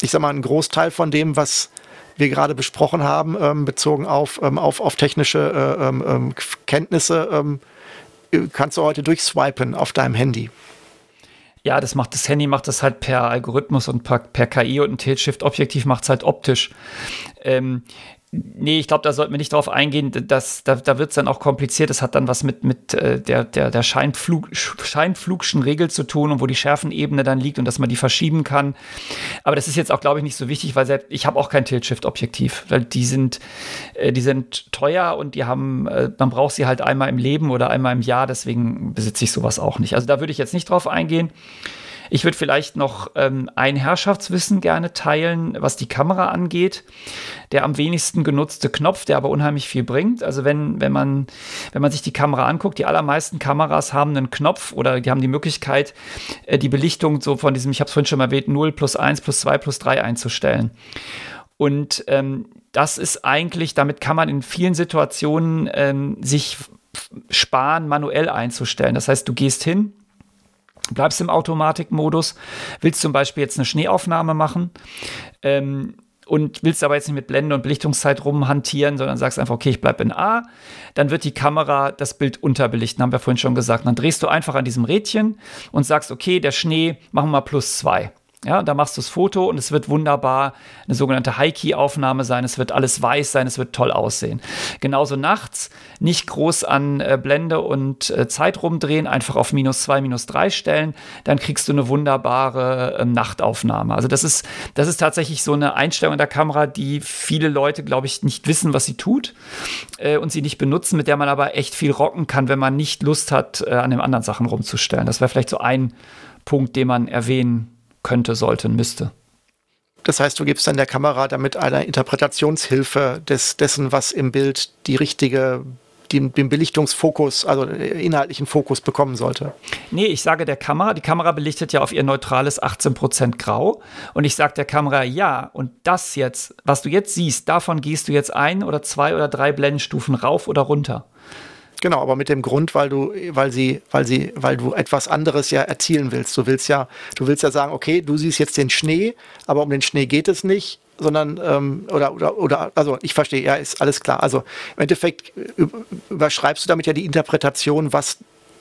ich sag mal, ein Großteil von dem, was wir gerade besprochen haben, ähm, bezogen auf, ähm, auf, auf technische äh, ähm, ähm Kenntnisse, ähm, kannst du heute durchswipen auf deinem Handy. Ja, das macht das Handy macht das halt per Algorithmus und per, per KI und ein Tilt-Shift-Objektiv macht es halt optisch. Ähm, Nee, ich glaube, da sollten wir nicht drauf eingehen. dass da da wird es dann auch kompliziert. Das hat dann was mit, mit äh, der, der, der Scheinflug, Scheinflugschen Regel zu tun und wo die Schärfenebene dann liegt und dass man die verschieben kann. Aber das ist jetzt auch, glaube ich, nicht so wichtig, weil selbst, ich habe auch kein Tilt-Shift-Objektiv, weil die sind, äh, die sind teuer und die haben, äh, man braucht sie halt einmal im Leben oder einmal im Jahr, deswegen besitze ich sowas auch nicht. Also da würde ich jetzt nicht drauf eingehen. Ich würde vielleicht noch ähm, ein Herrschaftswissen gerne teilen, was die Kamera angeht. Der am wenigsten genutzte Knopf, der aber unheimlich viel bringt. Also wenn, wenn, man, wenn man sich die Kamera anguckt, die allermeisten Kameras haben einen Knopf oder die haben die Möglichkeit, äh, die Belichtung so von diesem, ich habe es vorhin schon mal erwähnt, 0 plus 1 plus 2 plus 3 einzustellen. Und ähm, das ist eigentlich, damit kann man in vielen Situationen ähm, sich sparen, manuell einzustellen. Das heißt, du gehst hin, bleibst im Automatikmodus, willst zum Beispiel jetzt eine Schneeaufnahme machen ähm, und willst aber jetzt nicht mit Blende und Belichtungszeit rumhantieren, sondern sagst einfach, okay, ich bleibe in A, dann wird die Kamera das Bild unterbelichten, haben wir vorhin schon gesagt. dann drehst du einfach an diesem Rädchen und sagst, okay, der Schnee, machen wir mal plus zwei. Ja, da machst du das Foto und es wird wunderbar eine sogenannte High-Key-Aufnahme sein. Es wird alles weiß sein, es wird toll aussehen. Genauso nachts nicht groß an äh, Blende und äh, Zeit rumdrehen, einfach auf minus zwei, minus drei stellen. Dann kriegst du eine wunderbare äh, Nachtaufnahme. Also das ist, das ist tatsächlich so eine Einstellung der Kamera, die viele Leute, glaube ich, nicht wissen, was sie tut äh, und sie nicht benutzen, mit der man aber echt viel rocken kann, wenn man nicht Lust hat, äh, an den anderen Sachen rumzustellen. Das wäre vielleicht so ein Punkt, den man erwähnen könnte, sollte, müsste. Das heißt, du gibst dann der Kamera damit eine Interpretationshilfe des, dessen, was im Bild die richtige den, den Belichtungsfokus, also inhaltlichen Fokus bekommen sollte. Nee, ich sage der Kamera, die Kamera belichtet ja auf ihr neutrales 18% Grau und ich sage der Kamera, ja, und das jetzt, was du jetzt siehst, davon gehst du jetzt ein oder zwei oder drei Blendenstufen rauf oder runter. Genau, aber mit dem Grund, weil du, weil sie, weil sie, weil du etwas anderes ja erzielen willst. Du willst ja, du willst ja sagen, okay, du siehst jetzt den Schnee, aber um den Schnee geht es nicht, sondern ähm, oder, oder, oder, also ich verstehe, ja, ist alles klar. Also im Endeffekt überschreibst du damit ja die Interpretation, was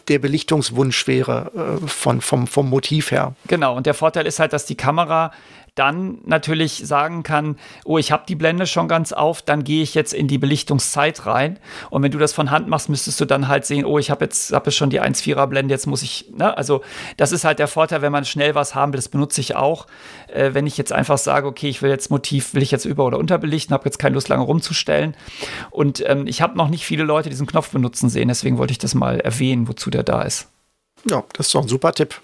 der Belichtungswunsch wäre äh, von, vom, vom Motiv her. Genau, und der Vorteil ist halt, dass die Kamera dann natürlich sagen kann, oh, ich habe die Blende schon ganz auf, dann gehe ich jetzt in die Belichtungszeit rein. Und wenn du das von Hand machst, müsstest du dann halt sehen, oh, ich habe jetzt, hab jetzt schon die 1,4er Blende, jetzt muss ich, ne? Also das ist halt der Vorteil, wenn man schnell was haben will, das benutze ich auch. Äh, wenn ich jetzt einfach sage, okay, ich will jetzt Motiv, will ich jetzt über- oder unterbelichten, habe jetzt keine Lust lange rumzustellen. Und ähm, ich habe noch nicht viele Leute diesen Knopf benutzen sehen, deswegen wollte ich das mal erwähnen, wozu der da ist. Ja, das ist doch ein super Tipp.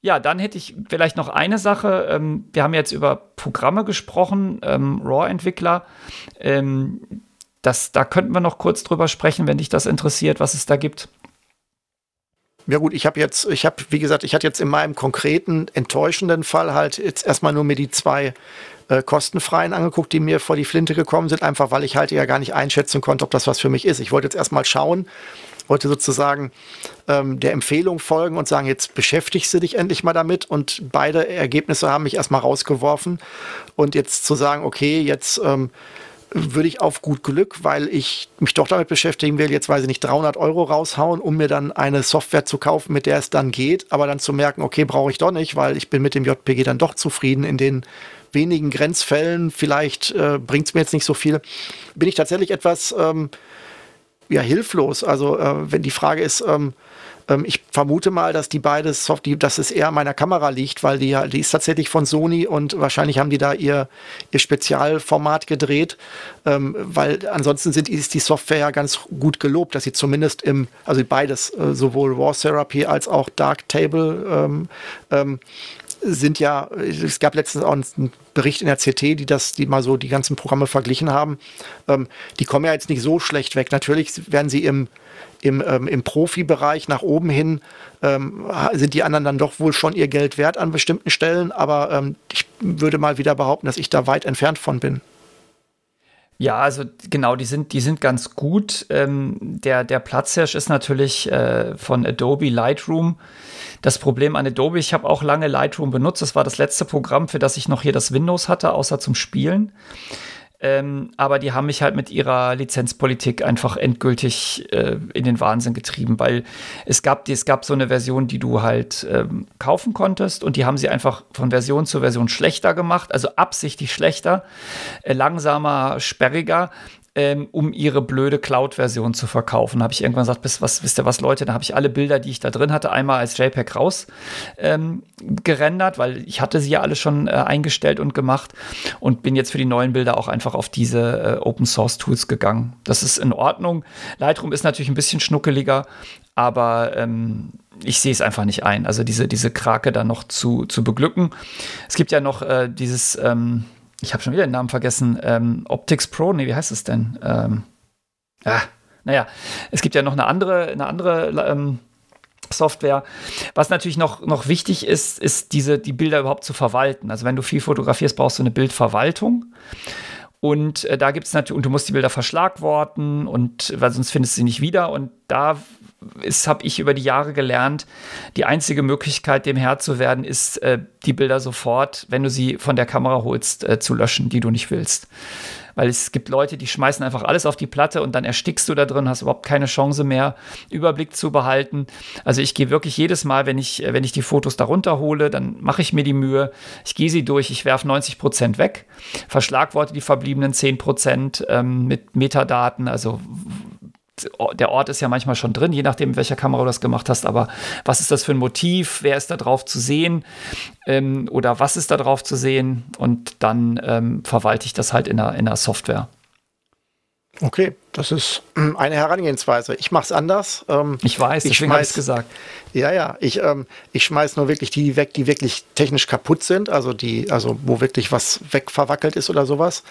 Ja, dann hätte ich vielleicht noch eine Sache. Ähm, wir haben jetzt über Programme gesprochen, ähm, RAW-Entwickler. Ähm, da könnten wir noch kurz drüber sprechen, wenn dich das interessiert, was es da gibt. Ja gut, ich habe jetzt, ich habe, wie gesagt, ich hatte jetzt in meinem konkreten, enttäuschenden Fall halt jetzt erstmal nur mir die zwei äh, kostenfreien angeguckt, die mir vor die Flinte gekommen sind, einfach weil ich halt ja gar nicht einschätzen konnte, ob das was für mich ist. Ich wollte jetzt erstmal schauen, wollte sozusagen ähm, der Empfehlung folgen und sagen, jetzt beschäftigst du dich endlich mal damit. Und beide Ergebnisse haben mich erstmal rausgeworfen. Und jetzt zu sagen, okay, jetzt ähm, würde ich auf gut Glück, weil ich mich doch damit beschäftigen will, jetzt weiß ich nicht, 300 Euro raushauen, um mir dann eine Software zu kaufen, mit der es dann geht, aber dann zu merken, okay, brauche ich doch nicht, weil ich bin mit dem JPG dann doch zufrieden in den wenigen Grenzfällen, vielleicht äh, bringt es mir jetzt nicht so viel, bin ich tatsächlich etwas ähm, ja, hilflos. Also äh, wenn die Frage ist, ähm, ähm, ich vermute mal, dass die beide Software, dass es eher an meiner Kamera liegt, weil die die ist tatsächlich von Sony und wahrscheinlich haben die da ihr, ihr Spezialformat gedreht, ähm, weil ansonsten sind, ist die Software ja ganz gut gelobt, dass sie zumindest im, also beides, äh, sowohl War Therapy als auch Dark Table ähm, ähm, sind ja, es gab letztens auch einen Bericht in der CT, die das, die mal so die ganzen Programme verglichen haben. Ähm, die kommen ja jetzt nicht so schlecht weg. Natürlich werden sie im, im, ähm, im Profibereich nach oben hin, ähm, sind die anderen dann doch wohl schon ihr Geld wert an bestimmten Stellen, aber ähm, ich würde mal wieder behaupten, dass ich da weit entfernt von bin. Ja, also genau, die sind, die sind ganz gut. Ähm, der, der Platzhirsch ist natürlich äh, von Adobe Lightroom. Das Problem an Adobe, ich habe auch lange Lightroom benutzt. Das war das letzte Programm, für das ich noch hier das Windows hatte, außer zum Spielen. Ähm, aber die haben mich halt mit ihrer Lizenzpolitik einfach endgültig äh, in den Wahnsinn getrieben, weil es gab, es gab so eine Version, die du halt ähm, kaufen konntest und die haben sie einfach von Version zu Version schlechter gemacht, also absichtlich schlechter, äh, langsamer, sperriger ähm, um ihre blöde Cloud-Version zu verkaufen. Habe ich irgendwann gesagt, bis, was, wisst ihr was, Leute, da habe ich alle Bilder, die ich da drin hatte, einmal als JPEG raus ähm, gerendert, weil ich hatte sie ja alle schon äh, eingestellt und gemacht und bin jetzt für die neuen Bilder auch einfach auf diese äh, Open-Source-Tools gegangen. Das ist in Ordnung. Lightroom ist natürlich ein bisschen schnuckeliger, aber ähm, ich sehe es einfach nicht ein, also diese, diese Krake da noch zu, zu beglücken. Es gibt ja noch äh, dieses, ähm, ich habe schon wieder den Namen vergessen, ähm, Optics Pro, nee, wie heißt es denn? Ähm, ja, naja, es gibt ja noch eine andere, eine andere ähm, Software. Was natürlich noch, noch wichtig ist, ist diese, die Bilder überhaupt zu verwalten. Also wenn du viel fotografierst, brauchst du eine Bildverwaltung. Und äh, da gibt es natürlich, und du musst die Bilder verschlagworten und weil sonst findest du sie nicht wieder. Und da habe ich über die Jahre gelernt, die einzige Möglichkeit, dem Herr zu werden, ist, äh, die Bilder sofort, wenn du sie von der Kamera holst, äh, zu löschen, die du nicht willst. Weil es gibt Leute, die schmeißen einfach alles auf die Platte und dann erstickst du da drin, hast überhaupt keine Chance mehr, Überblick zu behalten. Also ich gehe wirklich jedes Mal, wenn ich, wenn ich die Fotos darunter hole, dann mache ich mir die Mühe, ich gehe sie durch, ich werfe 90 Prozent weg, verschlagworte die verbliebenen 10 Prozent ähm, mit Metadaten, also der Ort ist ja manchmal schon drin, je nachdem, welcher Kamera du das gemacht hast. Aber was ist das für ein Motiv? Wer ist da drauf zu sehen? Ähm, oder was ist da drauf zu sehen? Und dann ähm, verwalte ich das halt in einer, in einer Software. Okay, das ist eine Herangehensweise. Ich mache es anders. Ähm, ich weiß, ich deswegen habe ich gesagt. Ja, ja, ich, ähm, ich schmeiß nur wirklich die weg, die wirklich technisch kaputt sind, also die, also wo wirklich was wegverwackelt ist oder sowas.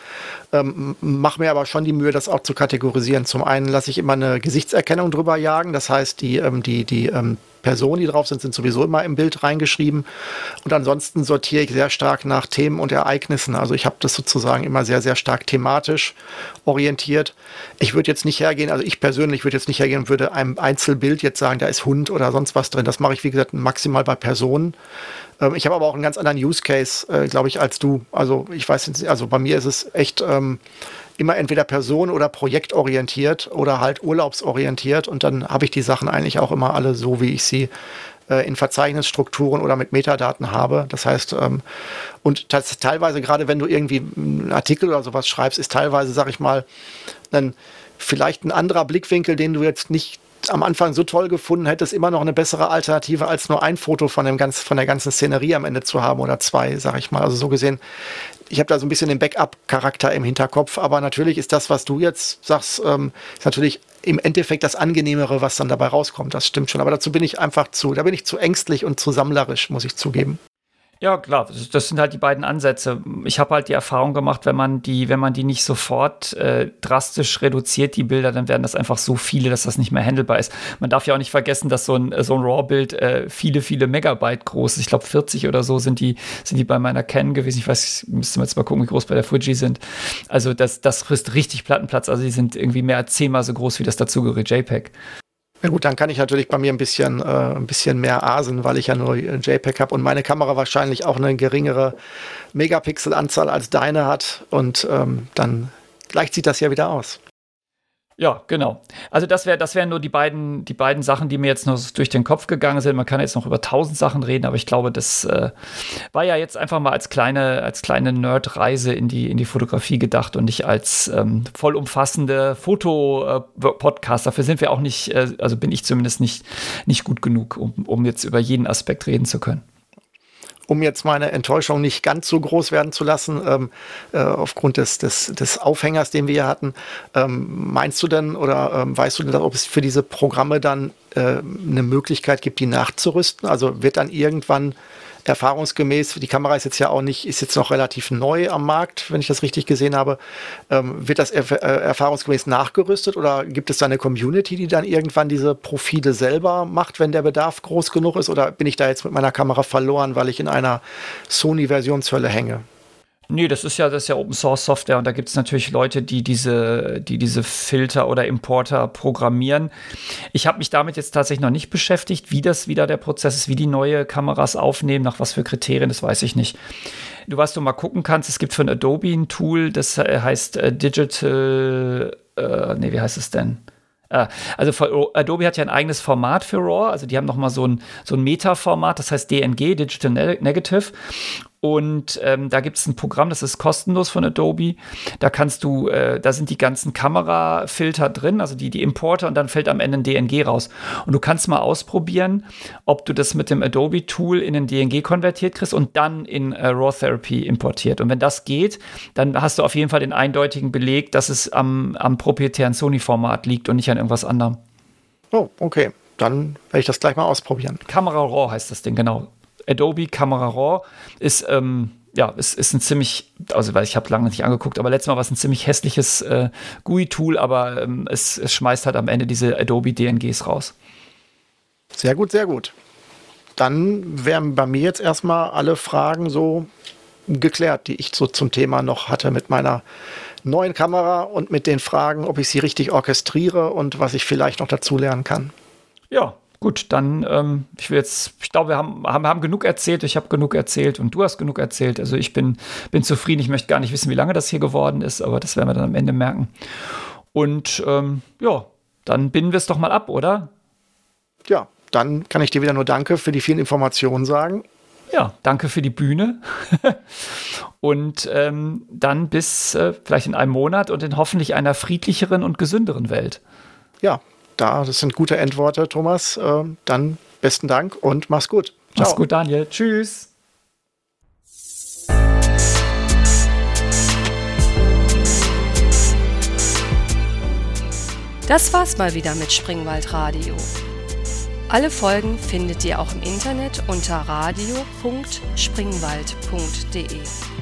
Ähm, mach mir aber schon die Mühe, das auch zu kategorisieren. Zum einen lasse ich immer eine Gesichtserkennung drüber jagen, das heißt, die, ähm, die, die ähm, Personen, die drauf sind, sind sowieso immer im Bild reingeschrieben. Und ansonsten sortiere ich sehr stark nach Themen und Ereignissen. Also ich habe das sozusagen immer sehr, sehr stark thematisch orientiert. Ich würde jetzt nicht hergehen, also ich persönlich würde jetzt nicht hergehen und würde einem Einzelbild jetzt sagen, da ist Hund oder sonst was drin. Das mache ich, wie gesagt, maximal bei Personen. Ähm, ich habe aber auch einen ganz anderen Use Case, äh, glaube ich, als du. Also ich weiß, also bei mir ist es echt, ähm, immer entweder person- oder projektorientiert oder halt urlaubsorientiert und dann habe ich die Sachen eigentlich auch immer alle so, wie ich sie äh, in Verzeichnisstrukturen oder mit Metadaten habe. Das heißt, ähm, und teilweise, gerade wenn du irgendwie einen Artikel oder sowas schreibst, ist teilweise, sag ich mal, dann vielleicht ein anderer Blickwinkel, den du jetzt nicht am Anfang so toll gefunden hättest, immer noch eine bessere Alternative, als nur ein Foto von, dem ganz, von der ganzen Szenerie am Ende zu haben oder zwei, sag ich mal. Also so gesehen, ich habe da so ein bisschen den Backup-Charakter im Hinterkopf, aber natürlich ist das, was du jetzt sagst, ähm, ist natürlich im Endeffekt das Angenehmere, was dann dabei rauskommt. Das stimmt schon. Aber dazu bin ich einfach zu, da bin ich zu ängstlich und zu sammlerisch, muss ich zugeben. Ja, klar, das sind halt die beiden Ansätze. Ich habe halt die Erfahrung gemacht, wenn man die, wenn man die nicht sofort äh, drastisch reduziert, die Bilder, dann werden das einfach so viele, dass das nicht mehr handelbar ist. Man darf ja auch nicht vergessen, dass so ein, so ein RAW-Bild äh, viele, viele Megabyte groß ist. Ich glaube, 40 oder so sind die, sind die bei meiner Canon gewesen. Ich weiß, müsste jetzt mal gucken, wie groß bei der Fuji sind. Also das, das frisst richtig Plattenplatz. Also die sind irgendwie mehr als zehnmal so groß wie das dazugehörige JPEG. Na gut, dann kann ich natürlich bei mir ein bisschen, äh, ein bisschen mehr asen, weil ich ja nur JPEG habe und meine Kamera wahrscheinlich auch eine geringere Megapixelanzahl als deine hat und ähm, dann gleicht sieht das ja wieder aus. Ja, genau. Also das wäre, das wären nur die beiden, die beiden Sachen, die mir jetzt noch durch den Kopf gegangen sind. Man kann jetzt noch über tausend Sachen reden, aber ich glaube, das äh, war ja jetzt einfach mal als kleine, als kleine Nerd-Reise in die, in die Fotografie gedacht und nicht als ähm, vollumfassende Foto-Podcast. Dafür sind wir auch nicht, äh, also bin ich zumindest nicht, nicht gut genug, um, um jetzt über jeden Aspekt reden zu können um jetzt meine Enttäuschung nicht ganz so groß werden zu lassen, ähm, äh, aufgrund des, des, des Aufhängers, den wir hier hatten, ähm, meinst du denn oder ähm, weißt du denn, ob es für diese Programme dann äh, eine Möglichkeit gibt, die nachzurüsten? Also wird dann irgendwann erfahrungsgemäß, die Kamera ist jetzt ja auch nicht, ist jetzt noch relativ neu am Markt, wenn ich das richtig gesehen habe. Ähm, wird das erf äh, erfahrungsgemäß nachgerüstet oder gibt es da eine Community, die dann irgendwann diese Profile selber macht, wenn der Bedarf groß genug ist? Oder bin ich da jetzt mit meiner Kamera verloren, weil ich in einer Sony-Versionshölle hänge? Nee, das ist ja, das ist ja Open Source Software und da gibt es natürlich Leute, die diese, die diese Filter oder Importer programmieren. Ich habe mich damit jetzt tatsächlich noch nicht beschäftigt, wie das wieder der Prozess ist, wie die neue Kameras aufnehmen, nach was für Kriterien, das weiß ich nicht. Du, was du mal gucken kannst, es gibt von Adobe ein Tool, das äh, heißt äh, Digital, äh, nee, wie heißt es denn? Äh, also Adobe hat ja ein eigenes Format für RAW, also die haben noch mal so ein, so ein Meta-Format, das heißt DNG, Digital Negative. Und ähm, da gibt es ein Programm, das ist kostenlos von Adobe. Da kannst du, äh, da sind die ganzen Kamerafilter drin, also die, die Importer, und dann fällt am Ende ein DNG raus. Und du kannst mal ausprobieren, ob du das mit dem Adobe-Tool in ein DNG konvertiert kriegst und dann in äh, RAW Therapy importiert. Und wenn das geht, dann hast du auf jeden Fall den eindeutigen Beleg, dass es am, am proprietären Sony-Format liegt und nicht an irgendwas anderem. Oh, okay. Dann werde ich das gleich mal ausprobieren. Kamera RAW heißt das Ding, genau. Adobe Camera Raw ist, ähm, ja, ist, ist ein ziemlich, also weil ich habe lange nicht angeguckt, aber letztes Mal war es ein ziemlich hässliches äh, GUI-Tool, aber ähm, es, es schmeißt halt am Ende diese Adobe DNGs raus. Sehr gut, sehr gut. Dann wären bei mir jetzt erstmal alle Fragen so geklärt, die ich so zum Thema noch hatte mit meiner neuen Kamera und mit den Fragen, ob ich sie richtig orchestriere und was ich vielleicht noch dazu lernen kann. Ja, Gut, dann, ähm, ich will jetzt, ich glaube, wir haben, haben, haben genug erzählt, ich habe genug erzählt und du hast genug erzählt. Also ich bin, bin zufrieden. Ich möchte gar nicht wissen, wie lange das hier geworden ist, aber das werden wir dann am Ende merken. Und ähm, ja, dann binden wir es doch mal ab, oder? Ja, dann kann ich dir wieder nur Danke für die vielen Informationen sagen. Ja, danke für die Bühne. und ähm, dann bis äh, vielleicht in einem Monat und in hoffentlich einer friedlicheren und gesünderen Welt. Ja, da, das sind gute Endworte, Thomas. Äh, dann besten Dank und mach's gut. Ciao. Mach's gut, Daniel. Tschüss. Das war's mal wieder mit Springwald Radio. Alle Folgen findet ihr auch im Internet unter radio.springwald.de.